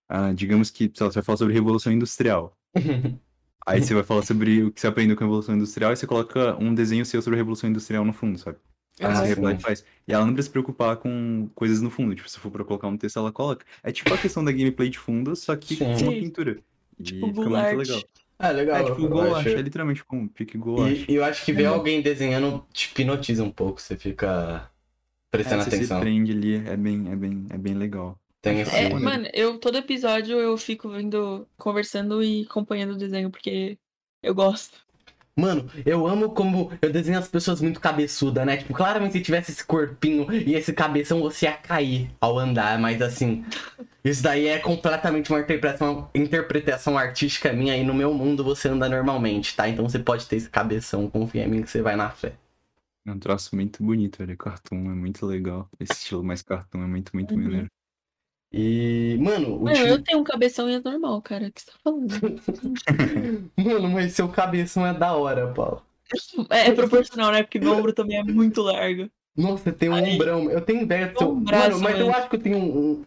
S3: ah, digamos que, sei lá, você vai falar sobre Revolução Industrial. Aí você vai falar sobre o que você aprendeu com a Revolução Industrial e você coloca um desenho seu sobre a Revolução Industrial no fundo, sabe?
S1: Ah, sim.
S3: Reply faz. E ela não precisa se preocupar com coisas no fundo, tipo, se for pra colocar um texto, ela coloca. É tipo a questão da gameplay de fundo, só que com
S1: Sim.
S3: uma
S2: Sim.
S3: pintura. E
S2: Tipo,
S3: fica muito legal.
S1: Ah, legal.
S3: É tipo
S1: acho.
S3: É literalmente como um pique Go Art.
S1: E, eu acho que ver
S2: Uhum.
S1: alguém desenhando te hipnotiza um pouco, você fica prestando
S3: É, você se
S1: atenção.
S3: prende ali, é bem, é bem, é bem legal.
S1: Tem esse.
S2: É, mano, eu todo episódio eu fico vendo, conversando e acompanhando o desenho, porque eu gosto.
S1: Mano, eu amo como eu desenho as pessoas muito cabeçuda, né? Tipo, claramente se tivesse esse corpinho e esse cabeção, você ia cair ao andar, mas assim. Isso daí é completamente uma interpretação, interpretação artística minha e no meu mundo você anda normalmente, tá? Então você pode ter esse cabeção, confia em mim que você vai na fé.
S3: É um troço muito bonito, velho. Cartoon é muito legal. Esse estilo mais cartoon é muito, muito
S2: Uhum.
S3: maneiro.
S1: E, mano, o
S2: Mano,
S1: time-
S2: eu tenho um cabeção e é normal, cara. O que você tá falando?
S1: Mano, mas seu cabeção é da hora, Paulo.
S2: É, é proporcional, né? Porque meu ombro também é muito largo.
S1: Nossa, tem um
S2: Aí.
S1: ombrão. Eu tenho ideia do seu.
S2: Um braço,
S1: Mano, mas eu
S2: mano.
S1: acho que eu tenho um, um,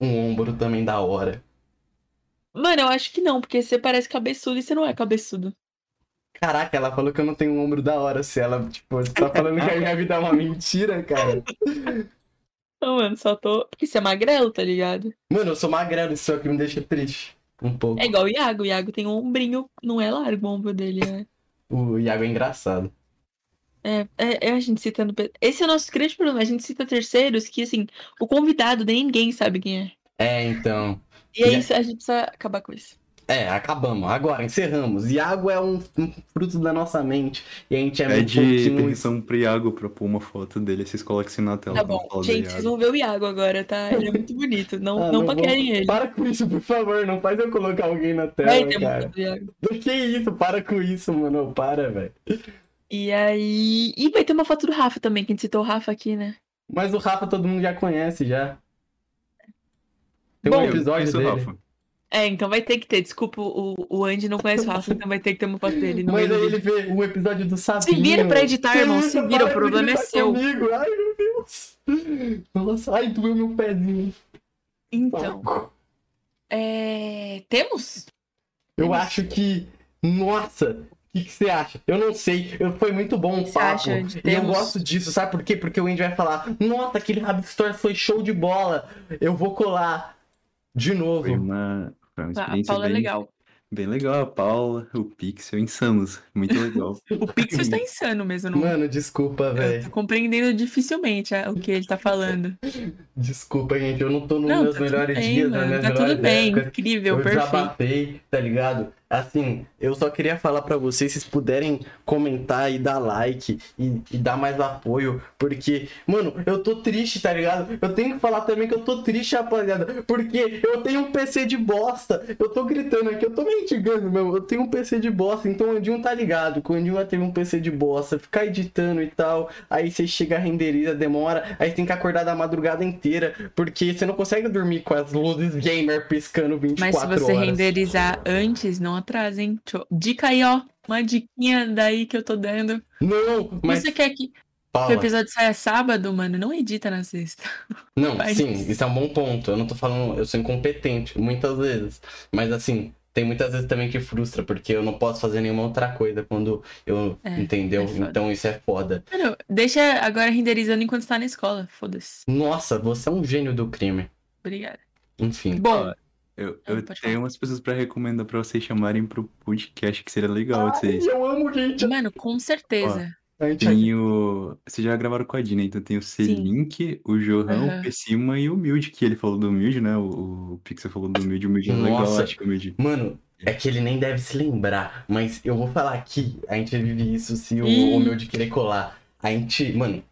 S1: um ombro também da hora.
S2: Mano, eu acho que não, porque você parece cabeçudo e você não é cabeçudo.
S1: Caraca, ela falou que eu não tenho um ombro da hora. Se ela, tipo, você tá falando que a minha vida é uma mentira, cara.
S2: Não, mano, só tô. Porque você é magrelo, tá ligado?
S1: Mano, eu sou magrelo, isso é o que me deixa triste. Um pouco.
S2: É igual o Iago. O Iago tem um ombrinho, não é largo o ombro dele. É,
S1: O Iago é engraçado.
S2: é, é, é a gente citando. Esse é o nosso grande problema. A gente cita terceiros que, assim, o convidado nem ninguém sabe quem é.
S1: É, então.
S2: E é- isso, a gente precisa acabar com isso.
S1: É, acabamos. Agora, encerramos. Iago é um, um fruto da nossa mente. E a gente é muito
S3: Pede
S1: pouquinho.
S3: permissão pro Iago pra pôr uma foto dele, vocês colocam assim na tela.
S2: Tá bom. Gente, vocês vão ver o Iago agora, tá? Ele é muito bonito. Não,
S1: Ah,
S2: não,
S1: vou-
S2: paquerem ele.
S1: Para com isso, por favor. Não faz eu colocar alguém na tela,
S2: Vai ter
S1: cara.
S2: do Iago.
S1: Que isso? Para com isso, mano. Para, velho.
S2: E aí. E vai ter uma foto do Rafa também, que a gente citou o Rafa aqui, né?
S1: Mas o Rafa todo mundo já conhece já. Tem
S2: Bom,
S1: um
S3: Eu
S1: episódio
S3: o
S1: dele.
S3: Rafa.
S2: É, então vai ter que ter. Desculpa, o, o Andy não conhece o Rafa, então vai ter que ter uma foto dele
S1: Mas aí ele vê o episódio do Sabinho.
S2: Se vira pra editar,
S1: Que
S2: irmão,
S1: isso?
S2: se vira, o problema é seu.
S1: Comigo. Ai, meu Deus. Nossa, ai, doeu meu pezinho.
S2: Então, é... temos?
S1: Eu
S2: Temos.
S1: acho que. Nossa! O que, você acha? Eu não sei. Eu, foi muito bom o papo. E eu gosto disso, sabe por quê? Porque o Andy vai falar: Nossa, aquele Rabbit Store foi show de bola. Eu vou colar de novo.
S3: Foi uma, foi uma
S2: A
S3: experiência
S2: Paula é
S3: bem,
S2: legal.
S3: bem legal. A Paula, o Pixel, insanos. Muito legal.
S2: O Pixel está insano mesmo, não?
S1: Mano, desculpa,
S2: Eu
S1: velho.
S2: tô compreendendo dificilmente é, o que ele tá falando.
S1: Desculpa, gente. Eu não tô nos
S2: Não,
S1: meus
S2: tá
S1: melhores
S2: bem,
S1: dias, nas
S2: mano.
S1: minhas
S2: Tá
S1: melhores
S2: tudo bem,
S1: épocas.
S2: incrível,
S1: eu
S2: perfeito.
S1: desabafei, tá ligado? Assim, eu só queria falar pra vocês, se puderem comentar e dar like e, e dar mais apoio, porque, mano, eu tô triste, tá ligado? Eu tenho que falar também que eu tô triste, rapaziada, porque eu tenho um PC de bosta. Eu tô gritando aqui, eu tô mendigando, meu. Eu tenho um PC de bosta, então o Andinho tá ligado. Que o Andinho já teve um PC de bosta, ficar editando e tal. Aí você chega, renderiza, demora. Aí tem que acordar da madrugada inteira, porque você não consegue dormir com as luzes gamer piscando 24
S2: Mas se você
S1: horas.
S2: renderizar antes, não atrasa, hein? Dica aí, ó. Uma diquinha daí que eu tô dando.
S1: Não, mas
S2: Você quer que. Se o episódio sai sábado, mano, não edita na sexta.
S1: Não,
S2: Faz
S1: sim,
S2: isso.
S1: isso é um bom ponto. Eu não tô falando, eu sou incompetente, muitas vezes. Mas assim, tem muitas vezes também que frustra, porque eu não posso fazer nenhuma outra coisa quando eu.
S2: É,
S1: entendeu?
S2: é
S1: então isso é foda.
S2: Mano, deixa agora renderizando enquanto está na escola. Foda-se.
S1: Nossa, você é um gênio do crime.
S2: Obrigada.
S1: Enfim.
S2: Bom,
S3: Eu,
S2: Ah,
S3: eu tenho
S2: falar.
S3: umas pessoas pra recomendar pra vocês chamarem pro podcast, que seria legal de vocês.
S1: eu amo gente.
S2: mano, com certeza.
S1: A gente
S3: Tem o. Vocês já gravaram com a Dina, então tem o C-Link, o Johan,
S2: Aham.
S3: o Pessima e o Humilde, que ele falou do Humilde, né? O, o Pixel falou do Humilde, o Humilde é legal,
S1: Nossa.
S3: acho que o Humilde.
S1: Mano, é que ele nem deve se lembrar, mas eu vou falar aqui, a gente vive isso se o
S2: Ih.
S1: Humilde querer colar. A gente, mano,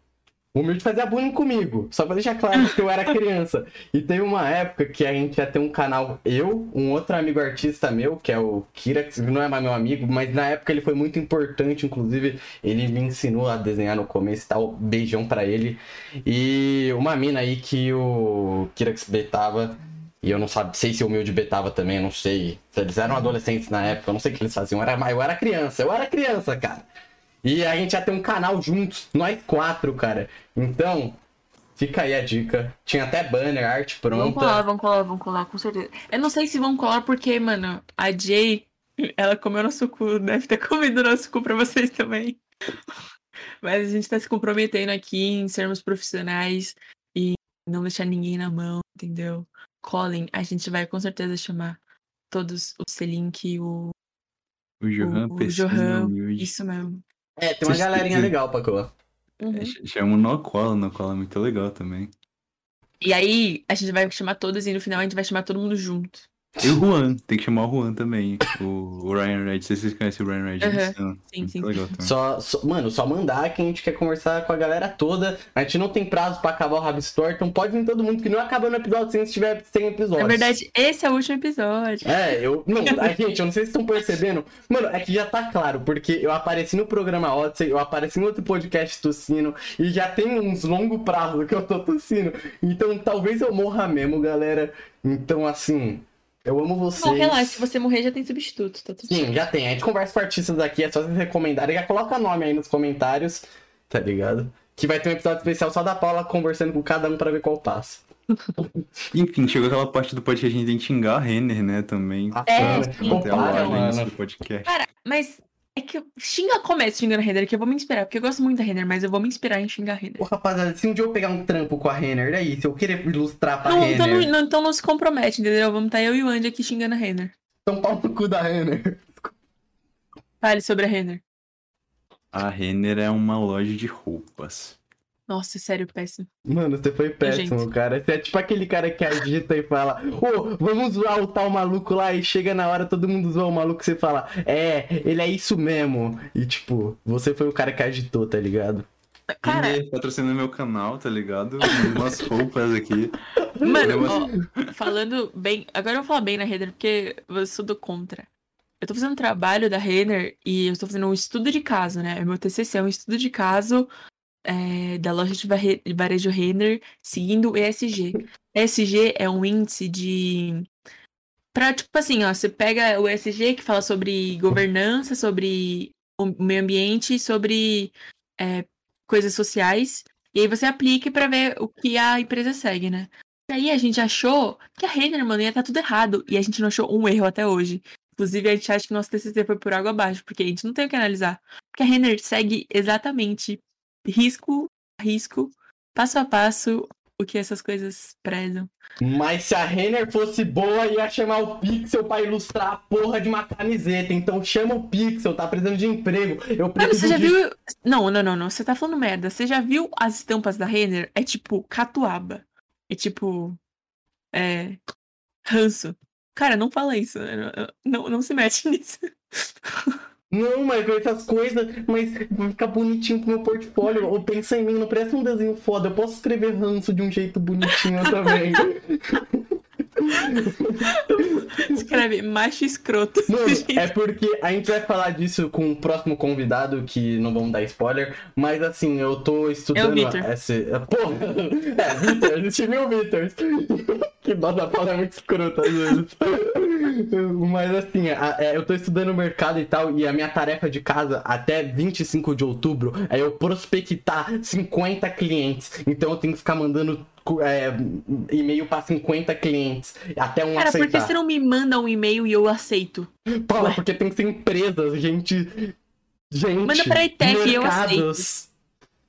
S1: o Humilde fazia bullying comigo, só pra deixar claro que eu era criança. E teve uma época que a gente ia ter um canal, eu, um outro amigo artista meu, que é o Kira, que não é mais meu amigo, mas na época ele foi muito importante, inclusive ele me ensinou a desenhar no começo e tal, beijão pra ele. E uma mina aí que o Kirax betava, e eu não sabe, sei se o humilde betava também, eu não sei. Se eles eram adolescentes na época, eu não sei o que eles faziam. Eu era, eu era criança, eu era criança, cara. E a gente ia ter um canal juntos, nós quatro, cara. Então, fica aí a dica. Tinha até banner, arte
S2: Vão colar,
S1: pronta.
S2: vão colar, vão colar, com certeza. Eu não sei se vão colar porque, mano, a Jay, ela comeu nosso cu, deve ter comido nosso cu pra vocês também. Mas a gente tá se comprometendo aqui em sermos profissionais e não deixar ninguém na mão, entendeu? Colin, a gente vai com certeza chamar todos o Selink, o,
S3: O Johan,
S2: o, o Johan. Isso mesmo.
S1: É, tem uma
S3: Vocês-
S1: galerinha
S3: vocês-
S1: legal pra colar.
S2: Uhum.
S3: Ch- Chama o Nocola, o Nocola é muito legal também.
S2: E aí, a gente vai chamar todos e no final a gente vai chamar todo mundo junto.
S3: E o Juan, tem que chamar o Juan também. O, o Ryan Red, não sei se vocês conhecem o Ryan Red. São
S2: sim, sim.
S3: legal.
S1: Só, só- mano, só mandar que a gente quer conversar com a galera toda. A gente não tem prazo pra acabar o Rab Store, então pode vir todo mundo que não acaba no episódio sem se tiver 100 episódios.
S2: Na verdade, esse é o último episódio.
S1: É, eu. Não, a gente, eu não sei se estão percebendo. Mano, é que já tá claro, porque eu apareci no programa Odyssey, eu apareci em outro podcast tossindo, e já tem uns longo prazo que eu tô tossindo. Então talvez eu morra mesmo, galera. Então, assim, eu amo vocês.
S2: Não, relaxa, se você morrer já tem substituto, tá tudo
S1: Sim,
S2: certo.
S1: já tem. A gente conversa com artistas aqui, é só vocês recomendarem. Já coloca nome aí nos comentários, tá ligado? Que vai ter um episódio especial só da Paula conversando com cada um pra ver qual passa.
S3: Enfim, chegou aquela parte do podcast que a gente tem que xingar a Renner, né, também.
S1: Ah,
S2: É, sim.
S1: para,
S3: lá, início
S1: mano.
S3: do podcast.
S2: Cara, mas é que eu... xinga começa xingando a Renner, que eu vou me inspirar, porque eu gosto muito da Renner, mas eu vou me inspirar em xingar a Renner.
S1: Ô, rapaziada, se um dia eu pegar um trampo com a Renner, daí, se eu querer ilustrar pra
S2: Não, então,
S1: Renner,
S2: não, não- então não se compromete, entendeu? Vamos estar eu e o Andy aqui xingando a Renner.
S1: então pau no cu da Renner.
S2: Fale sobre a Renner.
S3: A Renner é uma loja de roupas.
S2: Nossa, sério, péssimo.
S1: Mano, você foi péssimo,
S2: Gente.
S1: cara. Você é tipo aquele cara que agita e fala, ô, vamos zoar o tal maluco lá, e chega na hora, todo mundo zoa o maluco, você fala, é, ele é isso mesmo. E tipo, você foi o cara que agitou, tá ligado?
S2: Cara,
S3: Renner patrocinando meu canal, tá ligado? Umas roupas aqui.
S2: mano, ó, falando bem. Agora eu vou falar bem na Renner, porque eu sou do contra. Eu tô fazendo um trabalho da Renner e eu tô fazendo um estudo de caso, né? Meu TCC é um estudo de caso é, da loja de varejo Renner seguindo o ESG. ESG é um índice de. Pra, tipo assim, ó, você pega o ESG que fala sobre governança, sobre o meio ambiente, sobre é, coisas sociais, e aí você aplica pra ver o que a empresa segue, né? E aí a gente achou que a Renner, mano, ia estar tudo errado, e a gente não achou um erro até hoje. Inclusive, a gente acha que nosso TCC foi por água abaixo, porque a gente não tem o que analisar. Porque a Renner segue exatamente risco a risco, passo a passo, o que essas coisas prezam.
S1: Mas se a Renner fosse boa, ia chamar o Pixel pra ilustrar a porra de uma camiseta. Então chama o Pixel, tá precisando de emprego. Eu
S2: Mano, você já
S1: de...
S2: viu. Não, não, não, não. Você tá falando merda. Você já viu as estampas da Renner? É tipo catuaba. É tipo. É. Ranço. Cara, não fala isso. né? Não, não se mete nisso.
S1: Não, com essas coisas, mas vai ficar bonitinho pro meu portfólio. Ou pensa em mim, não parece um desenho foda. Eu posso escrever ranço de um jeito bonitinho também.
S2: Escreve macho escroto.
S1: Mano, é porque a gente vai falar disso com o próximo convidado, que não vamos dar spoiler, mas assim, eu tô estudando
S2: Vitor.
S1: essa. Porra! É, Vitor, existe mil Vitors. que dó da Paula é muito escrota às vezes. Mas assim, a- é, eu tô estudando mercado e tal, e a minha tarefa de casa até 25 de outubro é eu prospectar 50 clientes. Então eu tenho que ficar mandando é, e-mail pra 50 clientes até um
S2: Cara, por que
S1: aceitar.
S2: você não me manda um e-mail e eu aceito?
S1: Paula,
S2: Ué.
S1: porque tem que ser empresas, gente. Gente.
S2: Manda pra ETEC e eu
S1: mercados.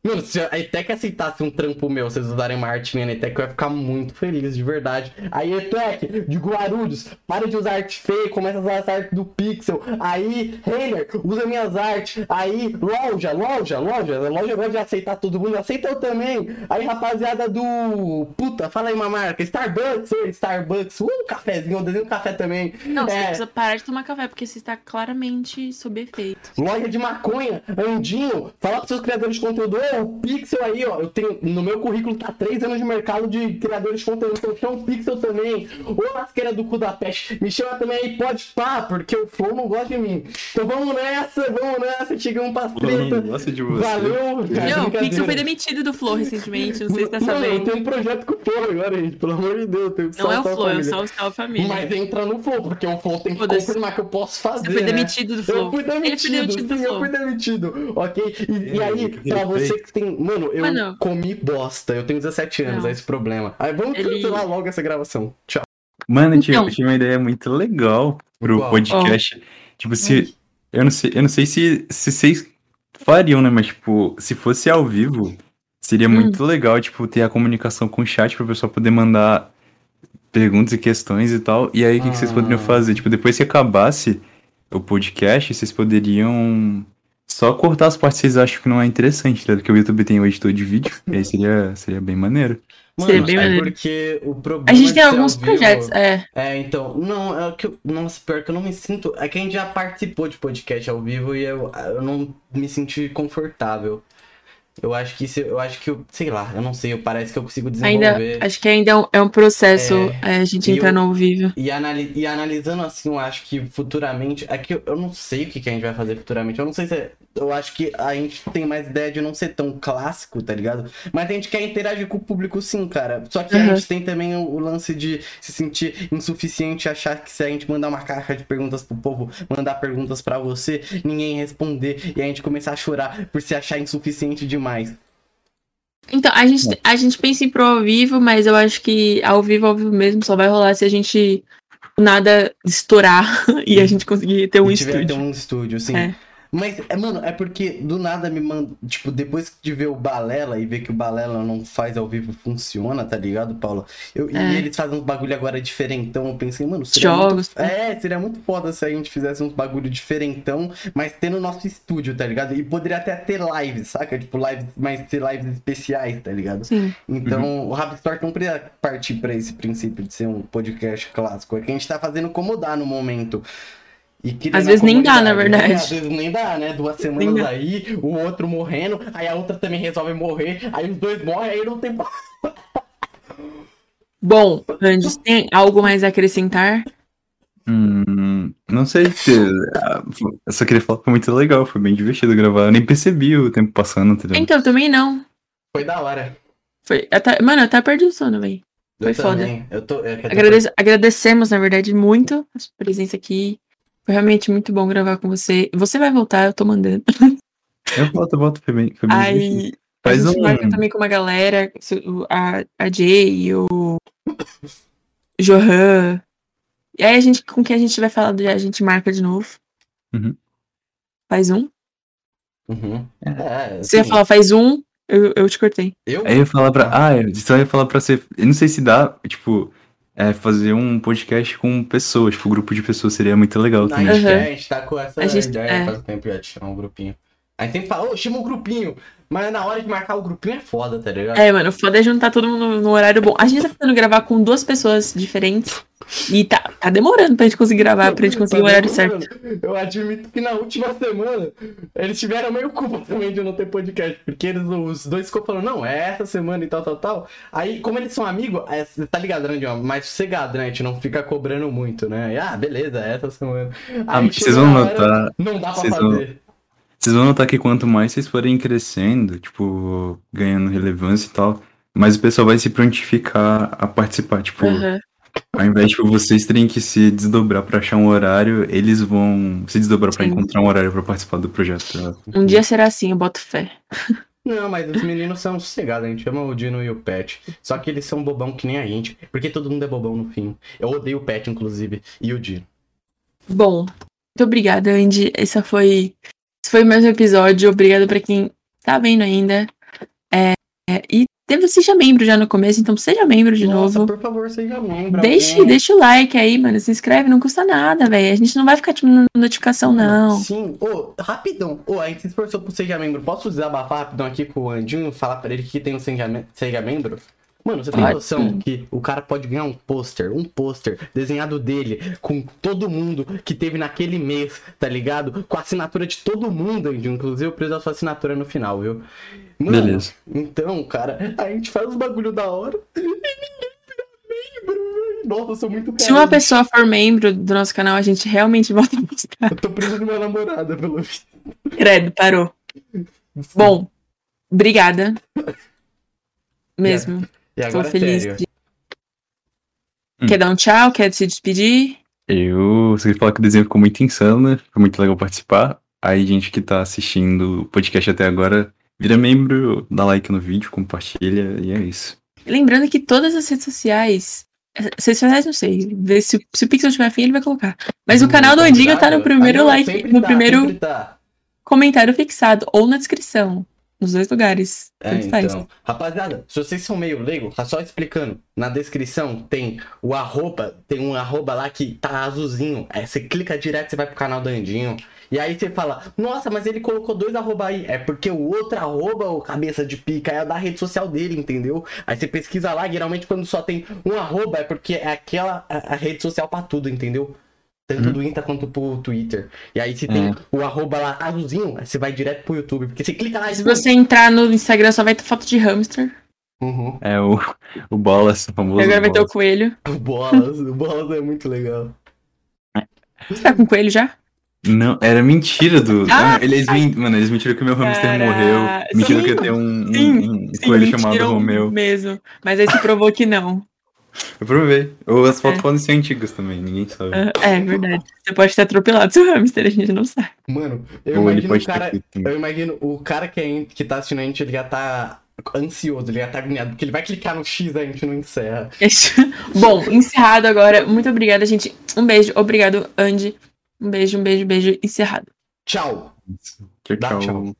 S1: Mano, se a ETEC aceitasse um trampo meu, vocês usarem marketing na ETEC, eu ia ficar muito feliz, de verdade. Aí, ETEC, de Guarulhos, para de usar arte feia, começa a usar essa arte do Pixel. Aí, Renner, usa minhas artes. Aí, loja, loja, loja. A loja gosta de aceitar todo mundo, aceita eu também. Aí, rapaziada do. Puta, fala aí uma marca. Starbucks, Starbucks. Uh, cafezinho, eu desenho um café também.
S2: Não, você
S1: É.
S2: precisa parar de tomar café, porque você está claramente sob efeito.
S1: Loja de maconha, Andinho, fala pros seus criadores de conteúdo, o Pixel aí, ó. Eu tenho. No meu currículo tá três anos de mercado de criadores de conteúdo. Então chama o Pixel também. Ô lasqueira do cu da peste. Me chama também aí, pode pá, porque o Flow não gosta de mim. Então vamos nessa, vamos nessa. Chegamos
S3: Não
S1: treta.
S3: gosta de você.
S1: Valeu, cara.
S2: Não, o. Pixel foi demitido do Flow recentemente, não sei se tá
S1: Mano, eu
S2: sabendo.
S1: tenho um projeto com o Flow agora, gente. Pelo amor de Deus, eu tenho que
S2: Não é o Flow, é o. Salve Salve Família.
S1: Mas entra no Flow, porque o Flow tem que confirmar que eu posso fazer.
S2: Você foi
S1: né?
S2: demitido do
S1: Eu
S2: Flow.
S1: fui
S2: Ele foi
S1: demitido,
S2: demitido do
S1: sim, eu fui demitido, ok? E, e
S3: É,
S1: aí,
S3: que
S1: pra você
S3: fez.
S1: Que tem. Mano, eu
S2: Mano.
S1: comi bosta, eu tenho 17 anos,
S2: Não.
S1: é esse o problema. Aí vamos
S2: Ele-
S1: cancelar logo essa gravação. Tchau.
S3: Mano, eu tinha,
S2: Então.
S3: eu tinha uma ideia muito legal pro
S1: Qual?
S3: podcast. Tipo, se. Eu não sei, eu não sei se, se vocês fariam, né? Mas, tipo, se fosse ao vivo, seria
S2: Hum.
S3: muito legal, tipo, ter a comunicação com o chat pra pessoa poder mandar perguntas e questões e tal. E aí, o que, que vocês
S1: Ah.
S3: poderiam fazer? Tipo, depois que acabasse o podcast, vocês poderiam só cortar as partes que vocês acham que não é interessante, né? Porque o YouTube tem o editor de vídeo. e aí seria, seria bem maneiro.
S2: Seria
S1: Mano,
S2: bem
S1: é
S2: maneiro.
S1: porque o problema.
S2: A gente
S1: de
S2: tem alguns
S1: vivo-
S2: projetos, é.
S1: É, então, não, é que eu, nossa, pior que eu não me sinto, é que a gente já participou de podcast ao vivo e eu, eu não me senti confortável. Eu acho que isso, eu acho que eu, sei lá, eu não sei, eu parece que eu consigo
S2: Ainda,
S1: desenvolver.
S2: acho que ainda é um, é um processo é, a gente entrar
S1: eu-
S2: no ao vivo.
S1: E, anali e analisando assim, eu acho que futuramente. É que eu, eu não sei o que, que a gente vai fazer futuramente. Eu não sei se. é- eu acho que a gente tem mais ideia de não ser tão clássico, tá ligado? Mas a gente quer interagir com o público sim, cara. Só que a
S2: Uhum.
S1: gente tem também o, o lance de se sentir insuficiente, achar que se a gente mandar uma caixa de perguntas pro povo, mandar perguntas pra você, ninguém responder, e a gente começar a chorar por se achar insuficiente demais.
S2: Então, a gente, a gente pensa em pro ao vivo, mas eu acho que ao vivo, ao vivo mesmo, só vai rolar se a gente nada estourar e a gente conseguir ter um estúdio.
S1: ter um estúdio, sim.
S2: É.
S1: Mas, é, mano, é porque do nada me manda. Tipo, depois de ver o Balela e ver que o Balela não faz ao vivo funciona, tá ligado, Paula? Eu,
S2: É.
S1: E eles fazem uns bagulho agora diferentão. Eu pensei, mano, seria
S2: Jogos,
S1: Muito, é, seria muito foda se a gente fizesse uns bagulho diferentão, mas ter no nosso estúdio, tá ligado? E poderia até ter lives, saca? Tipo, lives, mas ter lives especiais, tá ligado?
S2: Sim.
S1: Então, o Rapstore não precisa partir pra esse princípio de ser um podcast clássico. É que a gente tá fazendo como dá no momento. E
S2: Às vezes nem dá, na verdade.
S1: É, às vezes nem dá, né? Duas
S2: Nem
S1: semanas
S2: dá.
S1: aí, o outro morrendo, aí a outra também resolve morrer, aí os dois morrem, aí não tem.
S2: Bom, Andes, tem algo mais a acrescentar?
S3: Hum, não sei se. ah, Eu só queria falar que foi muito legal, foi bem divertido gravar. Eu nem percebi o tempo passando, ligado?
S2: Então, também não.
S1: Foi da hora.
S2: Foi, até- mano, eu até perdi o sono, velho. Foi
S1: eu
S2: foda.
S1: tô. é
S2: Agradece- agradecemos, na verdade, muito a sua presença aqui. Foi realmente muito bom gravar com você. Você vai voltar, eu tô mandando.
S3: Eu volto, eu volto, foi bem, foi bem.
S2: Aí a
S3: Faz
S2: gente
S3: um.
S2: marca também com uma galera, a, a Jay, o Johan. E aí a gente, com quem a gente falado já, a gente marca de novo.
S3: Uhum.
S2: Faz um.
S1: Uhum. É,
S2: Você ia
S1: assim,
S2: falar, faz um, eu, eu te cortei.
S1: Eu?
S3: Aí eu ia falar pra. Ah, eu só ia falar pra você. Eu não sei se dá, tipo, é, fazer um podcast com pessoas, tipo, um grupo de pessoas seria muito legal também.
S2: Uhum.
S1: a gente tá com essa
S2: A gente-
S1: ideia
S2: é.
S1: faz tempo já de chamar um grupinho. A gente sempre fala, ô, chama um grupinho. Mas na hora de marcar o grupinho é foda, tá ligado?
S2: É, mano, o foda é juntar todo mundo no, horário bom. A gente tá tentando gravar com duas pessoas diferentes. E tá, tá demorando pra gente conseguir gravar, pra gente conseguir o horário certo.
S1: Eu admito que na última semana eles tiveram meio culpa também de não ter podcast. Porque eles, os dois ficou falando, não, é essa semana e tal, tal, tal. Aí, como eles são amigos, é, tá ligado, né, John? Mais sossegado, né? A gente não fica cobrando muito, né? E, ah, beleza, é essa semana.
S3: Ah,
S1: Aí
S3: mas vocês vão notar.
S1: Não dá pra
S3: vocês vão-
S1: fazer.
S3: Vocês vão notar que quanto mais vocês forem crescendo, tipo, ganhando relevância e tal, mais o pessoal vai se prontificar a participar. Tipo,
S2: Aham.
S3: Ao invés de vocês terem que se desdobrar pra achar um horário, eles vão se desdobrar pra
S2: Sim.
S3: encontrar um horário pra participar do projeto.
S2: Um dia será assim, eu boto fé.
S1: Não, mas os meninos são sossegados, a gente chama o Dino e o Pet. Só que eles são bobão que nem a gente, porque todo mundo é bobão no fim. Eu odeio o Pet, inclusive, e o Dino.
S2: Bom, muito obrigada, Andy. Esse foi, esse foi mais um episódio. Obrigada pra quem tá vendo ainda. É, é, e teve, seja membro já no começo, então seja membro de
S1: Nossa,
S2: novo.
S1: por favor, seja membro.
S2: Deixe,
S1: alguém.
S2: deixa o like aí, mano. Se inscreve, não custa nada, velho. A gente não vai ficar te mandando notificação, não.
S1: Sim, ô, rapidão. Ô, a gente se esforçou pro Seja Membro. Posso desabafar rapidão aqui com o Andinho falar pra ele que tem um Seja, Seja Membro? Mano, você tem
S2: Pode.
S1: noção que o cara pode ganhar um pôster, um pôster desenhado dele, com todo mundo que teve naquele mês, tá ligado? Com a assinatura de todo mundo. Inclusive, eu preciso da sua assinatura no final, viu? Mano,
S3: Beleza.
S1: Então, cara, a gente faz uns bagulho da hora e ninguém vira membro. velho. Nossa, eu sou muito
S2: Se uma pessoa for membro do nosso canal, a gente realmente volta a postar.
S1: Eu tô preso de uma namorada, pelo visto.
S2: Credo, parou. Bom, obrigada. Mesmo.
S1: E
S2: Tô
S1: agora,
S2: feliz.
S1: sério.
S2: de-
S3: Hum.
S2: Quer dar um tchau? Quer se despedir?
S3: Eu queria falar que o desenho ficou muito insano, né? Foi muito legal participar. Aí, gente que tá assistindo o podcast até agora, vira membro, dá like no vídeo, compartilha, e é isso.
S2: Lembrando que todas as redes sociais. as Redes sociais, não sei. Vê se, se o Pixel tiver fim, ele vai colocar. Mas o canal do Andinho tá no primeiro
S1: não,
S2: like, no
S1: tá,
S2: primeiro
S1: tá.
S2: comentário fixado, ou na descrição. Nos dois lugares.
S1: É,
S2: Tanto faz.
S1: então. Rapaziada, se vocês são meio leigo, tá só explicando. Na descrição tem o arroba, tem um arroba lá que tá azulzinho. Aí você clica direto, você vai pro canal do Andinho. E aí você fala, nossa, mas ele colocou dois arroba aí. É porque o outro arroba, o cabeça de pica, é da rede social dele, entendeu? Aí você pesquisa lá, geralmente quando só tem um arroba, é porque é aquela a, a rede social pra tudo, entendeu? Tanto
S3: Uhum.
S1: do Insta quanto pro Twitter. E aí se tem
S3: É.
S1: o arroba lá azulzinho, você vai direto pro YouTube. Porque você clica lá e
S2: Se você entrar no Instagram, só vai ter foto de hamster.
S1: Uhum.
S3: É o, o Bolas, o famoso
S2: agora vai ter o coelho.
S1: O Bolas, o Bolas é muito legal.
S2: Você tá com coelho já?
S3: Não, era mentira do.
S2: Ah!
S3: Eles men- Mano, eles mentiram que o meu hamster
S2: Cara,
S3: morreu. Mentiram
S2: sim,
S3: que eu tenho um, um-
S2: sim,
S3: um
S2: Sim,
S3: coelho chamado
S2: mentiram
S3: Romeu.
S2: mesmo. Mas aí se provou que não.
S3: Eu provei. Ou as fotos
S2: É.
S3: podem ser antigas também, ninguém sabe.
S2: Ah, É verdade. Você pode ter atropelado seu hamster, a gente não sabe.
S1: Mano, eu
S3: Ou ele
S1: imagino o cara. Eu imagino o cara que, é, que tá assistindo a gente, ele já tá ansioso, ele já tá agoniado, porque ele vai clicar no X e a gente não encerra.
S2: Bom, encerrado agora. Muito obrigada, gente. Um beijo. Obrigado, Andy. Um beijo, um beijo, beijo. Encerrado.
S1: Tchau!
S3: Tchau,
S1: Dá
S3: tchau.
S1: tchau.